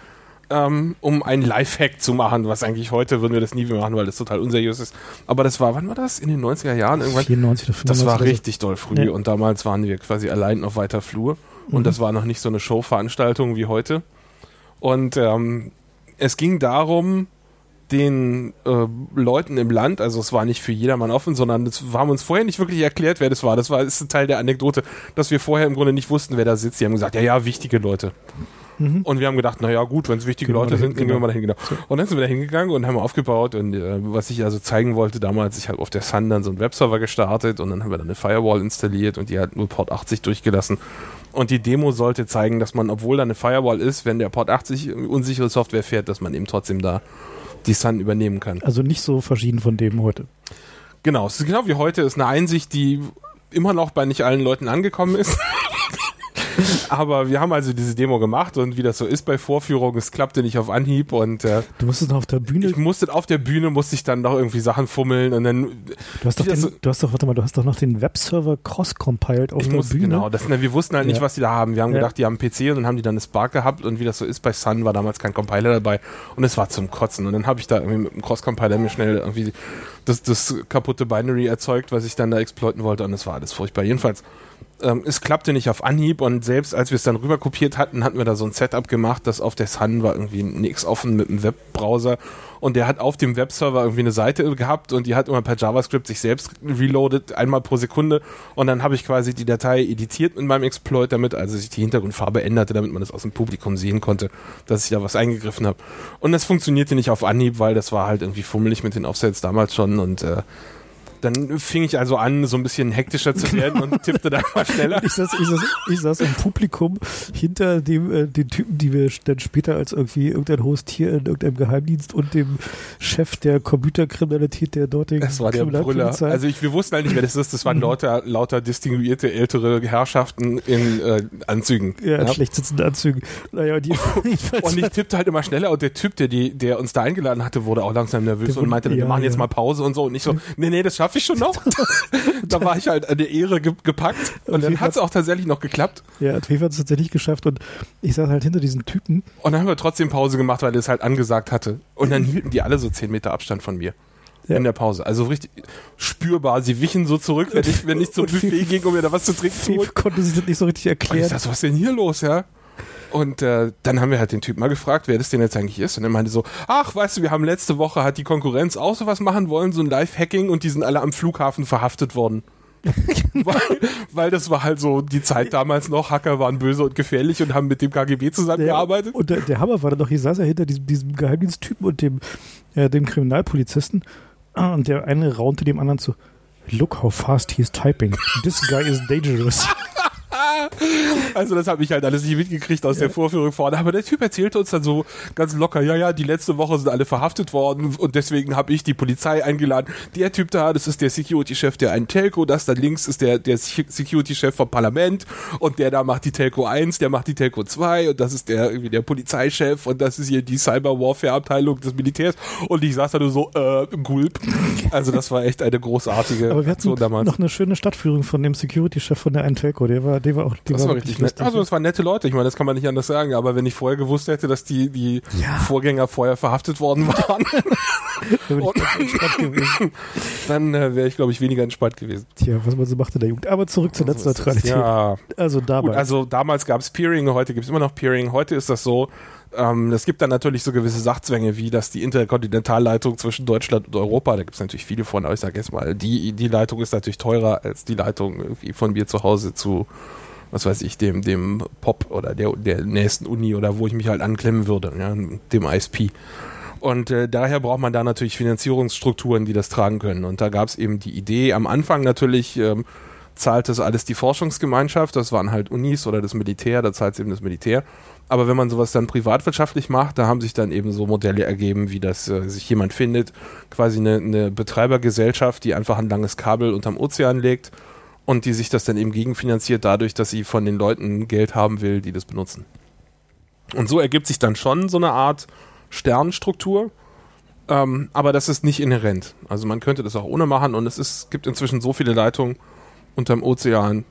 ähm, um einen Lifehack zu machen, was eigentlich heute würden wir das nie mehr machen, weil das total unseriös ist. Aber das war, wann war das? In den 90er Jahren irgendwann? 94 oder 95 Das war oder so. richtig doll früh Ja. und damals waren wir quasi allein auf weiter Flur und Mhm. das war noch nicht so eine Showveranstaltung wie heute. Und ähm, es ging darum, den äh, Leuten im Land, also es war nicht für jedermann offen, sondern es haben uns vorher nicht wirklich erklärt, wer das war. Das war ist ein Teil der Anekdote, dass wir vorher im Grunde nicht wussten, wer da sitzt. Die haben gesagt, ja, ja, wichtige Leute. Mhm. Und wir haben gedacht, naja gut, wenn es wichtige Gehen Leute sind, gehen wir genau. mal dahin, genau. Und dann sind wir da hingegangen und haben aufgebaut und äh, was ich also zeigen wollte damals, ich habe auf der Sun dann so einen Webserver gestartet und dann haben wir dann eine Firewall installiert und die hat nur Port 80 durchgelassen. Und die Demo sollte zeigen, dass man, obwohl da eine Firewall ist, wenn der Port 80 unsichere Software fährt, dass man eben trotzdem da die Sun übernehmen kann. Also nicht so verschieden von dem heute. Genau, es ist genau wie heute, ist eine Einsicht, die immer noch bei nicht allen Leuten angekommen ist. <laughs> Aber wir haben also diese Demo gemacht und wie das so ist bei Vorführungen, es klappte nicht auf Anhieb und äh, Du musstest noch auf der Bühne. ich musste auf der Bühne musste ich dann noch irgendwie Sachen fummeln und dann Du hast doch, den, so- du hast doch, warte mal, du hast doch noch den Webserver cross-compiled auf ich der musste, Bühne. genau, das, na, wir wussten halt nicht, Ja. was die da haben. Wir haben Ja. gedacht, die haben einen PC und dann haben die dann eine Spark gehabt und wie das so ist bei Sun war damals kein Compiler dabei und es war zum Kotzen und dann habe ich da irgendwie mit dem Cross-Compiler mir schnell irgendwie das, das kaputte Binary erzeugt, was ich dann da exploiten wollte und es war alles furchtbar. Jedenfalls, ähm, es klappte nicht auf Anhieb und selbst als wir es dann rüber kopiert hatten, hatten wir da so ein Setup gemacht, das auf der Sun war irgendwie nix offen mit einem Webbrowser und der hat auf dem Webserver irgendwie eine Seite gehabt und die hat immer per JavaScript sich selbst reloaded, einmal pro Sekunde und dann habe ich quasi die Datei editiert mit meinem Exploit damit, also sich die Hintergrundfarbe änderte, damit man das aus dem Publikum sehen konnte, dass ich da was eingegriffen habe. Und das funktionierte nicht auf Anhieb, weil das war halt irgendwie fummelig mit den Offsets damals schon und äh, dann fing ich also an, so ein bisschen hektischer zu werden und tippte da mal schneller. Ich saß, ich, saß, ich saß im Publikum hinter dem äh, den Typen, die wir dann später als irgendwie irgendein Host hier in irgendeinem Geheimdienst und dem Chef der Computerkriminalität der dortigen Das war der Brüller. Also ich, wir wussten halt nicht, wer das ist. Das waren lauter, lauter distinguierte ältere Herrschaften in äh, Anzügen. ja, Ja. schlecht sitzenden Anzügen. Naja, und <laughs> Und ich tippte halt immer schneller und der Typ, der, die, der uns da eingeladen hatte, wurde auch langsam nervös Der und meinte, wir ja, machen jetzt ja. mal Pause und so. Und ich so, nee, nee, das ich schon noch. <laughs> da war ich halt an der Ehre ge gepackt und dann wie hat es auch tatsächlich noch geklappt. ja, Tweef hat es tatsächlich geschafft und ich saß halt hinter diesen Typen. Und dann haben wir trotzdem Pause gemacht, weil er es halt angesagt hatte. Und dann <laughs> hielten die alle so 10 Meter Abstand von mir. Ja. In der Pause. Also richtig spürbar. Sie wichen so zurück, wenn ich, wenn ich zum <laughs> Und Buffet ging, um mir da was zu trinken zu holen. Konnte sich das nicht so richtig Und ich erklären. dachte, was ist denn hier los, ja? Und äh, dann haben wir halt den Typ mal gefragt, wer das denn jetzt eigentlich ist. Und er meinte so, ach, weißt du, wir haben letzte Woche, hat die Konkurrenz auch sowas machen wollen, so ein Live-Hacking und die sind alle am Flughafen verhaftet worden. <laughs> weil, weil das war halt so die Zeit damals noch, Hacker waren böse und gefährlich und haben mit dem KGB zusammengearbeitet. Und der, der Hammer war dann noch, ich saß ja hinter diesem, diesem Geheimdiensttypen und dem, äh, dem Kriminalpolizisten und der eine raunte dem anderen zu, look how fast he is typing. This guy is dangerous. <laughs> <laughs> Also das habe ich halt alles nicht mitgekriegt aus der Vorführung vorne. Aber der Typ erzählte uns dann so ganz locker, ja, ja, die letzte Woche sind alle verhaftet worden und deswegen habe ich die Polizei eingeladen. Der Typ da, das ist der Security-Chef der einen Telco, das da links ist der, der Security-Chef vom Parlament und der da macht die Telco 1, der macht die Telco 2 und das ist der irgendwie der Polizeichef und das ist hier die Cyber-Warfare-Abteilung des Militärs und ich saß da nur so, äh, gulp. Also das war echt eine großartige Aber wir hatten damals. noch eine schöne Stadtführung von dem Security-Chef von der einen Telco. Der war, der war auch, der Das war wirklich richtig nett. Also das waren nette Leute, ich meine, das kann man nicht anders sagen, aber wenn ich vorher gewusst hätte, dass die, die Ja. Vorgänger vorher verhaftet worden <laughs> waren, dann äh, wäre ich, glaube ich, weniger entspannt gewesen. Tja, was man so macht in der Jugend. Aber zurück zur Netzneutralität. Ja, Also dabei. gut, also damals gab es Peering, heute gibt es immer noch Peering. Heute ist das so, ähm, es gibt dann natürlich so gewisse Sachzwänge, wie dass die Interkontinentalleitung zwischen Deutschland und Europa, da gibt es natürlich viele von, aber ich sage jetzt mal, die, die Leitung ist natürlich teurer als die Leitung irgendwie von mir zu Hause zu was weiß ich, dem, dem Pop oder der, der nächsten Uni oder wo ich mich halt anklemmen würde, ja, dem ISP. Und äh, daher braucht man da natürlich Finanzierungsstrukturen, die das tragen können. Und da gab es eben die Idee, am Anfang natürlich ähm, zahlt das alles die Forschungsgemeinschaft, das waren halt Unis oder das Militär, da zahlt es eben das Militär. Aber wenn man sowas dann privatwirtschaftlich macht, da haben sich dann eben so Modelle ergeben, wie das äh, sich jemand findet, quasi eine, eine Betreibergesellschaft, die einfach ein langes Kabel unterm Ozean legt und die sich das dann eben gegenfinanziert dadurch, dass sie von den Leuten Geld haben will, die das benutzen. Und so ergibt sich dann schon so eine Art Sternstruktur, ähm, aber das ist nicht inhärent. Also man könnte das auch ohne machen und es ist, gibt inzwischen so viele Leitungen unterm Ozean,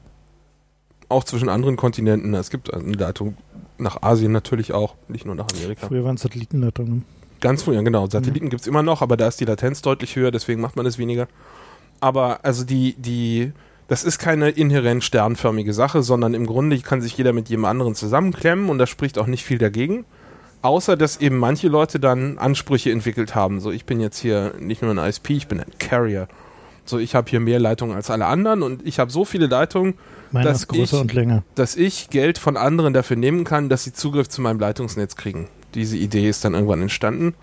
auch zwischen anderen Kontinenten. Es gibt eine Leitung nach Asien natürlich auch, nicht nur nach Amerika. Früher waren Satellitenleitungen. Ganz früher, genau. Satelliten mhm. gibt es immer noch, aber da ist die Latenz deutlich höher, deswegen macht man es weniger. Aber also die, die, das ist keine inhärent sternförmige Sache, sondern im Grunde kann sich jeder mit jedem anderen zusammenklemmen und da spricht auch nicht viel dagegen. Außer, dass eben manche Leute dann Ansprüche entwickelt haben. So, ich bin jetzt hier nicht nur ein ISP, ich bin ein Carrier. So, ich habe hier mehr Leitungen als alle anderen und ich habe so viele Leitungen, dass ich, dass ich Geld von anderen dafür nehmen kann, dass sie Zugriff zu meinem Leitungsnetz kriegen. Diese Idee ist dann irgendwann entstanden.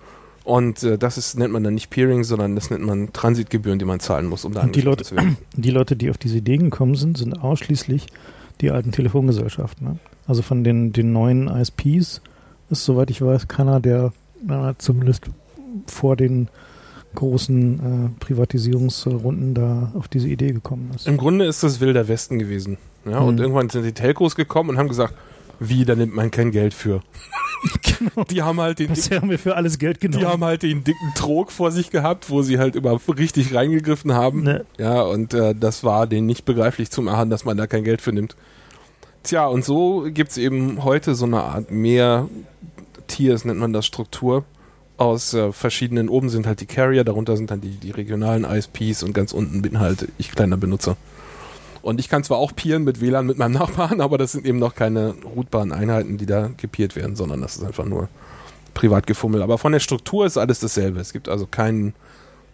Und äh, das ist, nennt man dann nicht Peering, sondern das nennt man Transitgebühren, die man zahlen muss, um da und die Leute, zu werden. <clears throat> Die Leute, die auf diese Idee gekommen sind, sind ausschließlich die alten Telefongesellschaften. Ne? Also von den, den neuen ISPs ist, soweit ich weiß, keiner, der äh, zumindest vor den großen äh, Privatisierungsrunden da auf diese Idee gekommen ist. Im Grunde ist das Wilder Westen gewesen. Ja? Mhm. Und irgendwann sind die Telcos gekommen und haben gesagt, wie, da nimmt man kein Geld für. <laughs> genau. Die haben halt den dicken, haben wir für alles Geld genommen. Die haben halt den dicken Trog vor sich gehabt, wo sie halt immer richtig reingegriffen haben. Ne. Ja, und äh, das war denen nicht begreiflich zu machen, dass man da kein Geld für nimmt. Tja, und so gibt es eben heute so eine Art mehr Tiers, nennt man das Struktur, aus äh, verschiedenen, oben sind halt die Carrier, darunter sind dann die, die regionalen ISPs und ganz unten bin halt ich kleiner Benutzer. Und ich kann zwar auch peeren mit WLAN mit meinem <laughs> Nachbarn, aber das sind eben noch keine routbaren Einheiten, die da gepiert werden, sondern das ist einfach nur Privatgefummel. Aber von der Struktur ist alles dasselbe. Es gibt also keinen,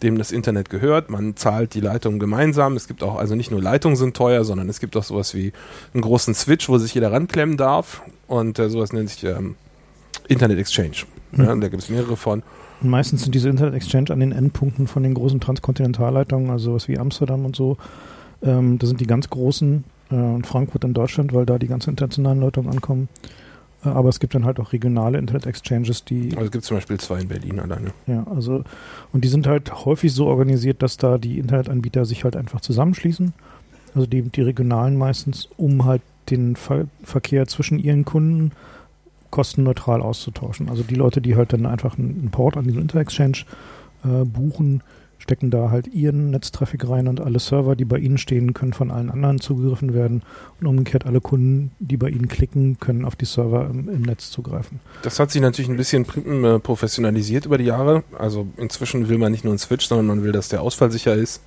dem das Internet gehört. Man zahlt die Leitungen gemeinsam. Es gibt auch, also nicht nur Leitungen sind teuer, sondern es gibt auch sowas wie einen großen Switch, wo sich jeder ranklemmen darf. Und äh, sowas nennt sich ähm, Internet Exchange. Mhm. Ja, da gibt es mehrere von. Und meistens sind diese Internet Exchange an den Endpunkten von den großen Transkontinentalleitungen, also was wie Amsterdam und so, ähm, das sind die ganz großen äh, und Frankfurt in Deutschland, weil da die ganzen internationalen Leitungen ankommen. Äh, aber es gibt dann halt auch regionale Internet-Exchanges, die. Also es gibt zum Beispiel zwei in Berlin alleine. Ja, also und die sind halt häufig so organisiert, dass da die Internetanbieter sich halt einfach zusammenschließen. Also die, die regionalen meistens, um halt den Ver Verkehr zwischen ihren Kunden kostenneutral auszutauschen. Also die Leute, die halt dann einfach einen Port an diesen Inter-Exchange äh, buchen, stecken da halt ihren Netztraffic rein und alle Server, die bei ihnen stehen, können von allen anderen zugegriffen werden und umgekehrt alle Kunden, die bei ihnen klicken, können auf die Server im, im Netz zugreifen. Das hat sich natürlich ein bisschen äh, professionalisiert über die Jahre. Also inzwischen will man nicht nur einen Switch, sondern man will, dass der ausfallsicher ist.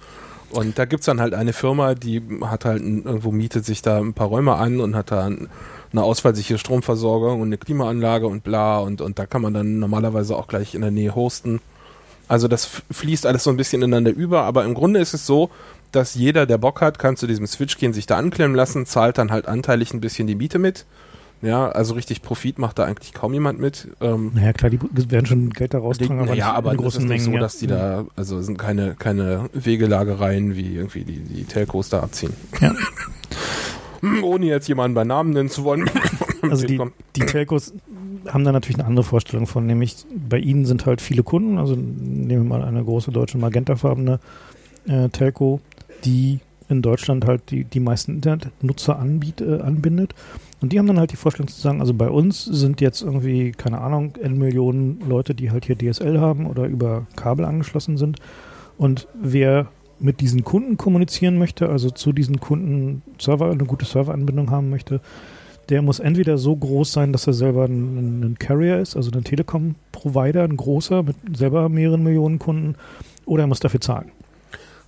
Und da gibt es dann halt eine Firma, die hat halt irgendwo mietet sich da ein paar Räume an und hat da eine ausfallsichere Stromversorgung und eine Klimaanlage und bla und, und da kann man dann normalerweise auch gleich in der Nähe hosten. Also das fließt alles so ein bisschen ineinander über, aber im Grunde ist es so, dass jeder, der Bock hat, kann zu diesem Switch gehen, sich da anklemmen lassen, zahlt dann halt anteilig ein bisschen die Miete mit. Ja, also richtig Profit macht da eigentlich kaum jemand mit. Ähm, naja, klar, die werden schon Geld da raustragen, aber naja, aber in großen Mengen. so, dass die ja. da, also sind keine, keine Wegelagereien, wie irgendwie die, die Telcos da abziehen. Ja. <laughs> Ohne jetzt jemanden bei Namen nennen zu wollen. also die, <laughs> die Telcos haben da natürlich eine andere Vorstellung von, nämlich bei ihnen sind halt viele Kunden, also nehmen wir mal eine große deutsche magentafarbene äh, Telco, die in Deutschland halt die, die meisten Internetnutzer anbiet, äh, anbindet. Und die haben dann halt die Vorstellung zu sagen, also bei uns sind jetzt irgendwie, keine Ahnung, N Millionen Leute, die halt hier DSL haben oder über Kabel angeschlossen sind. Und wer mit diesen Kunden kommunizieren möchte, also zu diesen Kunden Server, eine gute Serveranbindung haben möchte, der muss entweder so groß sein, dass er selber ein, ein Carrier ist, also ein Telekom-Provider, ein großer mit selber mehreren Millionen Kunden, oder er muss dafür zahlen.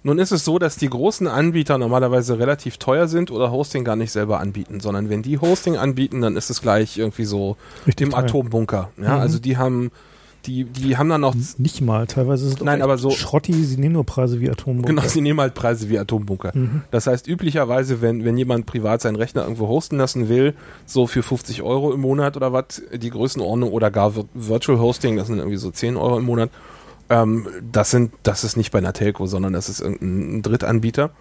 Nun ist es so, dass die großen Anbieter normalerweise relativ teuer sind oder Hosting gar nicht selber anbieten, sondern wenn die Hosting anbieten, dann ist es gleich irgendwie so Richtig im teuer. Atombunker. Ja, mhm. also die haben die, die haben dann auch. Nicht mal, teilweise ist es Nein, aber so. Schrotti, sie nehmen nur Preise wie Atombunker. Genau, sie nehmen halt Preise wie Atombunker. Mhm. Das heißt, üblicherweise, wenn, wenn jemand privat seinen Rechner irgendwo hosten lassen will, so für 50 Euro im Monat oder was, die Größenordnung oder gar Virtual Hosting, das sind irgendwie so 10 Euro im Monat, ähm, das sind, das ist nicht bei einer Telco, sondern das ist irgendein Drittanbieter.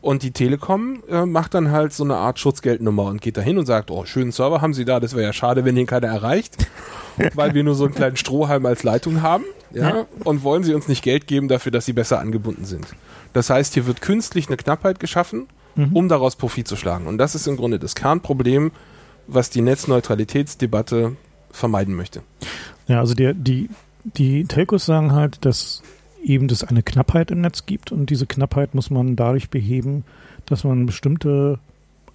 Und die Telekom äh, macht dann halt so eine Art Schutzgeldnummer und geht da hin und sagt, oh, schönen Server haben sie da, das wäre ja schade, wenn den keiner erreicht, <laughs> weil wir nur so einen kleinen Strohhalm als Leitung haben. Ja, und wollen sie uns nicht Geld geben dafür, dass sie besser angebunden sind. Das heißt, hier wird künstlich eine Knappheit geschaffen, mhm. um daraus Profit zu schlagen. Und das ist im Grunde das Kernproblem, was die Netzneutralitätsdebatte vermeiden möchte. Ja, also der, die, die Telcos sagen halt, dass eben es eine Knappheit im Netz gibt und diese Knappheit muss man dadurch beheben, dass man bestimmte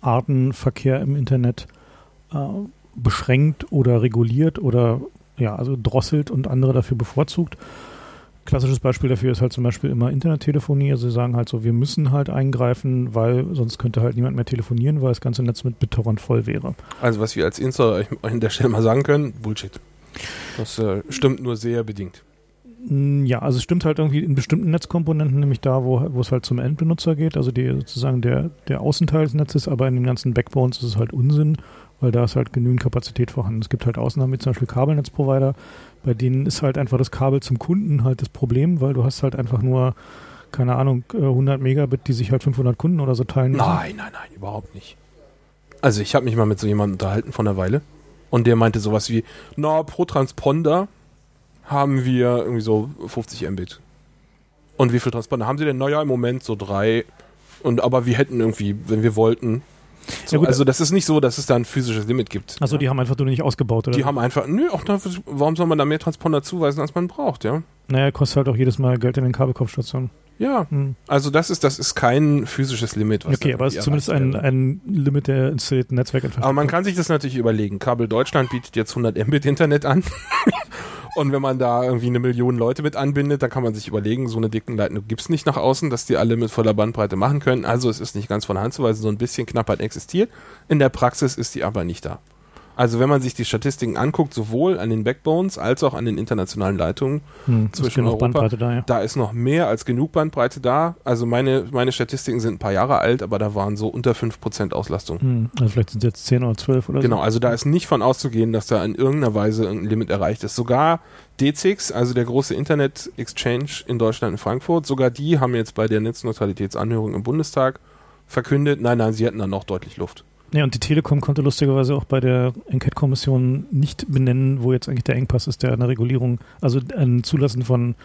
Arten Verkehr im Internet äh, beschränkt oder reguliert oder ja, also drosselt und andere dafür bevorzugt. Klassisches Beispiel dafür ist halt zum Beispiel immer Internettelefonie. Also sie sagen halt so, wir müssen halt eingreifen, weil sonst könnte halt niemand mehr telefonieren, weil das ganze Netz mit BitTorrent voll wäre. Also was wir als Insta an der Stelle mal sagen können, Bullshit. Das äh, stimmt nur sehr bedingt. Mm, ja, also es stimmt halt irgendwie in bestimmten Netzkomponenten, nämlich da, wo, wo es halt zum Endbenutzer geht, also die sozusagen der, der Außenteil des Netzes, aber in den ganzen Backbones ist es halt Unsinn, weil da ist halt genügend Kapazität vorhanden. Es gibt halt Ausnahmen wie zum Beispiel Kabelnetzprovider, bei denen ist halt einfach das Kabel zum Kunden halt das Problem, weil du hast halt einfach nur, keine Ahnung, 100 äh, Megabit, die sich halt 500 Kunden oder so teilen müssen. Nein, nein, nein, überhaupt nicht. Also ich habe mich mal mit so jemandem unterhalten von einer Weile und der meinte sowas wie, na, pro Transponder haben wir irgendwie so 50 Mbit. Und wie viel Transponder haben sie denn? Naja, im Moment so drei. Und aber wir hätten irgendwie, wenn wir wollten, so, ja, also das ist nicht so, dass es da ein physisches Limit gibt. Also die haben einfach nur nicht ausgebaut, oder? Die haben einfach, nö, auch da, warum soll man da mehr Transponder zuweisen, als man braucht, ja? Naja, kostet halt auch jedes Mal Geld in den Kabelkopfstationen. Ja, hm. also das ist, das ist kein physisches Limit. okay, aber es ist zumindest ein, ein Limit der installierten Netzwerkinfrastruktur. Aber man kann sich das natürlich überlegen. Kabel Deutschland bietet jetzt 100 Mbit Internet an. <laughs> Und wenn man da irgendwie eine Million Leute mit anbindet, dann kann man sich überlegen, so eine dicken Leitung gibt's nicht nach außen, dass die alle mit voller Bandbreite machen können. Also es ist nicht ganz von Hand zu weisen, so ein bisschen Knappheit existiert. In der Praxis ist die aber nicht da. Also wenn man sich die Statistiken anguckt, sowohl an den Backbones als auch an den internationalen Leitungen hm, zwischen Europa, da, ja. da, ist noch mehr als genug Bandbreite da. Also meine, meine Statistiken sind ein paar Jahre alt, aber da waren so unter 5% Auslastung. Hm, also vielleicht sind es jetzt 10 oder 12 oder Genau, so. also da ist nicht von auszugehen, dass da in irgendeiner Weise ein Limit erreicht ist. Sogar DZIX, also der große Internet Exchange in Deutschland in Frankfurt, sogar die haben jetzt bei der Netzneutralitätsanhörung im Bundestag verkündet, nein, nein, sie hätten da noch deutlich Luft. Ja, und die Telekom konnte lustigerweise auch bei der Enquete-Kommission nicht benennen, wo jetzt eigentlich der Engpass ist, der eine Regulierung, also ein Zulassen von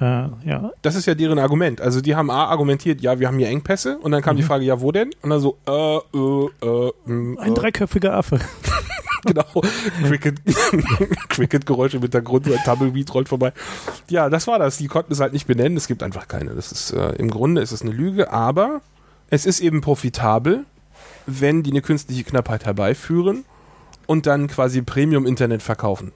äh, ja. Das ist ja deren Argument. Also die haben A argumentiert, ja, wir haben hier Engpässe und dann kam mhm. die Frage, ja, wo denn? Und dann so, äh, äh, äh, mh, Ein äh. dreiköpfiger Affe. <laughs> genau. Cricket, <laughs> Cricket-Geräusche im Hintergrund, ein Tumbleweed rollt vorbei. Ja, das war das. Die konnten es halt nicht benennen. Es gibt einfach keine. Das ist, äh, im Grunde ist es eine Lüge, aber es ist eben profitabel wenn die eine künstliche Knappheit herbeiführen und dann quasi Premium-Internet verkaufen.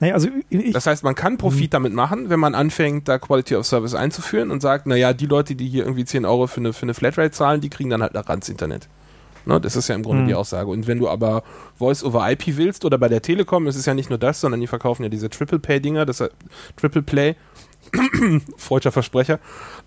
Naja, also ich, das heißt, man kann Profit mhm. damit machen, wenn man anfängt, da Quality of Service einzuführen und sagt, naja, die Leute, die hier irgendwie 10 Euro für eine, für eine Flatrate zahlen, die kriegen dann halt nach Ranz-Internet. Ne, das ist ja im Grunde mhm. die Aussage. Und wenn du aber Voice over IP willst oder bei der Telekom, ist es ja nicht nur das, sondern die verkaufen ja diese Triple Pay-Dinger, das Triple Play, <clears throat> freudscher Versprecher.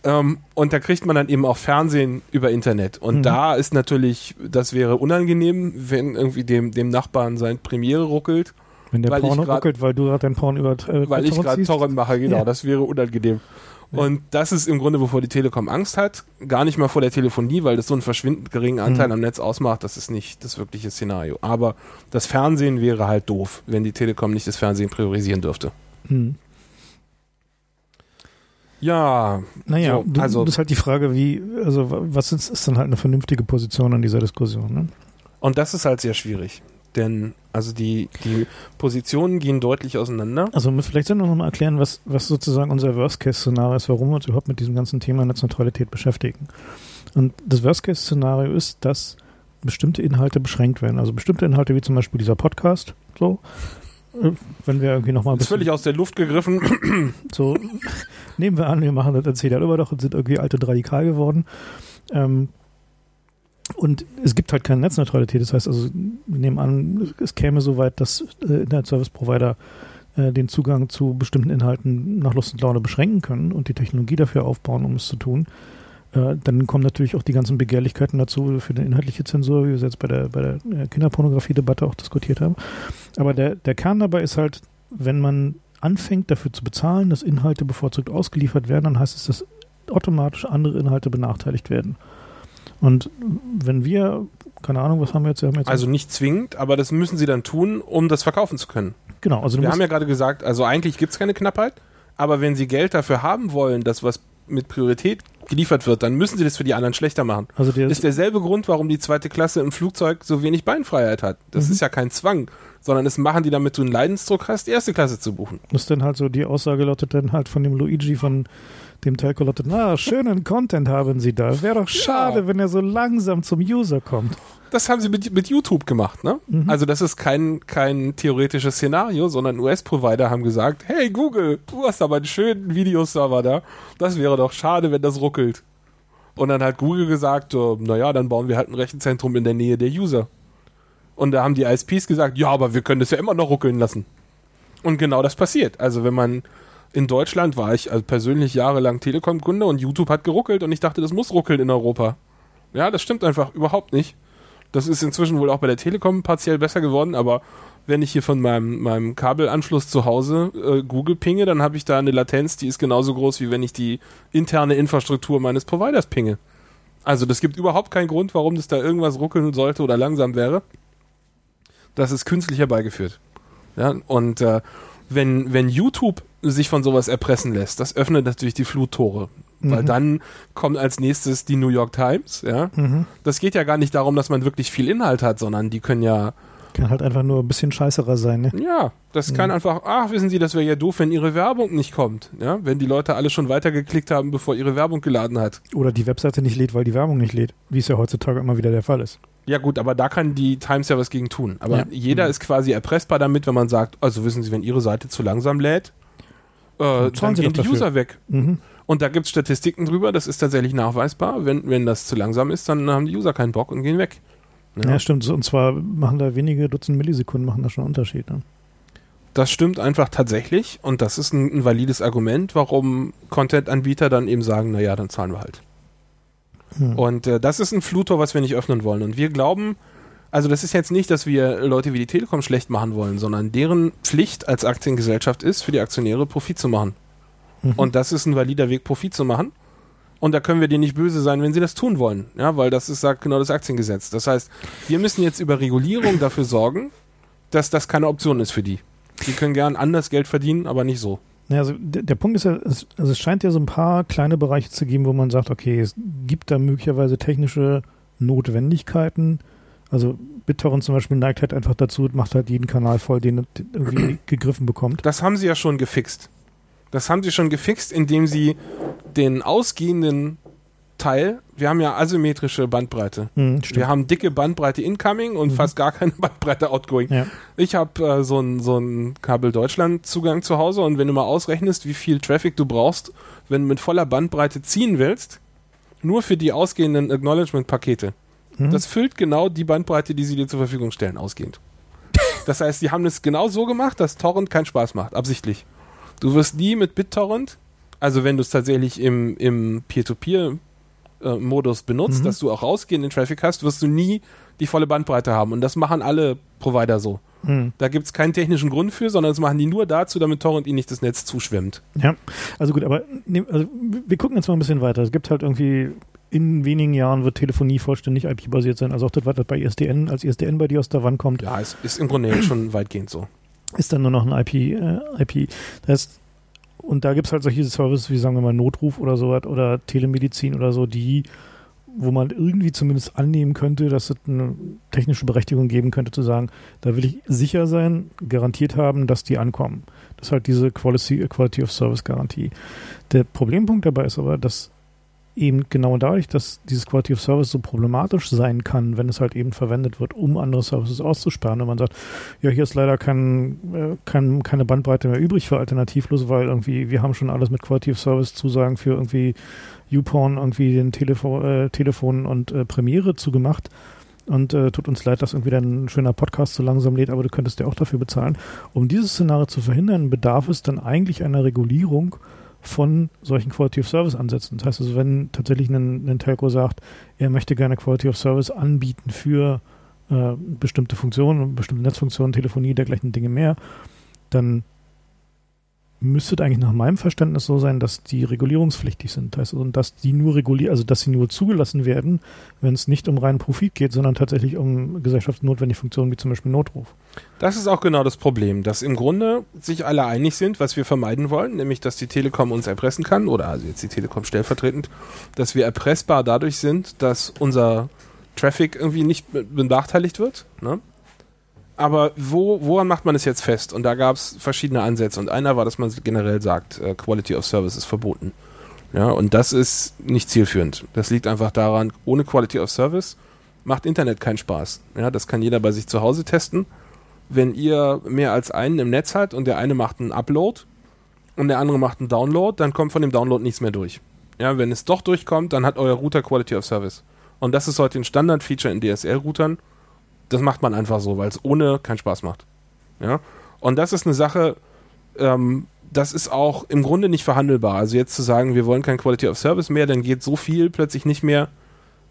Ähm, und da kriegt man dann eben auch Fernsehen über Internet. Und mhm. da ist natürlich, das wäre unangenehm, wenn irgendwie dem, dem Nachbarn sein Premiere ruckelt. Wenn der Porno grad, ruckelt, weil du gerade dein Porn über äh, Weil ich gerade Torrent mache, genau. Ja. Das wäre unangenehm. Ja. Und das ist im Grunde, wovor die Telekom Angst hat. Gar nicht mal vor der Telefonie, weil das so einen verschwindend geringen Anteil mhm. am Netz ausmacht. Das ist nicht das wirkliche Szenario. Aber das Fernsehen wäre halt doof, wenn die Telekom nicht das Fernsehen priorisieren dürfte. Mhm. Ja, naja, so, also das ist halt die Frage, wie, also was ist, ist dann halt eine vernünftige Position an dieser Diskussion? Ne? Und das ist halt sehr schwierig, denn also die, die Positionen gehen deutlich auseinander. Also vielleicht sollen wir noch mal erklären, was, was sozusagen unser Worst-Case-Szenario ist, warum wir uns überhaupt mit diesem ganzen Thema Netzneutralität beschäftigen. Und das Worst-Case-Szenario ist, dass bestimmte Inhalte beschränkt werden. Also bestimmte Inhalte wie zum Beispiel dieser Podcast, so, wenn wir irgendwie nochmal. Ist völlig aus der Luft gegriffen. <clears throat> So, <laughs> nehmen wir an, wir machen das erzählt immer doch und sind irgendwie alte radikal geworden. Ähm, und es gibt halt keine Netzneutralität. Das heißt also, wir nehmen an, es käme so weit, dass äh, Internet-Service-Provider äh, den Zugang zu bestimmten Inhalten nach Lust und Laune beschränken können und die Technologie dafür aufbauen, um es zu tun. Äh, dann kommen natürlich auch die ganzen Begehrlichkeiten dazu für eine inhaltliche Zensur, wie wir es jetzt bei der, bei der äh, Kinderpornografie-Debatte auch diskutiert haben. Aber der, der Kern dabei ist halt, wenn man anfängt dafür zu bezahlen, dass Inhalte bevorzugt ausgeliefert werden, dann heißt es, dass automatisch andere Inhalte benachteiligt werden. Und wenn wir, keine Ahnung, was haben wir jetzt? Wir haben jetzt also nicht zwingend, aber das müssen sie dann tun, um das verkaufen zu können. Genau. Also wir haben ja gerade gesagt, also eigentlich gibt es keine Knappheit, aber wenn sie Geld dafür haben wollen, dass was mit Priorität geliefert wird, dann müssen sie das für die anderen schlechter machen. Also der ist derselbe Grund, warum die zweite Klasse im Flugzeug so wenig Beinfreiheit hat. Das Mhm. ist ja kein Zwang, sondern das machen die, damit du einen Leidensdruck hast, die erste Klasse zu buchen. muss dann halt so, die Aussage lautet dann halt von dem Luigi von dem Telco lautet, na, schönen Content haben sie da. Wäre doch schade, wenn er so langsam zum User kommt. Das haben sie mit, mit YouTube gemacht, ne? Mhm. Also das ist kein, kein theoretisches Szenario, sondern US-Provider haben gesagt, hey Google, du hast aber einen schönen Videoserver da. Das wäre doch schade, wenn das ruckelt. Und dann hat Google gesagt, äh, naja, dann bauen wir halt ein Rechenzentrum in der Nähe der User. Und da haben die ISPs gesagt, ja, aber wir können das ja immer noch ruckeln lassen. Und genau das passiert. Also wenn man in Deutschland war ich also persönlich jahrelang Telekom-Kunde und YouTube hat geruckelt und ich dachte, das muss ruckeln in Europa. Ja, das stimmt einfach überhaupt nicht. Das ist inzwischen wohl auch bei der Telekom partiell besser geworden, aber wenn ich hier von meinem, meinem Kabelanschluss zu Hause äh, Google pinge, dann habe ich da eine Latenz, die ist genauso groß, wie wenn ich die interne Infrastruktur meines Providers pinge. Also das gibt überhaupt keinen Grund, warum das da irgendwas ruckeln sollte oder langsam wäre. Das ist künstlich herbeigeführt. Ja, und äh, wenn, wenn YouTube sich von sowas erpressen lässt, das öffnet natürlich die Fluttore. Weil Mhm. dann kommt als nächstes die New York Times, ja. Mhm. Das geht ja gar nicht darum, dass man wirklich viel Inhalt hat, sondern die können ja, Kann halt einfach nur ein bisschen scheißerer sein, ne? ja, das kann einfach, ach, wissen Sie, das wäre ja doof, wenn Ihre Werbung nicht kommt, ja. Wenn die Leute alle schon weitergeklickt haben, bevor ihre Werbung geladen hat. Oder die Webseite nicht lädt, weil die Werbung nicht lädt, wie es ja heutzutage immer wieder der Fall ist. Ja gut, aber da kann die Times ja was gegen tun. Aber Ja. jeder Mhm. ist quasi erpressbar damit, wenn man sagt, also wissen Sie, wenn Ihre Seite zu langsam lädt, äh, zahlen dann Sie gehen die dafür. User weg. Mhm. Und da gibt es Statistiken drüber, das ist tatsächlich nachweisbar. Wenn, wenn das zu langsam ist, dann haben die User keinen Bock und gehen weg. Ja. stimmt. Und zwar machen da wenige Dutzend Millisekunden machen da schon einen Unterschied. Ne? Das stimmt einfach tatsächlich und das ist ein, ein valides Argument, warum Content-Anbieter dann eben sagen, naja, dann zahlen wir halt. Hm. Und äh, das ist ein Flutor, was wir nicht öffnen wollen. Und wir glauben, also das ist jetzt nicht, dass wir Leute wie die Telekom schlecht machen wollen, sondern deren Pflicht als Aktiengesellschaft ist, für die Aktionäre Profit zu machen. Mhm. Und das ist ein valider Weg, Profit zu machen. Und da können wir denen nicht böse sein, wenn sie das tun wollen. Ja, weil das ist, sagt genau das Aktiengesetz. Das heißt, wir müssen jetzt über Regulierung dafür sorgen, dass das keine Option ist für die. Die können gern anders Geld verdienen, aber nicht so. Ja, also der, der Punkt ist ja, es, also es scheint ja so ein paar kleine Bereiche zu geben, wo man sagt, okay, es gibt da möglicherweise technische Notwendigkeiten. Also BitTorrent zum Beispiel neigt halt einfach dazu, macht halt jeden Kanal voll, den irgendwie <clears throat> gegriffen bekommt. Das haben sie ja schon gefixt. Das haben sie schon gefixt, indem sie den ausgehenden Teil, wir haben ja asymmetrische Bandbreite. Hm, Wir haben dicke Bandbreite incoming und Mhm. fast gar keine <laughs> Bandbreite outgoing. Ja. Ich habe äh, so einen so einen Kabel Deutschland Zugang zu Hause und wenn du mal ausrechnest, wie viel Traffic du brauchst, wenn du mit voller Bandbreite ziehen willst, nur für die ausgehenden Acknowledgement Pakete, Hm. das füllt genau die Bandbreite, die sie dir zur Verfügung stellen, ausgehend. <laughs> Das heißt, die haben es genau so gemacht, dass Torrent keinen Spaß macht, absichtlich. Du wirst nie mit BitTorrent, also wenn du es tatsächlich im, im Peer-to-Peer-Modus benutzt, Mhm. dass du auch rausgehenden Traffic hast, wirst du nie die volle Bandbreite haben. Und das machen alle Provider so. Hm. Da gibt es keinen technischen Grund für, sondern das machen die nur dazu, damit Torrent ihnen nicht das Netz zuschwemmt. Ja, also gut, aber nehm, also wir gucken jetzt mal ein bisschen weiter. Es gibt halt irgendwie, in wenigen Jahren wird Telefonie vollständig IP-basiert sein. Also auch das, was das bei ISDN, als ISDN bei dir aus der Wand kommt, Ja, es ist im Grunde schon weitgehend so. ist dann nur noch ein IP. Äh, IP. Das heißt, und da gibt es halt solche Services wie, sagen wir mal, Notruf oder sowas oder Telemedizin oder so, die, wo man irgendwie zumindest annehmen könnte, dass es eine technische Berechtigung geben könnte, zu sagen, da will ich sicher sein, garantiert haben, dass die ankommen. Das ist halt diese Quality, Quality of Service Garantie. Der Problempunkt dabei ist aber, dass eben genau dadurch, dass dieses Quality of Service so problematisch sein kann, wenn es halt eben verwendet wird, um andere Services auszusperren. Wenn man sagt, ja, hier ist leider kein, äh, kein, keine Bandbreite mehr übrig für alternativlos, weil irgendwie wir haben schon alles mit Quality of Service Zusagen für irgendwie YouPorn, irgendwie den Telefon, äh, Telefon und äh, Premiere zugemacht. Und äh, tut uns leid, dass irgendwie dein schöner Podcast so langsam lädt, aber du könntest ja auch dafür bezahlen. Um dieses Szenario zu verhindern, bedarf es dann eigentlich einer Regulierung von solchen Quality of Service Ansätzen. Das heißt also, wenn tatsächlich ein, ein Telco sagt, er möchte gerne Quality of Service anbieten für äh, bestimmte Funktionen, bestimmte Netzfunktionen, Telefonie, dergleichen Dinge mehr, dann müsste eigentlich nach meinem Verständnis so sein, dass die regulierungspflichtig sind. Das heißt, und dass die nur reguliert, also dass sie nur zugelassen werden, wenn es nicht um reinen Profit geht, sondern tatsächlich um gesellschaftsnotwendige Funktionen wie zum Beispiel Notruf. Das ist auch genau das Problem, dass im Grunde sich alle einig sind, was wir vermeiden wollen, nämlich dass die Telekom uns erpressen kann, oder also jetzt die Telekom stellvertretend, dass wir erpressbar dadurch sind, dass unser Traffic irgendwie nicht benachteiligt wird. Ne? Aber wo, woran macht man es jetzt fest? Und da gab es verschiedene Ansätze. Und einer war, dass man generell sagt, äh, Quality of Service ist verboten. Ja, und das ist nicht zielführend. Das liegt einfach daran, ohne Quality of Service macht Internet keinen Spaß. Ja, das kann jeder bei sich zu Hause testen. Wenn ihr mehr als einen im Netz habt und der eine macht einen Upload und der andere macht einen Download, dann kommt von dem Download nichts mehr durch. Ja, wenn es doch durchkommt, dann hat euer Router Quality of Service. Und das ist heute ein Standard-Feature in DSL-Routern das macht man einfach so, weil es ohne keinen Spaß macht. Ja. Und das ist eine Sache, ähm, das ist auch im Grunde nicht verhandelbar. Also jetzt zu sagen, wir wollen kein Quality of Service mehr, dann geht so viel plötzlich nicht mehr.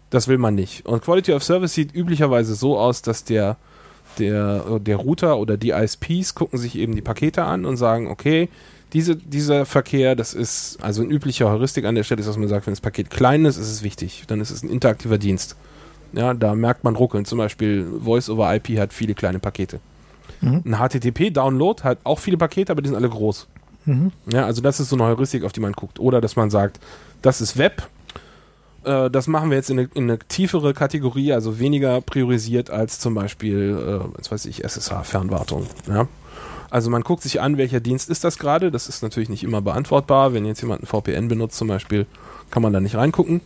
Das will man nicht. Und Quality of Service sieht üblicherweise so aus, dass der, der, der Router oder die ISPs gucken sich eben die Pakete an und sagen, okay, diese, dieser Verkehr, das ist, also ein üblicher Heuristik an der Stelle ist, dass man sagt, wenn das Paket klein ist, ist es wichtig. Dann ist es ein interaktiver Dienst. Ja, da merkt man ruckeln. Zum Beispiel Voice over IP hat viele kleine Pakete. Mhm. Ein HTTP-Download hat auch viele Pakete, aber die sind alle groß. Mhm. Ja, also das ist so eine Heuristik, auf die man guckt. Oder dass man sagt, das ist Web. Äh, das machen wir jetzt in eine, in eine, tiefere Kategorie, also weniger priorisiert als zum Beispiel, äh, was weiß ich, SSH-Fernwartung. Ja? Also man guckt sich an, welcher Dienst ist das gerade. Das ist natürlich nicht immer beantwortbar. Wenn jetzt jemand ein VPN benutzt zum Beispiel, kann man da nicht reingucken.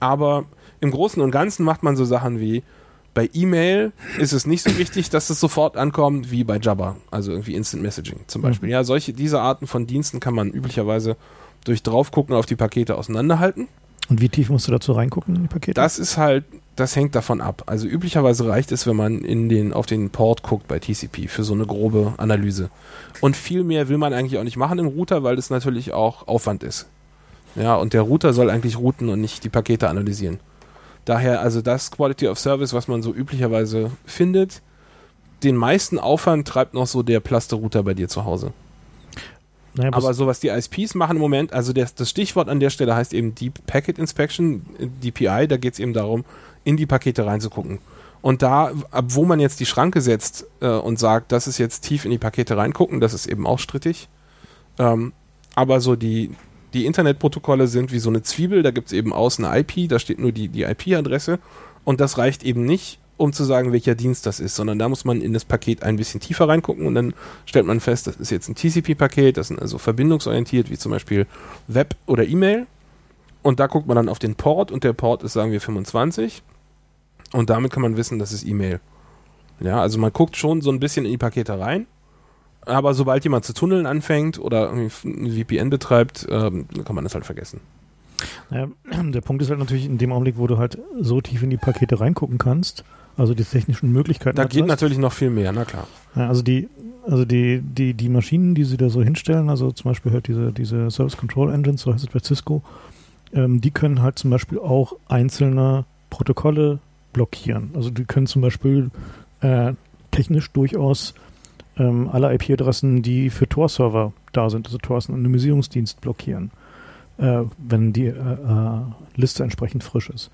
Aber im Großen und Ganzen macht man so Sachen wie, bei E-Mail ist es nicht so wichtig, dass es sofort ankommt wie bei Jabba, also irgendwie Instant Messaging zum Beispiel. Mhm. Ja, solche, diese Arten von Diensten kann man üblicherweise durch draufgucken auf die Pakete auseinanderhalten. Und wie tief musst du dazu reingucken in die Pakete? Das ist halt, das hängt davon ab. Also üblicherweise reicht es, wenn man in den, auf den Port guckt bei TCP für so eine grobe Analyse. Und viel mehr will man eigentlich auch nicht machen im Router, weil das natürlich auch Aufwand ist. Ja, und der Router soll eigentlich routen und nicht die Pakete analysieren. Daher also das Quality of Service, was man so üblicherweise findet. Den meisten Aufwand treibt noch so der Plaster-Router bei dir zu Hause. Naja, Aber so was die ISPs machen im Moment, also das, das Stichwort an der Stelle heißt eben Deep Packet Inspection, DPI, da geht es eben darum, in die Pakete reinzugucken. Und da, ab wo man jetzt die Schranke setzt äh, und sagt, das ist jetzt tief in die Pakete reingucken, das ist eben auch strittig. Ähm, aber so die, die Internetprotokolle sind wie so eine Zwiebel, da gibt es eben außen eine IP, da steht nur die, die IP-Adresse und das reicht eben nicht, um zu sagen, welcher Dienst das ist, sondern da muss man in das Paket ein bisschen tiefer reingucken und dann stellt man fest, das ist jetzt ein TCP-Paket, das ist also verbindungsorientiert, wie zum Beispiel Web oder E-Mail. Und da guckt man dann auf den Port und der Port ist, sagen wir, 25. Und damit kann man wissen, das ist E-Mail. Ja, also man guckt schon so ein bisschen in die Pakete rein aber sobald jemand zu tunneln anfängt oder ein VPN betreibt, ähm, kann man das halt vergessen. Naja, <clears throat> der Punkt ist halt natürlich in dem Augenblick, wo du halt so tief in die Pakete reingucken kannst, also die technischen Möglichkeiten. Da geht hast. natürlich noch viel mehr, na klar. Ja, also die, also die, die, die Maschinen, die sie da so hinstellen, also zum Beispiel halt diese, diese Service Control Engines, so heißt es bei Cisco, ähm, die können halt zum Beispiel auch einzelne Protokolle blockieren. Also die können zum Beispiel äh, technisch durchaus ähm, alle IP-Adressen, die für Tor-Server da sind, also Tor ist ein Anonymisierungsdienst, blockieren, äh, wenn die äh, äh, Liste entsprechend frisch ist.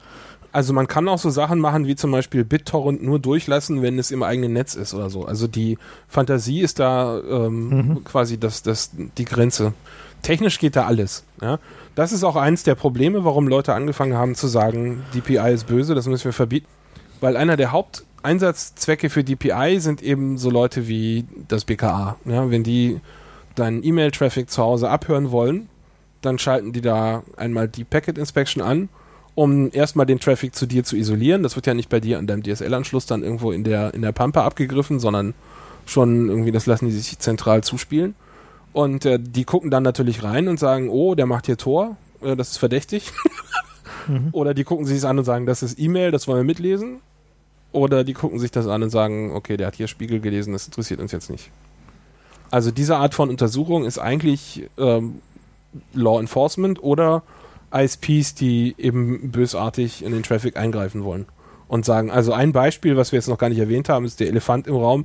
Also man kann auch so Sachen machen wie zum Beispiel BitTorrent nur durchlassen, wenn es im eigenen Netz ist oder so. Also die Fantasie ist da ähm, mhm. quasi das, das, die Grenze. Technisch geht da alles. Ja? Das ist auch eins der Probleme, warum Leute angefangen haben zu sagen, DPI ist böse, das müssen wir verbieten. Weil einer der Haupt Einsatzzwecke für DPI sind eben so Leute wie das BKA. Ja, wenn die deinen E-Mail-Traffic zu Hause abhören wollen, dann schalten die da einmal die Packet Inspection an, um erstmal den Traffic zu dir zu isolieren. Das wird ja nicht bei dir an deinem DSL-Anschluss dann irgendwo in der, in der Pampa abgegriffen, sondern schon irgendwie, das lassen die sich zentral zuspielen. Und äh, die gucken dann natürlich rein und sagen, oh, der macht hier Tor, äh, das ist verdächtig. <laughs> mhm. Oder die gucken sich es an und sagen, das ist E-Mail, das wollen wir mitlesen. Oder die gucken sich das an und sagen, okay, der hat hier Spiegel gelesen, das interessiert uns jetzt nicht. Also diese Art von Untersuchung ist eigentlich ähm, Law Enforcement oder ISPs, die eben bösartig in den Traffic eingreifen wollen und sagen, also ein Beispiel, was wir jetzt noch gar nicht erwähnt haben, ist der Elefant im Raum,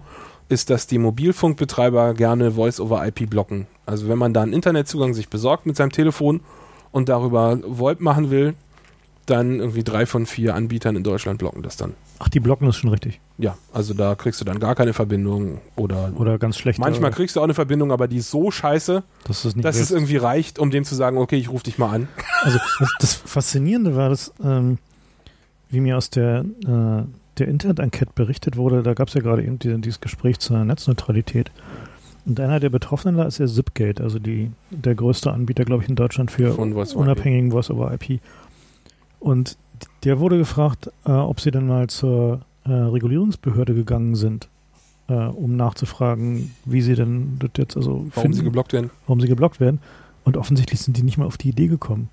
ist, dass die Mobilfunkbetreiber gerne Voice-over-IP blocken. Also wenn man da einen Internetzugang sich besorgt mit seinem Telefon und darüber VoIP machen will, dann irgendwie drei von vier Anbietern in Deutschland blocken das dann. Ach, die blocken das schon richtig. Ja, also da kriegst du dann gar keine Verbindung oder Oder ganz schlecht. manchmal kriegst du auch eine Verbindung, aber die ist so scheiße, dass es nicht dass es irgendwie reicht, um dem zu sagen, okay, ich rufe dich mal an. Also das, das Faszinierende war, dass, ähm, wie mir aus der, äh, der Internet-Enquete berichtet wurde, da gab es ja gerade eben die, dieses Gespräch zur Netzneutralität. Und einer der Betroffenen da ist ja Zipgate, also die, der größte Anbieter, glaube ich, in Deutschland für Voice unabhängigen Voice-over-IP. Und der wurde gefragt, äh, ob sie dann mal zur äh, Regulierungsbehörde gegangen sind, äh, um nachzufragen, wie sie denn das jetzt also Warum sie geblockt werden. warum sie geblockt werden. Und offensichtlich sind die nicht mal auf die Idee gekommen.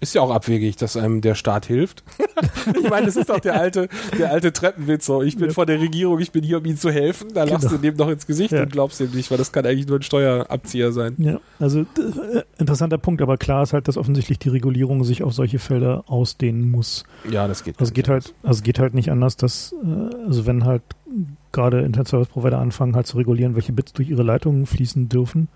Ist ja auch abwegig, dass einem der Staat hilft. <laughs> ich meine, das ist doch der alte, der alte Treppenwitz. So, ich bin Ja. von der Regierung, ich bin hier, um ihnen zu helfen. Da lachst Genau. du dem doch ins Gesicht Ja. und glaubst dem nicht, weil das kann eigentlich nur ein Steuerabzieher sein. Ja, also äh, interessanter Punkt, aber klar ist halt, dass offensichtlich die Regulierung sich auf solche Felder ausdehnen muss. Ja, das geht. Also es geht halt, also geht halt nicht anders, dass, äh, also wenn halt gerade Internet Service Provider anfangen halt zu regulieren, welche Bits durch ihre Leitungen fließen dürfen,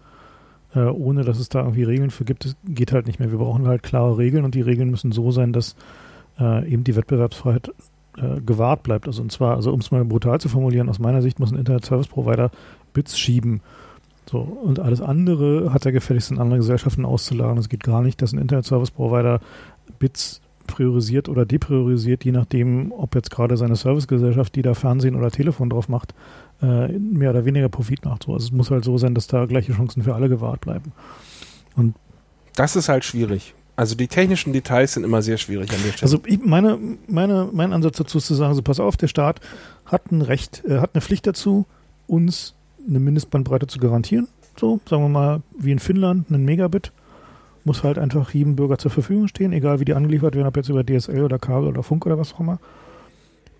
äh, ohne dass es da irgendwie Regeln für gibt, es geht halt nicht mehr. Wir brauchen halt klare Regeln und die Regeln müssen so sein, dass äh, eben die Wettbewerbsfreiheit äh, gewahrt bleibt. Also und zwar, also um es mal brutal zu formulieren, aus meiner Sicht muss ein Internet Service Provider Bits schieben. So, und alles andere hat er gefälligst in andere Gesellschaften auszulagern. Es geht gar nicht, dass ein Internet Service Provider Bits priorisiert oder depriorisiert, je nachdem, ob jetzt gerade seine Servicegesellschaft, die da Fernsehen oder Telefon drauf macht, äh, mehr oder weniger Profit macht. So, also es muss halt so sein, dass da gleiche Chancen für alle gewahrt bleiben. Das ist halt schwierig. Also die technischen Details sind immer sehr schwierig an der Stelle. Also ich, meine, meine, mein Ansatz dazu ist zu sagen, so pass auf, der Staat hat ein Recht, äh, hat eine Pflicht dazu, uns eine Mindestbandbreite zu garantieren. So, sagen wir mal, wie in Finnland, einen Megabit. Muss halt einfach jedem Bürger zur Verfügung stehen, egal wie die angeliefert werden, ob jetzt über DSL oder Kabel oder Funk oder was auch immer.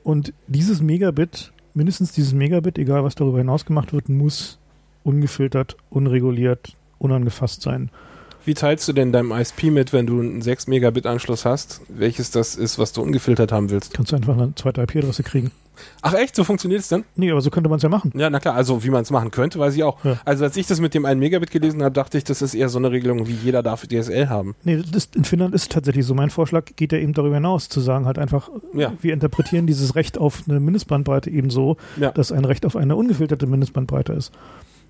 Und dieses Megabit, mindestens dieses Megabit, egal was darüber hinaus gemacht wird, muss ungefiltert, unreguliert, unangefasst sein. Wie teilst du denn deinem ISP mit, wenn du einen 6 Megabit Anschluss hast, welches das ist, was du ungefiltert haben willst? Kannst du einfach eine zweite IP-Adresse kriegen. Ach echt, so funktioniert es dann? Nee, aber so könnte man es ja machen. Ja, na klar, also wie man es machen könnte, weiß ich auch. Ja. Also als ich das mit dem 1 Megabit gelesen habe, dachte ich, das ist eher so eine Regelung, wie jeder darf DSL haben. Nee, das, in Finnland ist es tatsächlich so. Mein Vorschlag geht ja eben darüber hinaus, zu sagen halt einfach, Ja. wir interpretieren dieses Recht auf eine Mindestbandbreite eben so, Ja. dass ein Recht auf eine ungefilterte Mindestbandbreite ist.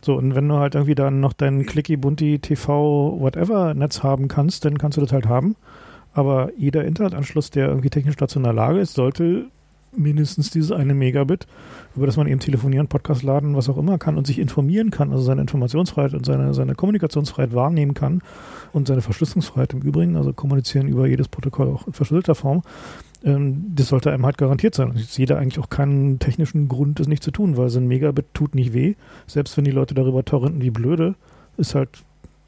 So, und wenn du halt irgendwie dann noch dein Clicky, Bunti, TV, whatever Netz haben kannst, dann kannst du das halt haben. Aber jeder Internetanschluss, der irgendwie technisch dazu in der Lage ist, sollte mindestens dieses eine Megabit, über das man eben telefonieren, Podcast laden, was auch immer kann und sich informieren kann, also seine Informationsfreiheit und seine, seine Kommunikationsfreiheit wahrnehmen kann und seine Verschlüsselungsfreiheit im Übrigen, also kommunizieren über jedes Protokoll auch in verschlüsselter Form, ähm, das sollte einem halt garantiert sein. Und jetzt jeder eigentlich auch keinen technischen Grund, das nicht zu tun, weil so ein Megabit tut nicht weh. Selbst wenn die Leute darüber torrenten wie blöde, ist halt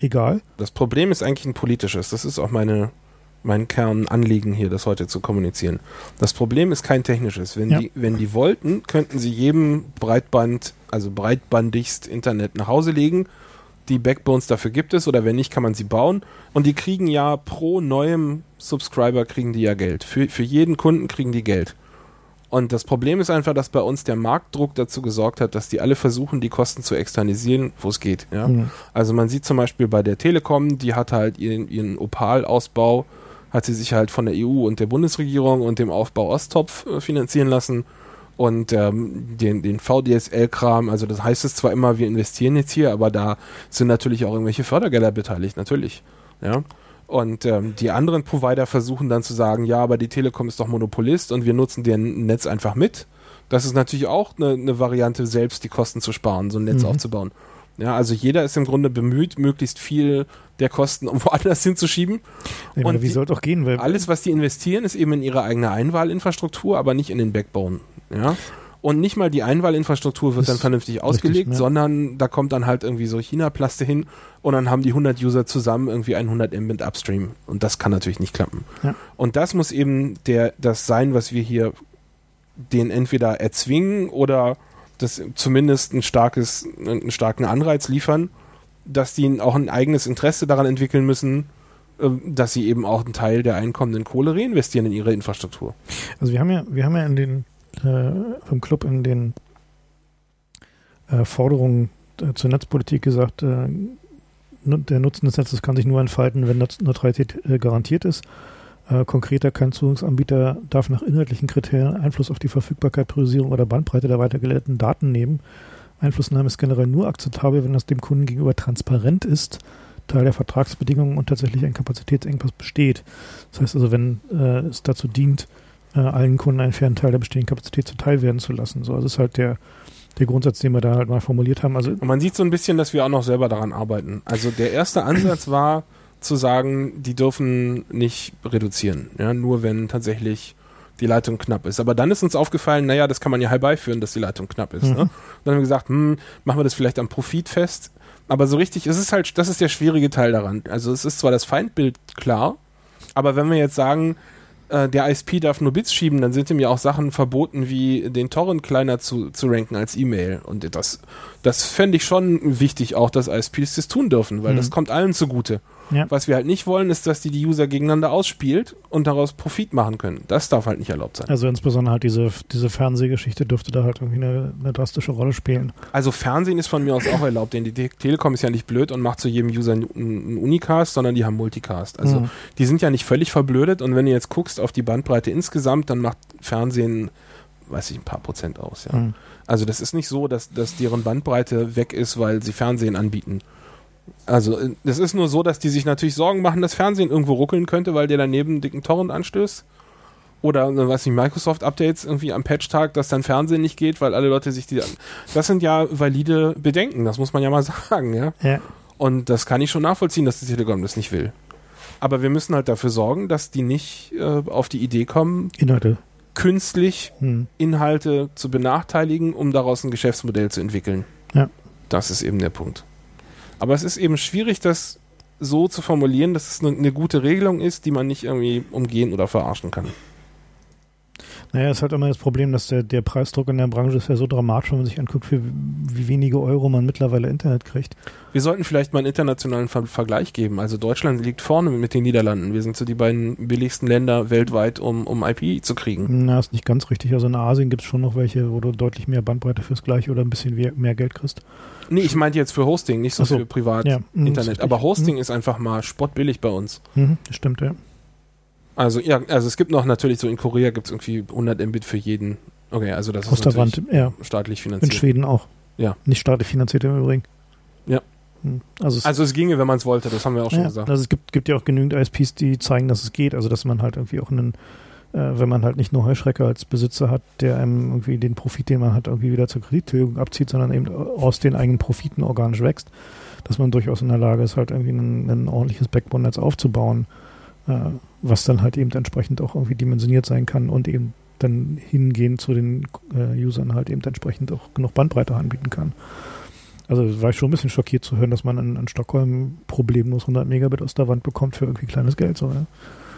egal. Das Problem ist eigentlich ein politisches. Das ist auch meine, mein Kernanliegen hier, das heute zu kommunizieren. Das Problem ist kein technisches. Wenn, Ja. die, wenn die wollten, könnten sie jedem Breitband, also breitbandigst Internet nach Hause legen. Die Backbones dafür gibt es oder wenn nicht, kann man sie bauen. Und die kriegen ja pro neuem Subscriber kriegen die ja Geld. Für, für jeden Kunden kriegen die Geld. Und das Problem ist einfach, dass bei uns der Marktdruck dazu gesorgt hat, dass die alle versuchen, die Kosten zu externalisieren, wo es geht. Ja? Mhm. Also man sieht zum Beispiel bei der Telekom, die hat halt ihren, ihren Opal-Ausbau, hat sie sich halt von der EU und der Bundesregierung und dem Aufbau Osttopf äh, finanzieren lassen. Und ähm, den, den VDSL-Kram, also das heißt es zwar immer, wir investieren jetzt hier, aber da sind natürlich auch irgendwelche Fördergelder beteiligt, natürlich. Ja. Und ähm, die anderen Provider versuchen dann zu sagen, ja, aber die Telekom ist doch Monopolist und wir nutzen deren Netz einfach mit. Das ist natürlich auch eine, eine Variante, selbst die Kosten zu sparen, so ein Netz Mhm. aufzubauen. Ja, also jeder ist im Grunde bemüht, möglichst viel der Kosten <laughs> woanders hinzuschieben. Meine, Und wie soll auch gehen? Weil Alles, was die investieren, ist eben in ihre eigene Einwahlinfrastruktur, aber nicht in den Backbone. Ja. Und nicht mal die Einwahlinfrastruktur wird dann vernünftig ausgelegt, ja. sondern da kommt dann halt irgendwie so China-Plaste hin und dann haben die 100 User zusammen irgendwie 100 Mbit Upstream. Und das kann natürlich nicht klappen. Ja. Und das muss eben der, das sein, was wir hier den entweder erzwingen oder das zumindest ein starkes, einen starken Anreiz liefern, dass die auch ein eigenes Interesse daran entwickeln müssen, äh, dass sie eben auch einen Teil der einkommenden Kohle reinvestieren in ihre Infrastruktur. Also wir haben ja, wir haben ja in den äh, vom Club in den äh, Forderungen äh, zur Netzpolitik gesagt, äh, der Nutzen des Netzes kann sich nur entfalten, wenn Neutralität äh, garantiert ist. Äh, konkreter, kein Zugangsanbieter darf nach inhaltlichen Kriterien Einfluss auf die Verfügbarkeit, Priorisierung oder Bandbreite der weitergeleiteten Daten nehmen. Einflussnahme ist generell nur akzeptabel, wenn das dem Kunden gegenüber transparent ist, Teil der Vertragsbedingungen und tatsächlich ein Kapazitätsengpass besteht. Das heißt also, wenn äh, es dazu dient, äh, allen Kunden einen fairen Teil der bestehenden Kapazität zuteil werden zu lassen. So, also ist halt der, der Grundsatz, den wir da halt mal formuliert haben. Also und man sieht so ein bisschen, dass wir auch noch selber daran arbeiten. Also der erste Ansatz war zu sagen, die dürfen nicht reduzieren, ja, nur wenn tatsächlich die Leitung knapp ist. Aber dann ist uns aufgefallen, naja, das kann man ja herbeiführen, dass die Leitung knapp ist. Ne? Mhm. Ne? dann haben wir gesagt, hm, machen wir das vielleicht am Profit fest. Aber so richtig, es ist halt, das ist der schwierige Teil daran. Also es ist zwar das Feindbild klar, aber wenn wir jetzt sagen, äh, der ISP darf nur Bits schieben, dann sind ihm ja auch Sachen verboten, wie den Torrent kleiner zu, zu ranken als E-Mail. Und das, das fände ich schon wichtig, auch dass ISPs das tun dürfen, weil mhm. das kommt allen zugute. Ja. Was wir halt nicht wollen, ist, dass die die User gegeneinander ausspielt und daraus Profit machen können. Das darf halt nicht erlaubt sein. Also insbesondere halt diese, diese Fernsehgeschichte dürfte da halt irgendwie eine, eine drastische Rolle spielen. Also Fernsehen ist von mir aus auch erlaubt, denn die Telekom ist ja nicht blöd und macht zu jedem User einen Unicast, sondern die haben Multicast. Also mhm. die sind ja nicht völlig verblödet und wenn du jetzt guckst auf die Bandbreite insgesamt, dann macht Fernsehen, weiß ich, ein paar Prozent aus, ja. Mhm. Also das ist nicht so, dass, dass deren Bandbreite weg ist, weil sie Fernsehen anbieten. Also, es ist nur so, dass die sich natürlich Sorgen machen, dass Fernsehen irgendwo ruckeln könnte, weil der daneben einen dicken Torrent anstößt. Oder, äh, weiß nicht, Microsoft-Updates irgendwie am Patch-Tag, dass dann Fernsehen nicht geht, weil alle Leute sich die. Das sind ja valide Bedenken, das muss man ja mal <laughs> sagen, ja. ja. Und das kann ich schon nachvollziehen, dass die Telekom das nicht will. Aber wir müssen halt dafür sorgen, dass die nicht äh, auf die Idee kommen, Inhalte. künstlich hm. Inhalte zu benachteiligen, um daraus ein Geschäftsmodell zu entwickeln. Ja. Das ist eben der Punkt. Aber es ist eben schwierig, das so zu formulieren, dass es eine, gute Regelung ist, die man nicht irgendwie umgehen oder verarschen kann. Naja, es hat immer das Problem, dass der, der Preisdruck in der Branche ist ja so dramatisch, wenn man sich anguckt, für wie wenige Euro man mittlerweile Internet kriegt. Wir sollten vielleicht mal einen internationalen Ver Vergleich geben. Also Deutschland liegt vorne mit den Niederlanden. Wir sind so die beiden billigsten Länder weltweit, um, um IP zu kriegen. Na, ist nicht ganz richtig. Also in Asien gibt es schon noch welche, wo du deutlich mehr Bandbreite fürs Gleiche oder ein bisschen mehr Geld kriegst. Nee, ich meinte jetzt für Hosting, nicht so, so. für Privat-Internet. Ja, Aber Hosting mhm. ist einfach mal spottbillig bei uns. Mhm, das stimmt, ja. Also ja, also es gibt noch natürlich so in Korea gibt es irgendwie 100 Mbit für jeden. Okay, also das Aus ist der Wand, ja. staatlich finanziert. In Schweden auch. Ja. Nicht staatlich finanziert im Übrigen. Ja. Hm. Also es, also es ginge, wenn man es wollte, das haben wir auch schon ja, gesagt. Also es gibt, gibt ja auch genügend ISPs, die zeigen, dass es geht. Also dass man halt irgendwie auch einen, äh, wenn man halt nicht nur Heuschrecke als Besitzer hat, der einem irgendwie den Profit, den man hat, irgendwie wieder zur Kredittilgung abzieht, sondern eben aus den eigenen Profiten organisch wächst, dass man durchaus in der Lage ist, halt irgendwie ein, ein ordentliches Backbone-Netz aufzubauen äh, was dann halt eben entsprechend auch irgendwie dimensioniert sein kann und eben dann hingehen zu den äh, Usern halt eben entsprechend auch genug Bandbreite anbieten kann. Also war ich schon ein bisschen schockiert zu hören, dass man in, in Stockholm problemlos 100 Megabit aus der Wand bekommt für irgendwie kleines Geld. So, ja.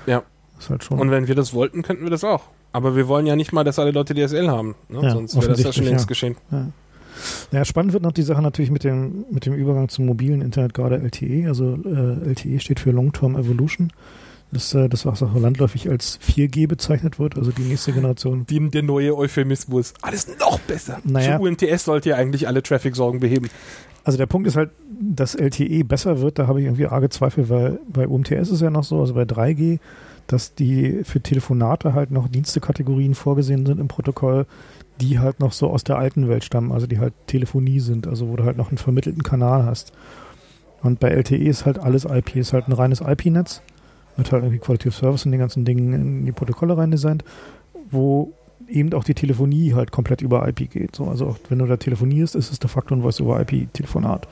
ja. Ist halt schon und wenn wir das wollten, könnten wir das auch. Aber wir wollen ja nicht mal, dass alle Leute DSL haben. Ne? Ja, Sonst wäre das ja schon längst ja. geschehen. Ja. Ja, spannend wird noch die Sache natürlich mit dem, mit dem Übergang zum mobilen Internet, gerade LTE. Also äh, LTE steht für Long-Term Evolution dass äh, das auch so landläufig als 4G bezeichnet wird, also die nächste Generation. Die, der neue Euphemismus. Alles noch besser. Naja. UMTS sollte ja eigentlich alle Traffic-Sorgen beheben. Also der Punkt ist halt, dass LTE besser wird, da habe ich irgendwie arge Zweifel, weil bei UMTS ist es ja noch so, also bei 3G, dass die für Telefonate halt noch Dienstekategorien vorgesehen sind im Protokoll, die halt noch so aus der alten Welt stammen, also die halt Telefonie sind, also wo du halt noch einen vermittelten Kanal hast. Und bei LTE ist halt alles IP, ist halt ein reines IP-Netz mit halt irgendwie Quality of Service und den ganzen Dingen in die Protokolle rein designt, wo eben auch die Telefonie halt komplett über IP geht. So, also auch wenn du da telefonierst, ist es de facto ein Voice-over-IP-Telefonat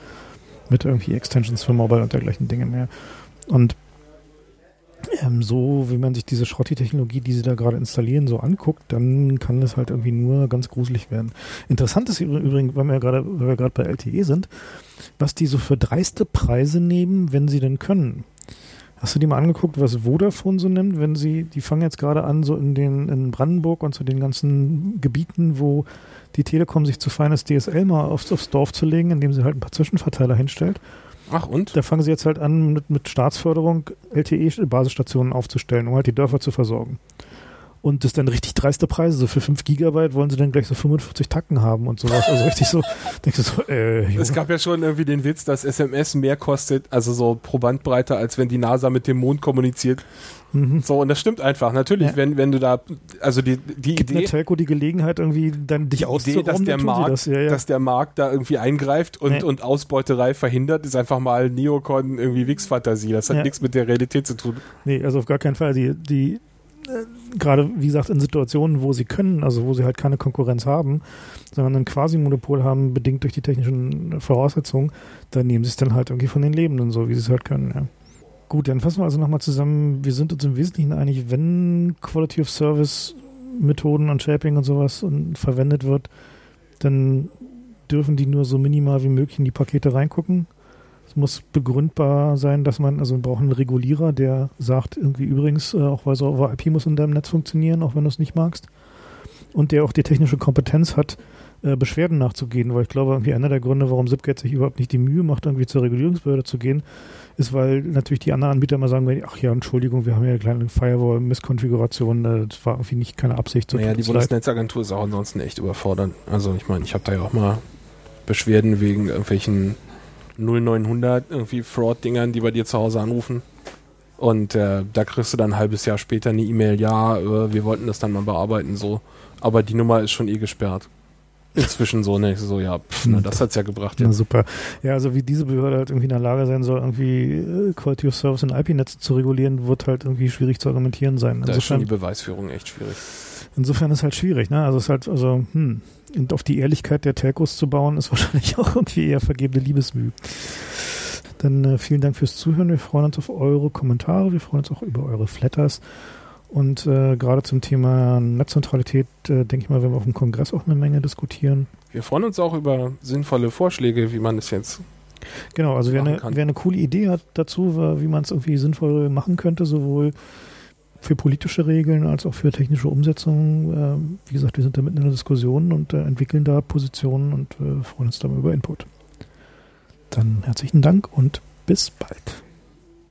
mit irgendwie Extensions für Mobile und dergleichen Dinge mehr. Und ähm, so, wie man sich diese Schrotti-Technologie, die sie da gerade installieren, so anguckt, dann kann es halt irgendwie nur ganz gruselig werden. Interessant ist übrigens, weil wir gerade bei LTE sind, was die so für dreiste Preise nehmen, wenn sie denn können. Hast du dir mal angeguckt, was Vodafone so nimmt, wenn sie, die fangen jetzt gerade an, so in den in Brandenburg und zu so den ganzen Gebieten, wo die Telekom sich zu feines DSL mal aufs, aufs Dorf zu legen, indem sie halt ein paar Zwischenverteiler hinstellt. Ach und? Da fangen sie jetzt halt an, mit, mit Staatsförderung LTE-Basisstationen aufzustellen, um halt die Dörfer zu versorgen. Und das dann richtig dreiste Preise. So für 5 Gigabyte wollen sie dann gleich so 45 Tacken haben und sowas. Also richtig so, <laughs> denkst du so, äh, Es gab ja schon irgendwie den Witz, dass SMS mehr kostet, also so pro Bandbreite, als wenn die NASA mit dem Mond kommuniziert. Mhm. So, und das stimmt einfach. Natürlich, ja. wenn, wenn du da, also die, die Gibt Idee. Telco die Gelegenheit, irgendwie dann dich auszurauben, dass der Markt, das, ja, ja. dass der Markt da irgendwie eingreift und, und Ausbeuterei verhindert, ist einfach mal Neocon irgendwie Wix-Fantasie. Das hat nichts mit der Realität zu tun. Nee, also auf gar keinen Fall. Die, die, gerade, wie gesagt, in Situationen, wo sie können, also wo sie halt keine Konkurrenz haben, sondern ein Quasi-Monopol haben, bedingt durch die technischen Voraussetzungen, dann nehmen sie es dann halt irgendwie von den Lebenden, so wie sie es halt können, ja. Gut, dann fassen wir also nochmal zusammen. Wir sind uns im Wesentlichen einig, wenn Quality of Service Methoden und Shaping und sowas verwendet wird, dann dürfen die nur so minimal wie möglich in die Pakete reingucken muss begründbar sein, dass man, also wir brauchen einen Regulierer, der sagt, irgendwie übrigens, äh, auch weil so over IP muss in deinem Netz funktionieren, auch wenn du es nicht magst. Und der auch die technische Kompetenz hat, äh, Beschwerden nachzugehen, weil ich glaube, irgendwie einer der Gründe, warum Zipgate sich überhaupt nicht die Mühe macht, irgendwie zur Regulierungsbehörde zu gehen, ist, weil natürlich die anderen Anbieter immer sagen, ach ja, Entschuldigung, wir haben ja eine kleine Firewall-Misskonfiguration, äh, das war irgendwie nicht keine Absicht. So naja, die Bundesnetzagentur ist auch ansonsten echt überfordert. Also ich meine, ich habe da ja auch mal Beschwerden wegen irgendwelchen 0900 irgendwie Fraud-Dingern, die bei dir zu Hause anrufen. Und äh, da kriegst du dann ein halbes Jahr später eine E-Mail, ja, äh, wir wollten das dann mal bearbeiten, so. Aber die Nummer ist schon eh gesperrt. Inzwischen so, ne? So, ja, pff, na, das hat's ja gebracht. Ja. Na super. Ja, also wie diese Behörde halt irgendwie in der Lage sein soll, irgendwie äh, Quality of Service in IP-Netzen zu regulieren, wird halt irgendwie schwierig zu argumentieren sein. Insofern, da ist schon die Beweisführung echt schwierig. Insofern ist halt schwierig, ne? Also es ist halt, also, hm. Und auf die Ehrlichkeit der Telcos zu bauen, ist <laughs> wahrscheinlich auch irgendwie eher vergebene Liebesmühe. Dann äh, vielen Dank fürs Zuhören. Wir freuen uns auf eure Kommentare. Wir freuen uns auch über eure Flatters. Und äh, gerade zum Thema Netzneutralität, äh, denke ich mal, werden wir auf dem Kongress auch eine Menge diskutieren. Wir freuen uns auch über sinnvolle Vorschläge, wie man es jetzt. Genau, also wer eine, wer eine coole Idee hat dazu, wie man es irgendwie sinnvoll machen könnte, sowohl für politische Regeln als auch für technische Umsetzung. Äh, wie gesagt, wir sind da mitten in der Diskussion und äh, entwickeln da Positionen und äh, freuen uns da mal über Input. Dann herzlichen Dank und bis bald.